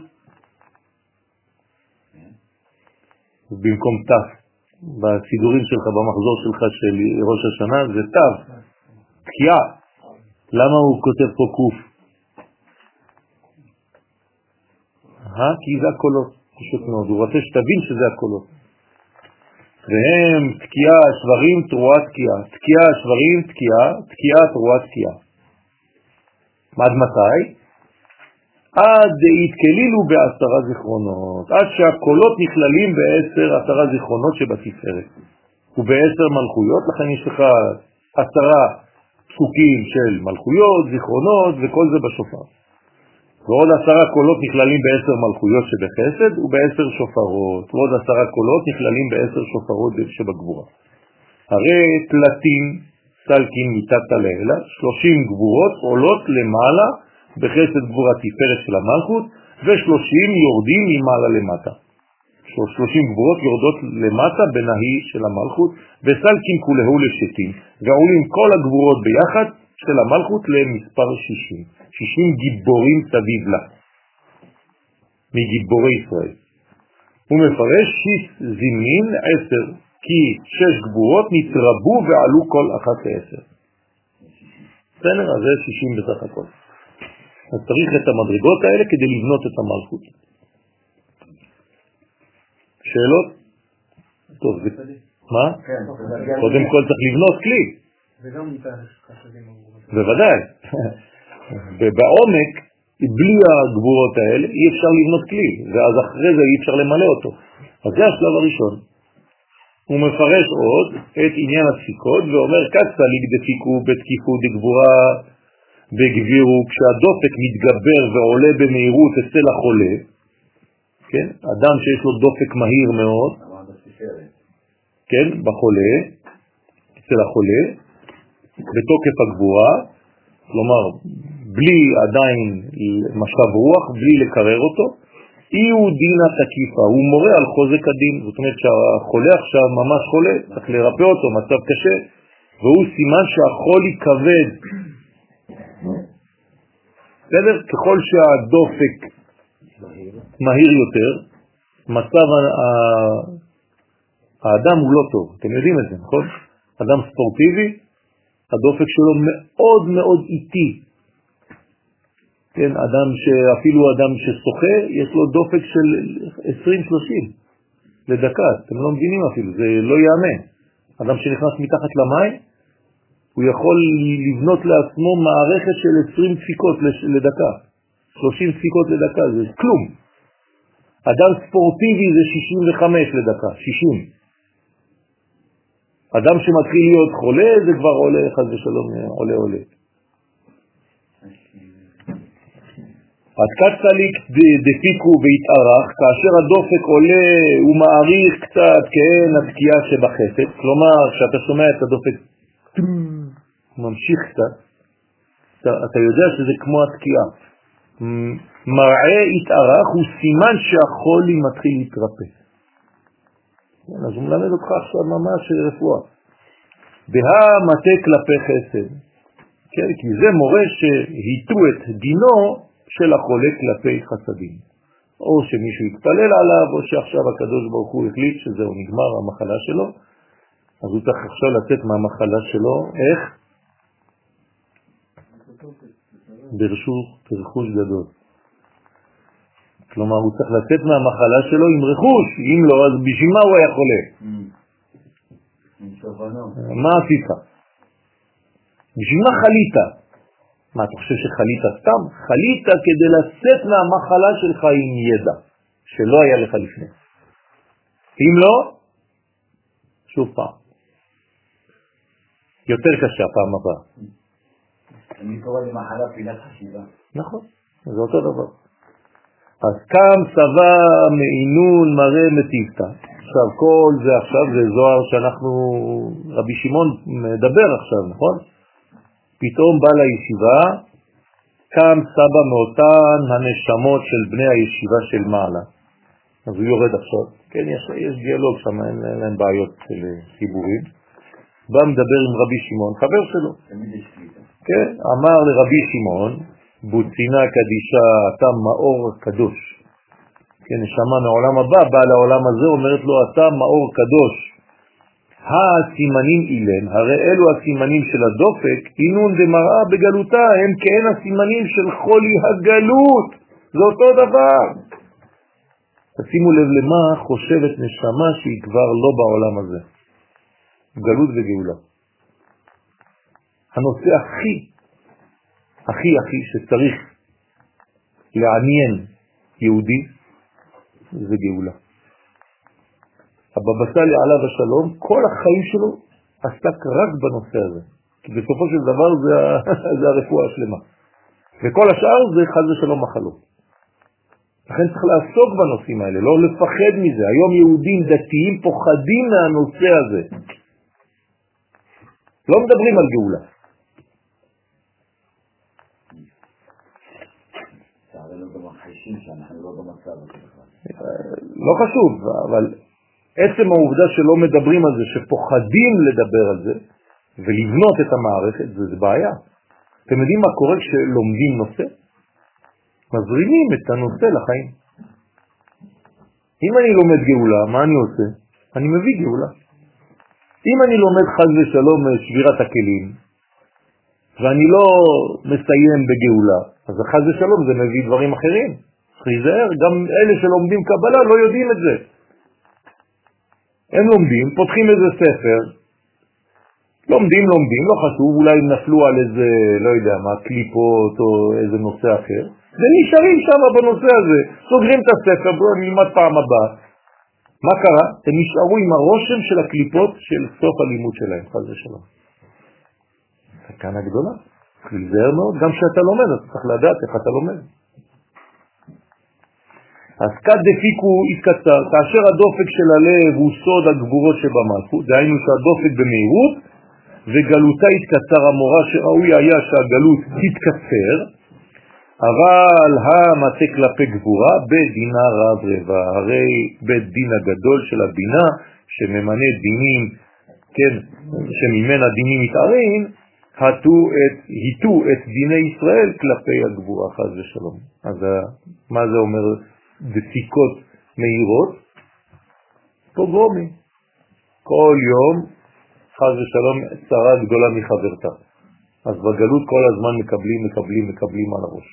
במקום תף. בסידורים שלך, במחזור שלך של ראש השנה זה תו, תקיעה. למה הוא כותב פה קוף? אה? כי זה הקולות, פשוט מאוד. הוא רוצה שתבין שזה הקולות. והם תקיעה, שברים, תרועה, תקיעה. תקיעה, שברים, תקיעה, תקיעה, תרועה, תקיעה. עד מתי? עד יתקלילו בעשרה זיכרונות, עד שהקולות נכללים בעשר, עשרה זיכרונות שבתפארת. ובעשר מלכויות, לכן יש לך עשרה פסוקים של מלכויות, זיכרונות, וכל זה בשופר. ועוד עשרה קולות נכללים בעשר מלכויות שבחסד ובעשר שופרות, ועוד עשרה קולות נכללים בעשר שופרות שבגבורה. הרי תלתים סלקים מתתא לעילה, שלושים גבורות עולות למעלה בחסד גבורה תפארת של המלכות, ושלושים יורדים ממעלה למטה. שלושים גבורות יורדות למטה בנהי של המלכות, וסלקים כולהו לשתים, ועולים כל הגבורות ביחד של המלכות למספר שישים. שישים גיבורים סביב לה, מגיבורי ישראל. הוא מפרש שיש זימין עשר, כי שש גבורות נתרבו ועלו כל אחת לעשר. בסדר? אז זה שישים בסך הכל. אז צריך את המדרגות האלה כדי לבנות את המלכות. שאלות? טוב, זה... מה? כן, קודם כל צריך לבנות כלי, אמורים. בוודאי. ובעומק, בלי הגבורות האלה, אי אפשר לבנות כלי, ואז אחרי זה אי אפשר למלא אותו. אז זה השלב הראשון. הוא מפרש עוד את עניין הדפיקות ואומר קצה לגדפיקו בתקיפות דגבורה בגבירו, כשהדופק מתגבר ועולה במהירות אצל החולה, כן? אדם שיש לו דופק מהיר מאוד, כן, בחולה, אצל החולה, בתוקף הגבורה, כלומר, בלי עדיין משב רוח, בלי לקרר אותו, אי הוא דין התקיפה, הוא מורה על חוזק הדין, זאת אומרת שהחולה עכשיו ממש חולה, צריך לרפא אותו, מצב קשה, והוא סימן שהחולי כבד. בסדר? ככל שהדופק מהיר יותר, מצב האדם הוא לא טוב, אתם יודעים את זה, נכון? אדם ספורטיבי, הדופק שלו מאוד מאוד איטי. כן, אדם שאפילו אדם ששוחה, יש לו דופק של 20-30 לדקה, אתם לא מבינים אפילו, זה לא יאמן. אדם שנכנס מתחת למים, הוא יכול לבנות לעצמו מערכת של 20 דפיקות לדקה, 30 דפיקות לדקה, זה כלום. אדם ספורטיבי זה 65 לדקה, 60. אדם שמתחיל להיות חולה זה כבר עולה, חז ושלום, עולה עולה. עד קצליק דפיקו והתארך, כאשר הדופק עולה הוא מעריך קצת כאין התקיעה שבחסד, כלומר כשאתה שומע את הדופק ממשיך קצת, אתה, אתה יודע שזה כמו התקיעה. מראה התארך הוא סימן שהחולי מתחיל להתרפא. כן, אז הוא מלמד אותך עכשיו ממש רפואה. בהא מטה כלפי חסד, כן, כי זה מורה שהיטו את דינו של החולה כלפי חסדים. או שמישהו יתפלל עליו, או שעכשיו הקדוש ברוך הוא החליט שזהו נגמר המחלה שלו, אז הוא צריך עכשיו לצאת מהמחלה שלו, איך? ברשות רכוש גדול. כלומר, הוא צריך לצאת מהמחלה שלו עם רכוש, אם לא, אז בשביל מה הוא היה חולה? מה עשית? בשביל מה חלית? מה, אתה חושב שחלית סתם? חלית כדי לצאת מהמחלה שלך עם ידע, שלא היה לך לפני. אם לא, שוב פעם. יותר קשה פעם הבאה. אני קורא למחלה פילת חשיבה. נכון, זה אותו דבר. אז קם סבא מעינון מראה מטיבתא. עכשיו, כל זה עכשיו זה זוהר שאנחנו, רבי שמעון מדבר עכשיו, נכון? פתאום בא לישיבה, קם סבא מאותן הנשמות של בני הישיבה של מעלה. אז הוא יורד עכשיו, כן, יש, יש דיאלוג שם, אין, אין להם בעיות של חיבורים. בא מדבר עם רבי שמעון, חבר שלו. כן, אמר לרבי שמעון, בוצינה קדישה, אתה מאור קדוש. כן, נשמה מעולם הבא, באה לעולם הזה, אומרת לו, אתה מאור קדוש. הסימנים אילן, הרי אלו הסימנים של הדופק, אינון דמראה בגלותה, הם כאין הסימנים של חולי הגלות. זה אותו דבר. תשימו לב למה חושבת נשמה שהיא כבר לא בעולם הזה. גלות וגאולה. הנושא הכי הכי הכי שצריך לעניין יהודי זה גאולה. הבבא סאלי עליו השלום, כל החיים שלו עסק רק בנושא הזה. כי בסופו של דבר זה, זה הרפואה השלמה. וכל השאר זה חז ושלום מחלות. לכן צריך לעסוק בנושאים האלה, לא לפחד מזה. היום יהודים דתיים פוחדים מהנושא הזה. לא מדברים על גאולה. לא חשוב, אבל עצם העובדה שלא מדברים על זה, שפוחדים לדבר על זה ולבנות את המערכת, זה, זה בעיה. אתם יודעים מה קורה כשלומדים נושא? מזרימים את הנושא לחיים. אם אני לומד גאולה, מה אני עושה? אני מביא גאולה. אם אני לומד חז ושלום שבירת הכלים, ואני לא מסיים בגאולה, אז חז ושלום זה מביא דברים אחרים. צריך להיזהר, גם אלה שלומדים קבלה לא יודעים את זה. הם לומדים, פותחים איזה ספר, לומדים, לומדים, לא חשוב, אולי הם נפלו על איזה, לא יודע מה, קליפות או איזה נושא אחר, ונשארים שם בנושא הזה, סוגרים את הספר, בואו נלמד פעם הבאה. מה קרה? הם נשארו עם הרושם של הקליפות של סוף הלימוד שלהם, חז ושלום. סכנה גדולה, להיזהר מאוד, גם כשאתה לומד, אתה צריך לדעת איך אתה לומד. אז כד דפיקו יתקצר, כאשר הדופק של הלב הוא סוד הגבורות שבמלכות, דהיינו שהדופק במהירות, וגלותה יתקצר המורה שראוי היה שהגלות תתקצר, אבל המטה כלפי גבורה בדינה רב רבע, הרי בית דין הגדול של הבינה שממנה דינים, כן, שממנה דינים מתארים, הטו את, היטו את דיני ישראל כלפי הגבורה, חז ושלום. אז מה זה אומר דפיקות מהירות? פוגרומים. כל יום, חז ושלום, צרה גדולה מחברתה. אז בגלות כל הזמן מקבלים, מקבלים, מקבלים על הראש.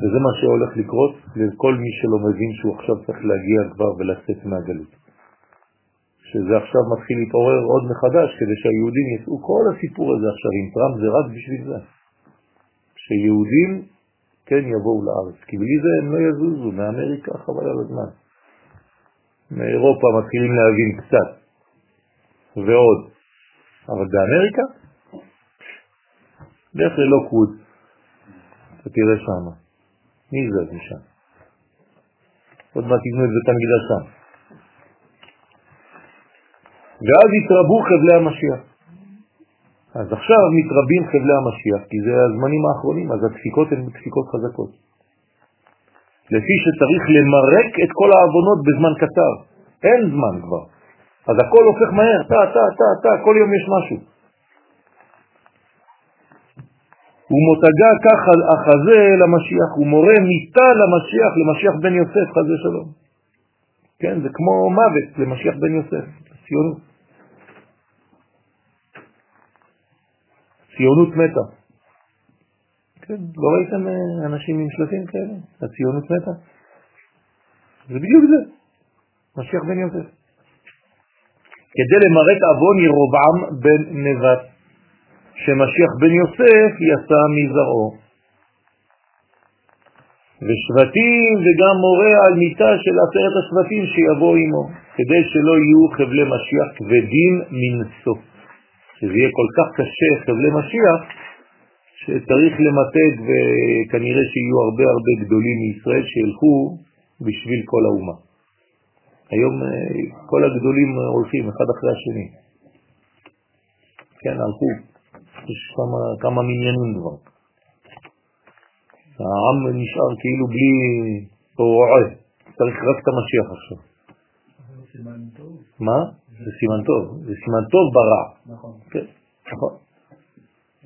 וזה מה שהולך לקרות לכל מי שלא מבין שהוא עכשיו צריך להגיע כבר ולצאת מהגלות. שזה עכשיו מתחיל להתעורר עוד מחדש כדי שהיהודים יצאו, כל הסיפור הזה עכשיו עם טראמפ זה רק בשביל זה. שיהודים כן יבואו לארץ, כי בלי זה הם לא יזוזו, מאמריקה חבל על הזמן. מאירופה מתחילים להבין קצת, ועוד. אבל באמריקה, לך ללוקווד, אתה תראה שם. מי זה משם? עוד מעט תבנו את בית המקדש שם. ואז יתרבו חבלי המשיח. אז עכשיו מתרבים חבלי המשיח, כי זה הזמנים האחרונים, אז הדפיקות הן דפיקות חזקות. לפי שצריך למרק את כל העוונות בזמן קצר. אין זמן כבר. אז הכל הופך מהר, טה, טה, טה, טה, כל יום יש משהו. ומותגה כך החזה למשיח, ומורה מיטה למשיח, למשיח בן יוסף, חזה שלום. כן, זה כמו מוות למשיח בן יוסף, ציונות. ציונות מתה. כן, לא ראיתם אה, אנשים עם שלטים כאלה? הציונות מתה? זה בדיוק זה, משיח בן יוסף. כדי למרק אבון ירובעם בן נבט, שמשיח בן יוסף יצא מזרעו. ושבטים וגם מורה על מיטה של עשרת השבטים שיבוא עמו, כדי שלא יהיו חבלי משיח כבדים מנשוא. שזה יהיה כל כך קשה חבלי משיח, שצריך למתג וכנראה שיהיו הרבה הרבה גדולים מישראל שילכו בשביל כל האומה. היום אה, כל הגדולים הולכים אחד אחרי השני. כן, הלכו. יש כמה, כמה מניינים כבר. העם נשאר כאילו בלי רועה, צריך רק את המשיח עכשיו. מה? זה סימן טוב. זה סימן טוב ברע. נכון. כן, נכון.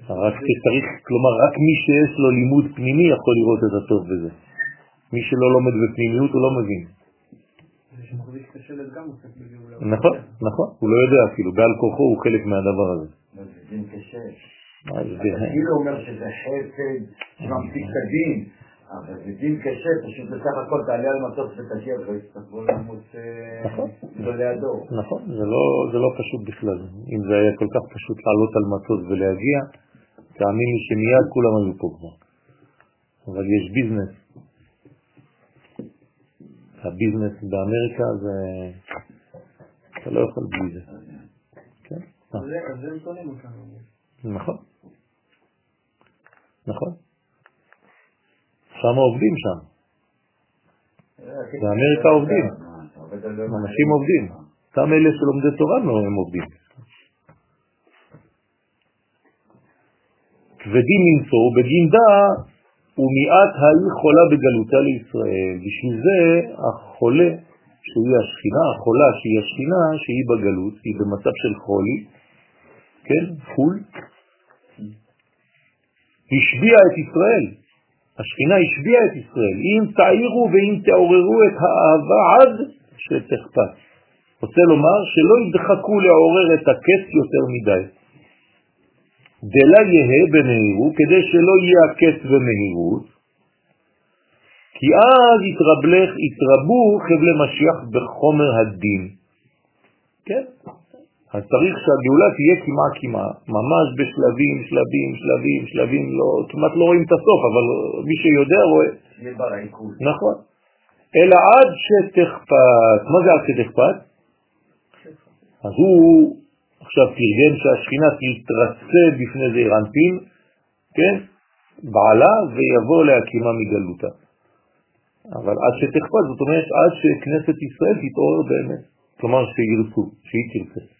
רק צריך, כלומר, רק מי שיש לו לימוד פנימי יכול לראות את הטוב בזה. מי שלא לומד בפנימיות הוא לא מבין. נכון, נכון, הוא לא יודע אפילו, בעל כוחו הוא חלק מהדבר הזה. זה דין קשה. כאילו אומר שזה חסד שממשיך את הדין, אבל זה דין קשה, פשוט בסך הכל תעלה על מטוס ותגיע ויצטרכו למות גדולי הדור. נכון, זה לא פשוט בכלל. אם זה היה כל כך פשוט לעלות על מטוס ולהגיע, תאמין לי שמיד כולם היו פה כבר. אבל יש ביזנס. הביזנס באמריקה זה... אתה לא יכול בלי זה. כן? זה הם טוענים אותנו. נכון. נכון. שם עובדים שם. באמריקה עובדים. אנשים עובדים. גם אלה שלומדי תורה הם עובדים. כבדים למצוא בגינדה ומיעט ההיא חולה בגלותה לישראל. בשביל זה החולה, שהיא השכינה, החולה שהיא השכינה, שהיא בגלות, היא במצב של חולי, כן, חול, השביעה את ישראל. השכינה השביעה את ישראל. אם תעירו ואם תעוררו את האהבה עד שתכפת. רוצה לומר שלא ידחקו לעורר את הקץ יותר מדי. דלה יהה במהירות, כדי שלא יהיה הקץ במהירות, כי אז יתרבלך, יתרבו חבלי משיח בחומר הדין. כן? אז צריך שהגאולה תהיה כמעט כמעט, ממש בשלבים, שלבים, שלבים, שלבים, לא, כמעט לא רואים את הסוף, אבל מי שיודע רואה. נכון. אלא עד שתכפת. מה זה עד שתכפת? אז הוא עכשיו תרגם שהשכינה תתרצה בפני זה רנפין, כן? בעלה ויבוא להקימה מגלותה. אבל עד שתכפת, זאת אומרת עד שכנסת ישראל תתעורר באמת, כלומר שירצו, שהיא תרצה.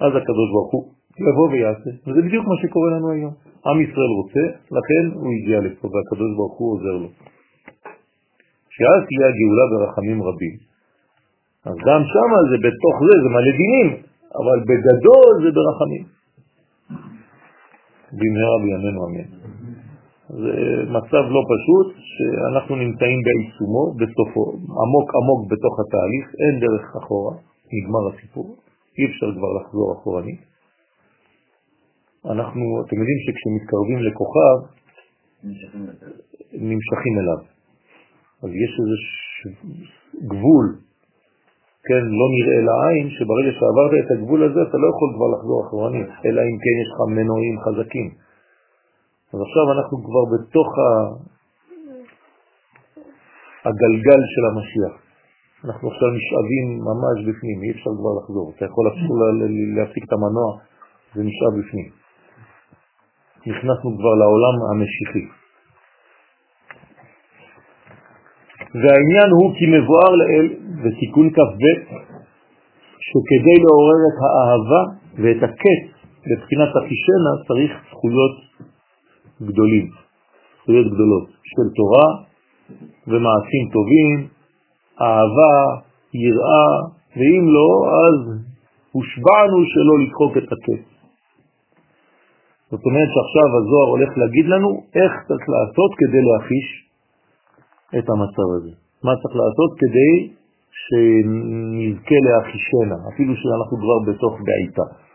אז הקדוש ברוך הוא יבוא ויעשה. וזה בדיוק מה שקורה לנו היום. עם ישראל רוצה, לכן הוא הגיע לפה, והקדוש ברוך הוא עוזר לו. שאז תהיה הגאולה ברחמים רבים. אז גם שם זה בתוך זה, זה מלא דינים, אבל בגדול זה ברחמים. במהרה בימינו אמן. זה מצב לא פשוט שאנחנו נמצאים בעיצומו, בסופו, עמוק עמוק בתוך התהליך, אין דרך אחורה, נגמר הסיפור, אי אפשר כבר לחזור אחורנית. אנחנו, אתם יודעים שכשמתקרבים לכוכב, נמשכים אליו. אז יש איזה גבול, כן, לא נראה לעין, שברגע שעברת את הגבול הזה אתה לא יכול כבר לחזור אחורנית, אלא אם כן יש לך מנועים חזקים. אז עכשיו אנחנו כבר בתוך הגלגל של המשיח. אנחנו עכשיו נשאבים ממש בפנים, אי אפשר כבר לחזור. אתה יכול להפסיק את המנוע, זה נשאב בפנים. נכנסנו כבר לעולם המשיחי. והעניין הוא כי מבואר לאל בתיקון כ"ב שכדי לעורר את האהבה ואת הקץ לבחינת אחישנה צריך זכויות גדולים, זכויות גדולות של תורה ומעשים טובים, אהבה, יראה, ואם לא, אז הושבענו שלא לדחוק את הקץ. זאת אומרת שעכשיו הזוהר הולך להגיד לנו איך צריך לעשות כדי להחיש את המצב הזה. מה צריך לעשות כדי שנזכה להחישנה, אפילו שאנחנו כבר בתוך בעיטה.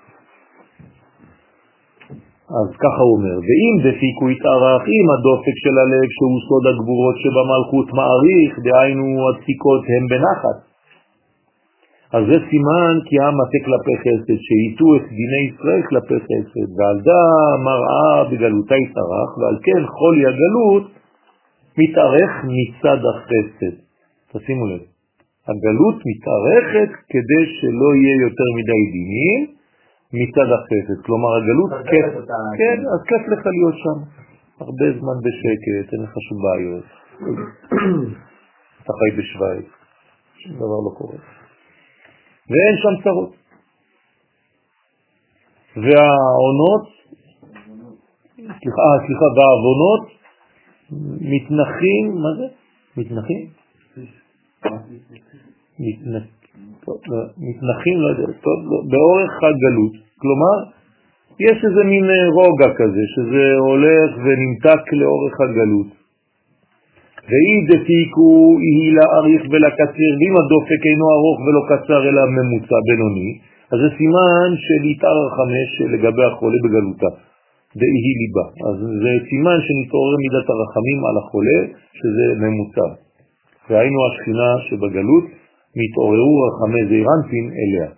אז ככה הוא אומר, ואם דפיקו יתארך, אם הדופק של הלב שהוא סוד הגבורות שבמלכות מעריך, דהיינו הדפיקות הם בנחת. אז זה סימן כי העם מטה כלפי חסד, שאיתו את דיני ישראל כלפי חסד, ועל דה מראה בגלותה יתארך, ועל כן חולי הגלות מתארך מצד החסד. תשימו לב, הגלות מתארכת כדי שלא יהיה יותר מדי דינים, מצד החסד. כלומר, הגלות, כיף, כן, אז כיף לך להיות שם. הרבה זמן בשקט, אין לך שום בעיות. אתה חי בשוויץ, שום דבר לא קורה. ואין שם צרות. והעונות, סליחה, אה, סליחה, והעוונות מתנחים, מה זה? מתנחים? מתנחים. לא, מתנחים, לא יודע, טוב, לא, באורך הגלות. כלומר, יש איזה מין אה, רוגע כזה, שזה הולך ונמתק לאורך הגלות. ואי דפיקו היא לאריך ולקצר, ואם הדופק אינו ארוך ולא קצר אלא ממוצע בינוני, אז זה סימן של יתאר החמש לגבי החולה בגלותה, דאי ליבה. אז זה סימן שנתעורר מידת הרחמים על החולה, שזה ממוצע. והיינו השכינה שבגלות, נתעוררו רחמי זעירנטין אליה.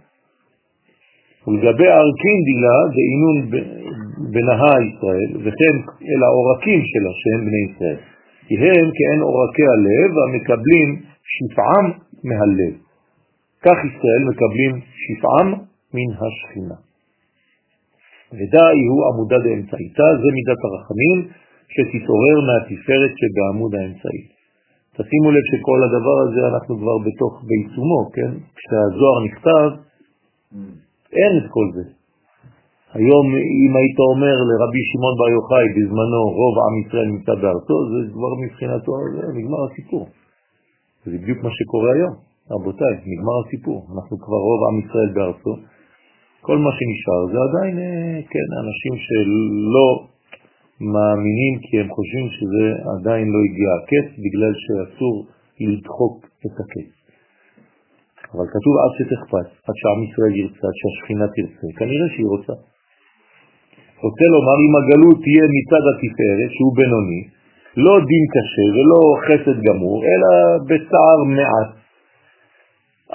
ולגבי ארכין דילה דעינון בנהה ישראל, וכן אל העורקים שלה שהם בני ישראל. כי הם כאין עורקי הלב המקבלים שפעם מהלב. כך ישראל מקבלים שפעם מן השכינה. ודאי הוא עמודה דאמצעיתה, זה מידת הרחמים שתתעורר מהתפארת שבעמוד האמצעי. תשימו לב שכל הדבר הזה אנחנו כבר בתוך בעיצומו, כן? כשהזוהר נכתב, אין את כל זה. היום אם היית אומר לרבי שמעון בר יוחאי בזמנו רוב עם ישראל נמצא בארצו, זה כבר מבחינתו, זה נגמר הסיפור. זה בדיוק מה שקורה היום. רבותיי, נגמר הסיפור. אנחנו כבר רוב עם ישראל בארצו. כל מה שנשאר זה עדיין, אה, כן, אנשים שלא מאמינים כי הם חושבים שזה עדיין לא הגיע הקץ בגלל שאסור לדחוק את הקץ. אבל כתוב עד שתכפת, עד שעם ישראל ירצה, עד שהשכינה תרצה, כנראה שהיא רוצה. רוצה לומר אם הגלות תהיה מצד התפארת שהוא בינוני, לא דין קשה ולא חסד גמור, אלא בצער מעט.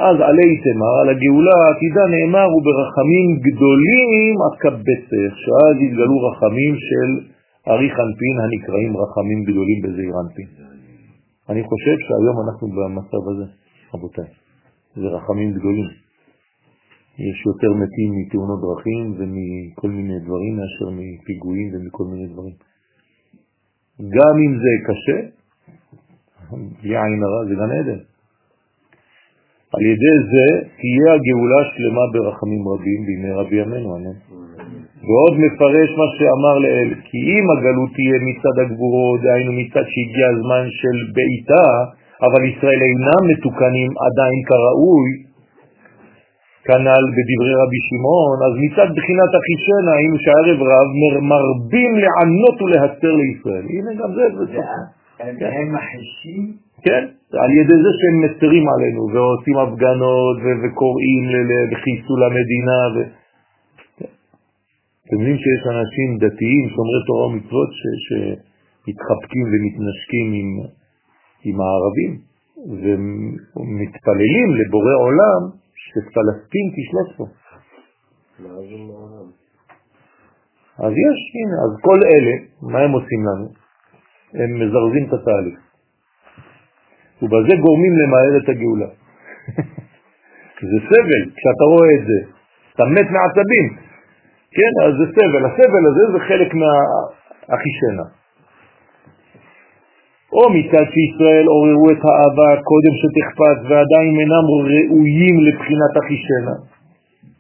אז עלי תמר, על הגאולה העתידה נאמר וברחמים גדולים אקבצך, שאז יתגלו רחמים של ארי חנפין הנקראים רחמים גדולים בזעיר אנפין. אני חושב שהיום אנחנו במצב הזה, רבותיי. זה רחמים גדולים. יש יותר מתים מתאונות דרכים ומכל מיני דברים מאשר מפיגועים ומכל מיני דברים. גם אם זה קשה, בלי עין הרע זה גן עדן. על ידי זה תהיה הגאולה שלמה ברחמים רבים בימי רבי ימינו, אמן. ועוד מפרש מה שאמר לאל, כי אם הגלות תהיה מצד הגבורות, דהיינו מצד שהגיע הזמן של בעיטה, אבל ישראל אינם מתוקנים עדיין כראוי, כנ"ל בדברי רבי שמעון, אז מצד בחינת אחישנה, היינו שהערב רב מרבים לענות ולהצר לישראל. הנה גם זה. הם מחישים? כן, על ידי זה שהם מסתרים עלינו ועושים הפגנות וקוראים לחיסול המדינה. אתם יודעים שיש אנשים דתיים, שומרי תורה ומצוות, שמתחבקים ומתנשקים עם, עם הערבים ומתפללים לבורא עולם שפלסטין תשלוט פה. אז יש, הנה, אז כל אלה, מה הם עושים לנו? הם מזרזים את התהליך. ובזה גורמים למהר את הגאולה. זה סבל, כשאתה רואה את זה, אתה מת מעצבים, כן, אז זה סבל, הסבל הזה זה חלק מהאחישנה. או מצד שישראל עוררו את האהבה קודם שתכפת ועדיין אינם ראויים לבחינת אחישנה,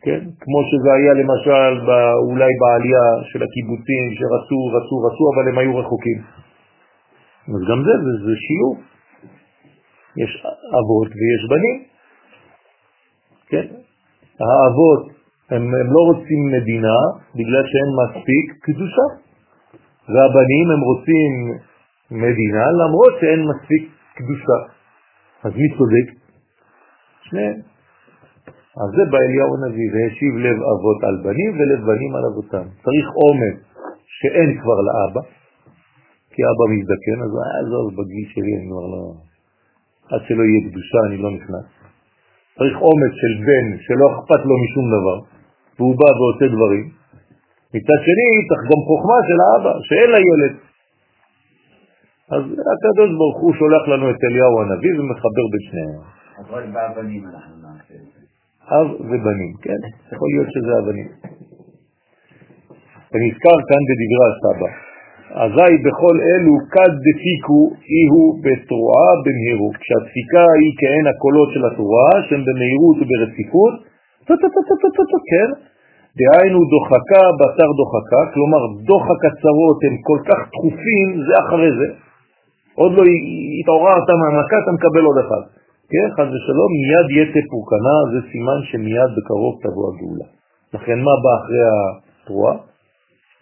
כן? כמו שזה היה למשל בא, אולי בעלייה של הקיבוצים שרצו, רצו, רצו, אבל הם היו רחוקים. אז גם זה, זה, זה שיעור. יש אבות ויש בנים. כן? האבות, הם, הם לא רוצים מדינה בגלל שאין מספיק קדושה, והבנים הם רוצים מדינה למרות שאין מספיק קדושה. אז מי צודק? שניהם. אז זה בא אליהו הנביא, והשיב לב אבות על בנים ולב בנים על אבותם. צריך אומץ שאין כבר לאבא, כי אבא מזדקן, אז עזוב, בגיל שלי אני כבר לא... עד שלא יהיה קדושה אני לא נכנס. צריך אומץ של בן שלא אכפת לו משום דבר, והוא בא ועושה דברים. מצד שני, צריך גם חוכמה של האבא, שאין לה ילד. אז הקדוש ברוך הוא שולח לנו את אליהו הנביא ומחבר בין שניהם. אבל באבנים אנחנו נעשה את זה. אב ובנים, כן, יכול להיות שזה אבנים. ונזכר כאן בדברי הסבא. אזי בכל אלו כד דפיקו איהו בתרועה במהירות. כשהדפיקה היא כעין הקולות של התרועה, שהם במהירות וברציפות, כן? דהיינו דוחקה, בשר דוחקה, כלומר דוחק הצרות הם כל כך תכופים זה אחרי זה. עוד לא התעוררת מהמכה, אתה מקבל עוד אחד. כן, חז ושלום, מיד יהיה תפורקנה, זה סימן שמיד בקרוב תבוא הגאולה. לכן מה בא אחרי התרועה?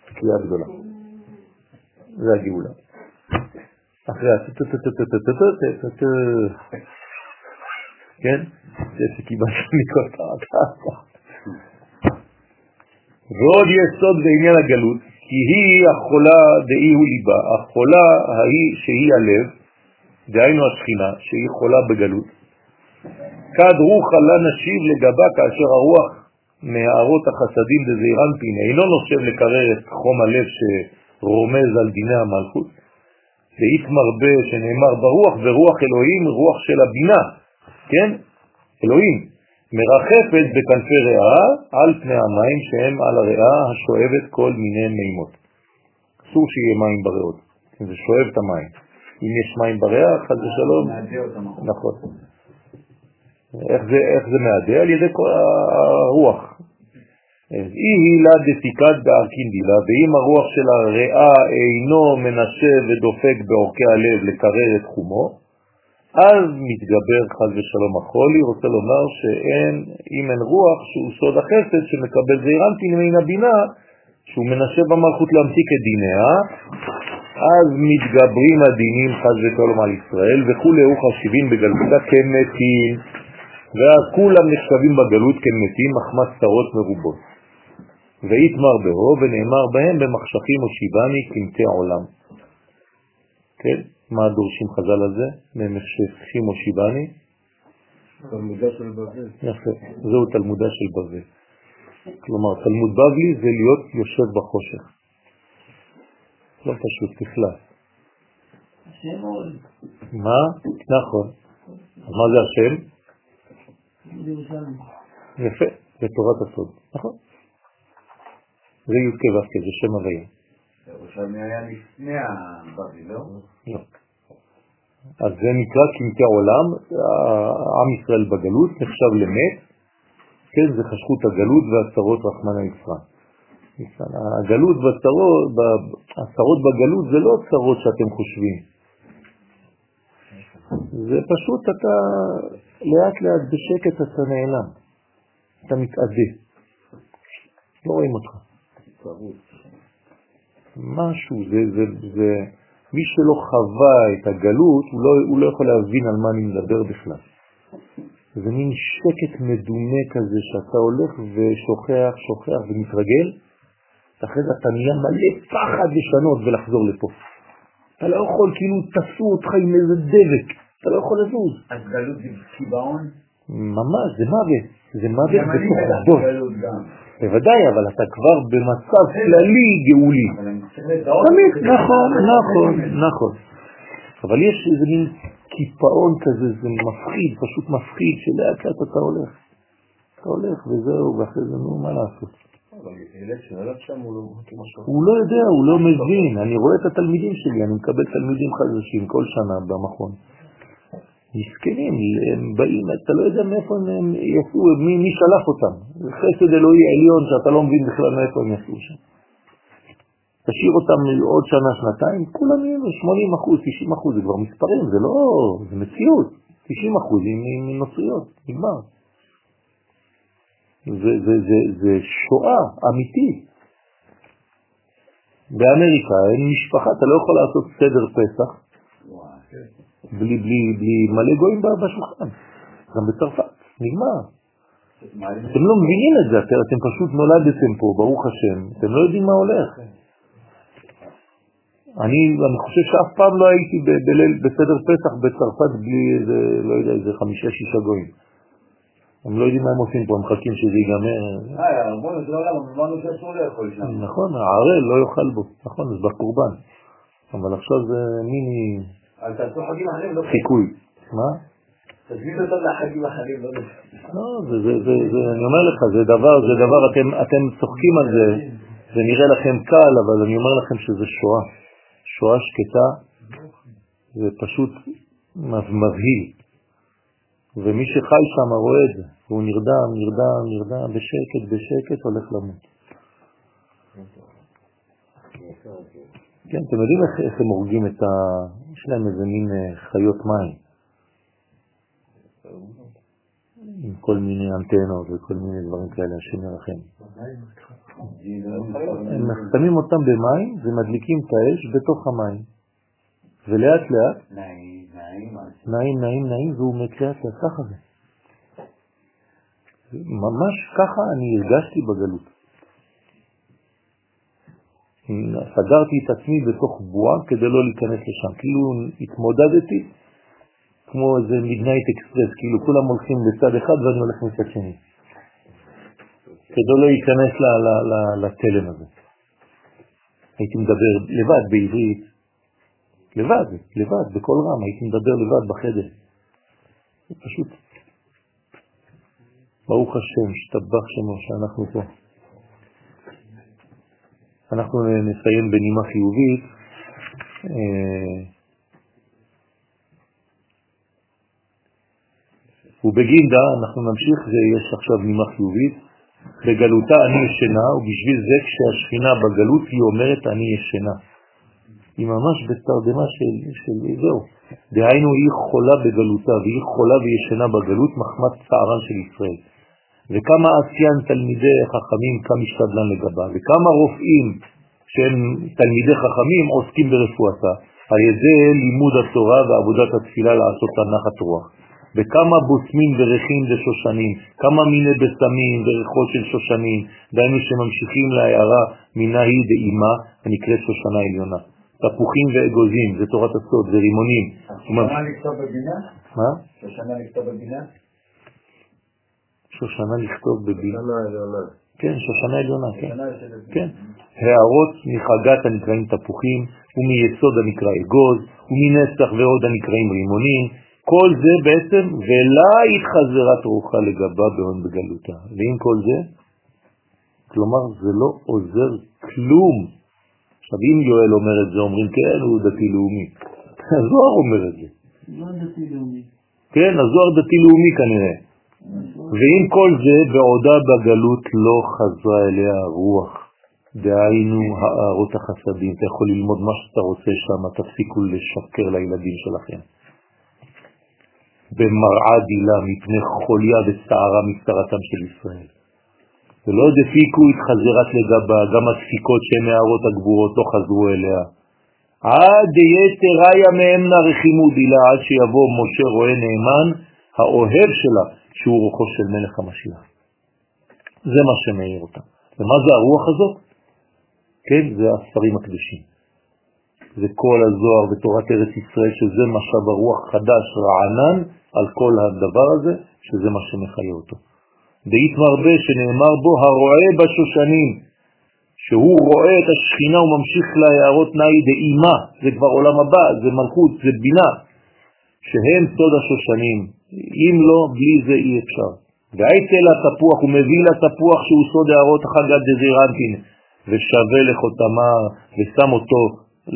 תקיעה גדולה. זה הגאולה. אחרי ה... כן? זה שקיבלת מכותרת. ועוד יסוד בעניין הגלות, כי היא החולה דאי הוא ליבה, החולה ההיא שהיא הלב, דהיינו השכינה, שהיא חולה בגלות. כד רוחה לה נשיב לגבה כאשר הרוח מהערות החסדים דזעירנטין אינו נושב לקרר את חום הלב שרומז על דיני המלכות. ואית מרבה שנאמר ברוח ורוח אלוהים, רוח של הבינה, כן? אלוהים, מרחפת בכנפי ריאה על פני המים שהם על הריאה השואבת כל מיני מימות. אסור שיהיה מים בריאות, זה שואב את המים. אם יש מים בריאה, חד ושלום. נכון. איך זה, איך זה מעדה? על ידי הרוח. אי הילה דפיקת בערכין דילה, ואם הרוח של הריאה אינו מנשה ודופק בעורקי הלב לקרר את חומו, אז מתגבר חז ושלום החולי, רוצה לומר שאין, אם אין רוח שהוא סוד החסד שמקבל זעירנטין מן הבינה, שהוא מנשה במלכות להמתיק את דיניה, אז מתגברים הדינים חז ושלום על ישראל, וכולי הוא חשיבים בגלותה כמתים, ואז כולם נחשבים בגלות כמתים, מחמס צרות מרובות. ויתמר בהו ונאמר בהם במחשכים או שיבני כמתי עולם. כן? מה דורשים חז"ל על זה? במחשכים או שיבני? תלמודה של בבל. יפה, זהו תלמודה של בבל. כלומר, תלמוד בבלי זה להיות יושב בחושך. לא פשוט בכלל. מה? נכון. אז מה זה השם? יפה, זה תורת הסוד, נכון. זה י' כו' זה שם הוויה. ירושלמי היה לפני הבבלי, לא? לא. אז זה נקרא קמטי עולם, עם ישראל בגלות נחשב למת, כן, זה חשכות הגלות והצרות רחמנה יצרה. הגלות והצרות, הצרות בגלות זה לא צרות שאתם חושבים. זה פשוט אתה לאט לאט בשקט אתה נעלם, אתה מתאדה, לא רואים אותך. משהו, זה, זה, זה, מי שלא חווה את הגלות, הוא לא, הוא לא יכול להבין על מה אני מדבר בכלל. זה מין שקט מדומה כזה שאתה הולך ושוכח, שוכח ומתרגל, אחרי זה אתה נהיה מלא פחד לשנות ולחזור לפה. אתה לא יכול, כאילו תפסו אותך עם איזה דבק, אתה לא יכול לזוז. אז גלות זה קיבעון? ממש, זה מוות, זה מוות בתוך הדור. בוודאי, אבל אתה כבר במצב כללי גאולי. תמיד, נכון, נכון, נכון. אבל יש איזה מין קיפאון כזה, זה מפחיד, פשוט מפחיד, שלאט לאט אתה הולך. אתה הולך וזהו, ואחרי זה נו, מה לעשות? הוא לא יודע, הוא לא מבין. אני רואה את התלמידים שלי, אני מקבל תלמידים חדשים כל שנה במכון. מסכנים, הם באים, אתה לא יודע מאיפה הם יצאו, מי, מי שלח אותם. זה חסד אלוהי עליון שאתה לא מבין בכלל מאיפה הם יצאו שם. תשאיר אותם עוד שנה, שנתיים, כולם יהיו 80 אחוז, 90 אחוז, זה כבר מספרים, זה לא, זה מציאות. 90 אחוז עם נוצריות, נגמר. זה, זה, זה, זה שואה אמיתית. באמריקה אין משפחה, אתה לא יכול לעשות סדר פסח בלי, בלי, בלי מלא גויים בשולחן. גם בצרפת, נגמר. אתם לא מבינים את זה, אתם, פשוט נולדתם פה, ברוך השם, אתם לא יודעים מה הולך. אני, אני חושב שאף פעם לא הייתי בליל, בסדר פסח בצרפת בלי איזה, לא יודע, איזה חמישה שישה גויים. הם לא יודעים מה הם עושים פה, הם מחכים שזה ייגמר. אה, לא. נכון, הערל לא יאכל בו, נכון, זה בקורבן. אבל עכשיו זה מיני אז תעשו חגים אחרים, לא חיקוי. מה? תזמין אותם לחגים אחרים, לא לא, אני אומר לך, זה דבר, זה דבר, אתם צוחקים על זה, זה נראה לכם קל, אבל אני אומר לכם שזה שואה. שואה שקטה, זה פשוט מבהיל. ומי שחי שם רואה את זה, והוא נרדם, נרדם, נרדם, בשקט, בשקט, הולך למות. כן, אתם יודעים איך, איך הם הורגים את ה... יש להם איזה מין אה, חיות מים. עם כל מיני אנטנות וכל מיני דברים כאלה, השם ירחם. הם שמים אותם במים ומדליקים את האש בתוך המים. ולאט לאט, נעים, נעים, נעים, והוא מקרה את ככה זה. ממש ככה אני הרגשתי בגלות. סגרתי את עצמי בתוך בועה כדי לא להיכנס לשם. כאילו התמודדתי כמו איזה midnight express, כאילו כולם הולכים לצד אחד ואני הולך לצד שני. כדי לא להיכנס לתלם הזה. הייתי מדבר לבד בעברית, לבד, לבד, בכל רם, הייתי מדבר לבד בחדר. פשוט, ברוך השם, שתבח שמו שאנחנו פה. אנחנו נסיים בנימה חיובית. אה, ובגינדה אנחנו נמשיך, יש עכשיו נימה חיובית. בגלותה אני ישנה, ובשביל זה כשהשכינה בגלות היא אומרת אני ישנה. היא ממש בתרדמה של, של זהו. דהיינו היא חולה בגלותה, והיא חולה וישנה בגלות מחמת צערן של ישראל. וכמה עשיין תלמידי חכמים כמה משתדלן לגבה, וכמה רופאים שהם תלמידי חכמים עוסקים ברפואתה, על ידי לימוד התורה ועבודת התפילה לעשות הנחת רוח. וכמה בוסמים וריחים ושושנים, כמה מיני בסמים וריחות של שושנים, דהיינו שממשיכים להערה מינה היא דאימה הנקראת שושנה עליונה. תפוחים ואגוזים, זה תורת הסוד, זה רימונים. שושנה לכתוב בבינה? מה? שושנה לכתוב בבינה? שושנה לכתוב בבינה. שושנה עליונה. כן, שושנה עליונה, כן. כן. הערות מחגת הנקראים תפוחים, ומיסוד הנקרא אגוז, ומנסח ועוד הנקראים רימונים, כל זה בעצם, ולה התחזרת רוחה לגבה בהון בגלותה. ועם כל זה, כלומר זה לא עוזר כלום. עכשיו אם יואל אומר את זה, אומרים כן, הוא דתי לאומי. הזוהר אומר את זה. לא דתי-לאומי. כן, הזוהר דתי-לאומי כנראה. ועם כל זה, בעודה בגלות לא חזרה אליה הרוח. דהיינו הערות החסדים. אתה יכול ללמוד מה שאתה רוצה שם, תפסיקו לשקר לילדים שלכם. במראה דילה מפני חוליה וסערה מסתרתם של ישראל. ולא דפיקו את חזרת לגבה, גם הדפיקות שהן הערות הגבורות לא חזרו אליה. עד יתריה מהמנה רחימו דילה, עד שיבוא משה רואה נאמן, האוהב שלה, שהוא רוחו של מלך המשיח. זה מה שמאיר אותה. ומה זה הרוח הזאת? כן, זה הספרים הקדושים. זה כל הזוהר ותורת ארץ ישראל, שזה משאב הרוח חדש, רענן, על כל הדבר הזה, שזה מה שמחיה אותו. דאית מרבה שנאמר בו הרועה בשושנים, שהוא רואה את השכינה וממשיך להערות נאי דאימה, זה כבר עולם הבא, זה מלכות, זה בינה, שהם סוד השושנים, אם לא, בלי זה אי אפשר. והייצא לתפוח, הוא מביא לתפוח שהוא סוד הערות החגת דזירנטין, ושווה לחותמה, ושם אותו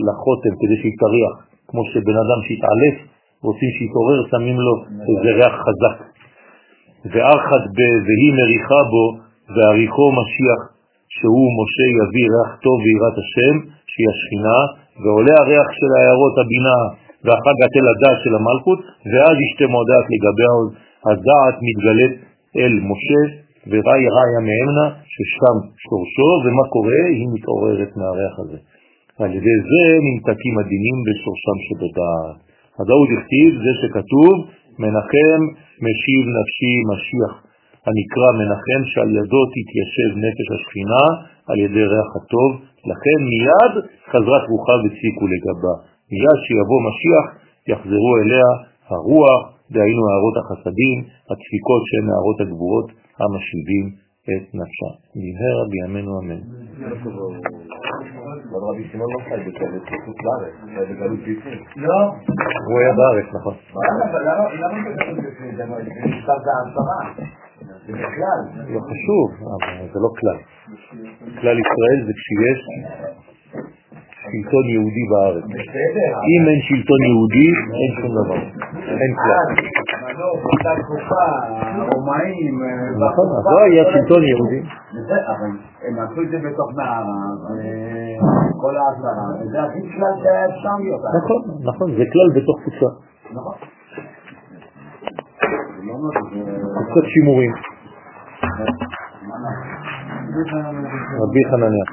לחותם כדי שיתריח, כמו שבן אדם שהתעלף, רוצים שיתעורר, שמים לו איזה ריח חזק. וארחת ב... והיא מריחה בו, ועריכו משיח, שהוא משה יביא ריח טוב ויראת השם, שהיא השכינה, ועולה הריח של העיירות הבינה ואחר כך אל הדעת של המלכות, ואז ישתה מודעת לגבי הדעת מתגלית אל משה, וראי ראיה מאמנה, ששם שורשו, ומה קורה? היא מתעוררת מהריח הזה. על ידי זה נמתקים הדינים בשורשם שבדעת. ההוא דכתיב, זה שכתוב, מנחם משיב נפשי משיח, הנקרא מנחם שעל ידו תתיישב נפש השכינה על ידי ריח הטוב, לכן מיד חזרת רוחה וציקו לגבה. מיד שיבוא משיח יחזרו אליה הרוח, דהיינו הערות החסדים, הדפיקות שהן הערות הגבורות המשיבים את נפשה. במהרה בימינו אמן. הוא היה בארץ, נכון. לא חשוב, אבל זה לא כלל. כלל ישראל זה כשיש שלטון יהודי בארץ. אם אין שלטון יהודי, אין שום דבר. אין כלל. תקופה, הרומאים... נכון, אז לא היה שלטון יהודי. הם עשו את זה בתוך מערב, כל העשרה, וזה הכי כלל שהיה אפשר להיות. נכון, נכון, זה כלל בתוך קבוצה. נכון. לא קבוצת שימורים. רבי חנניה.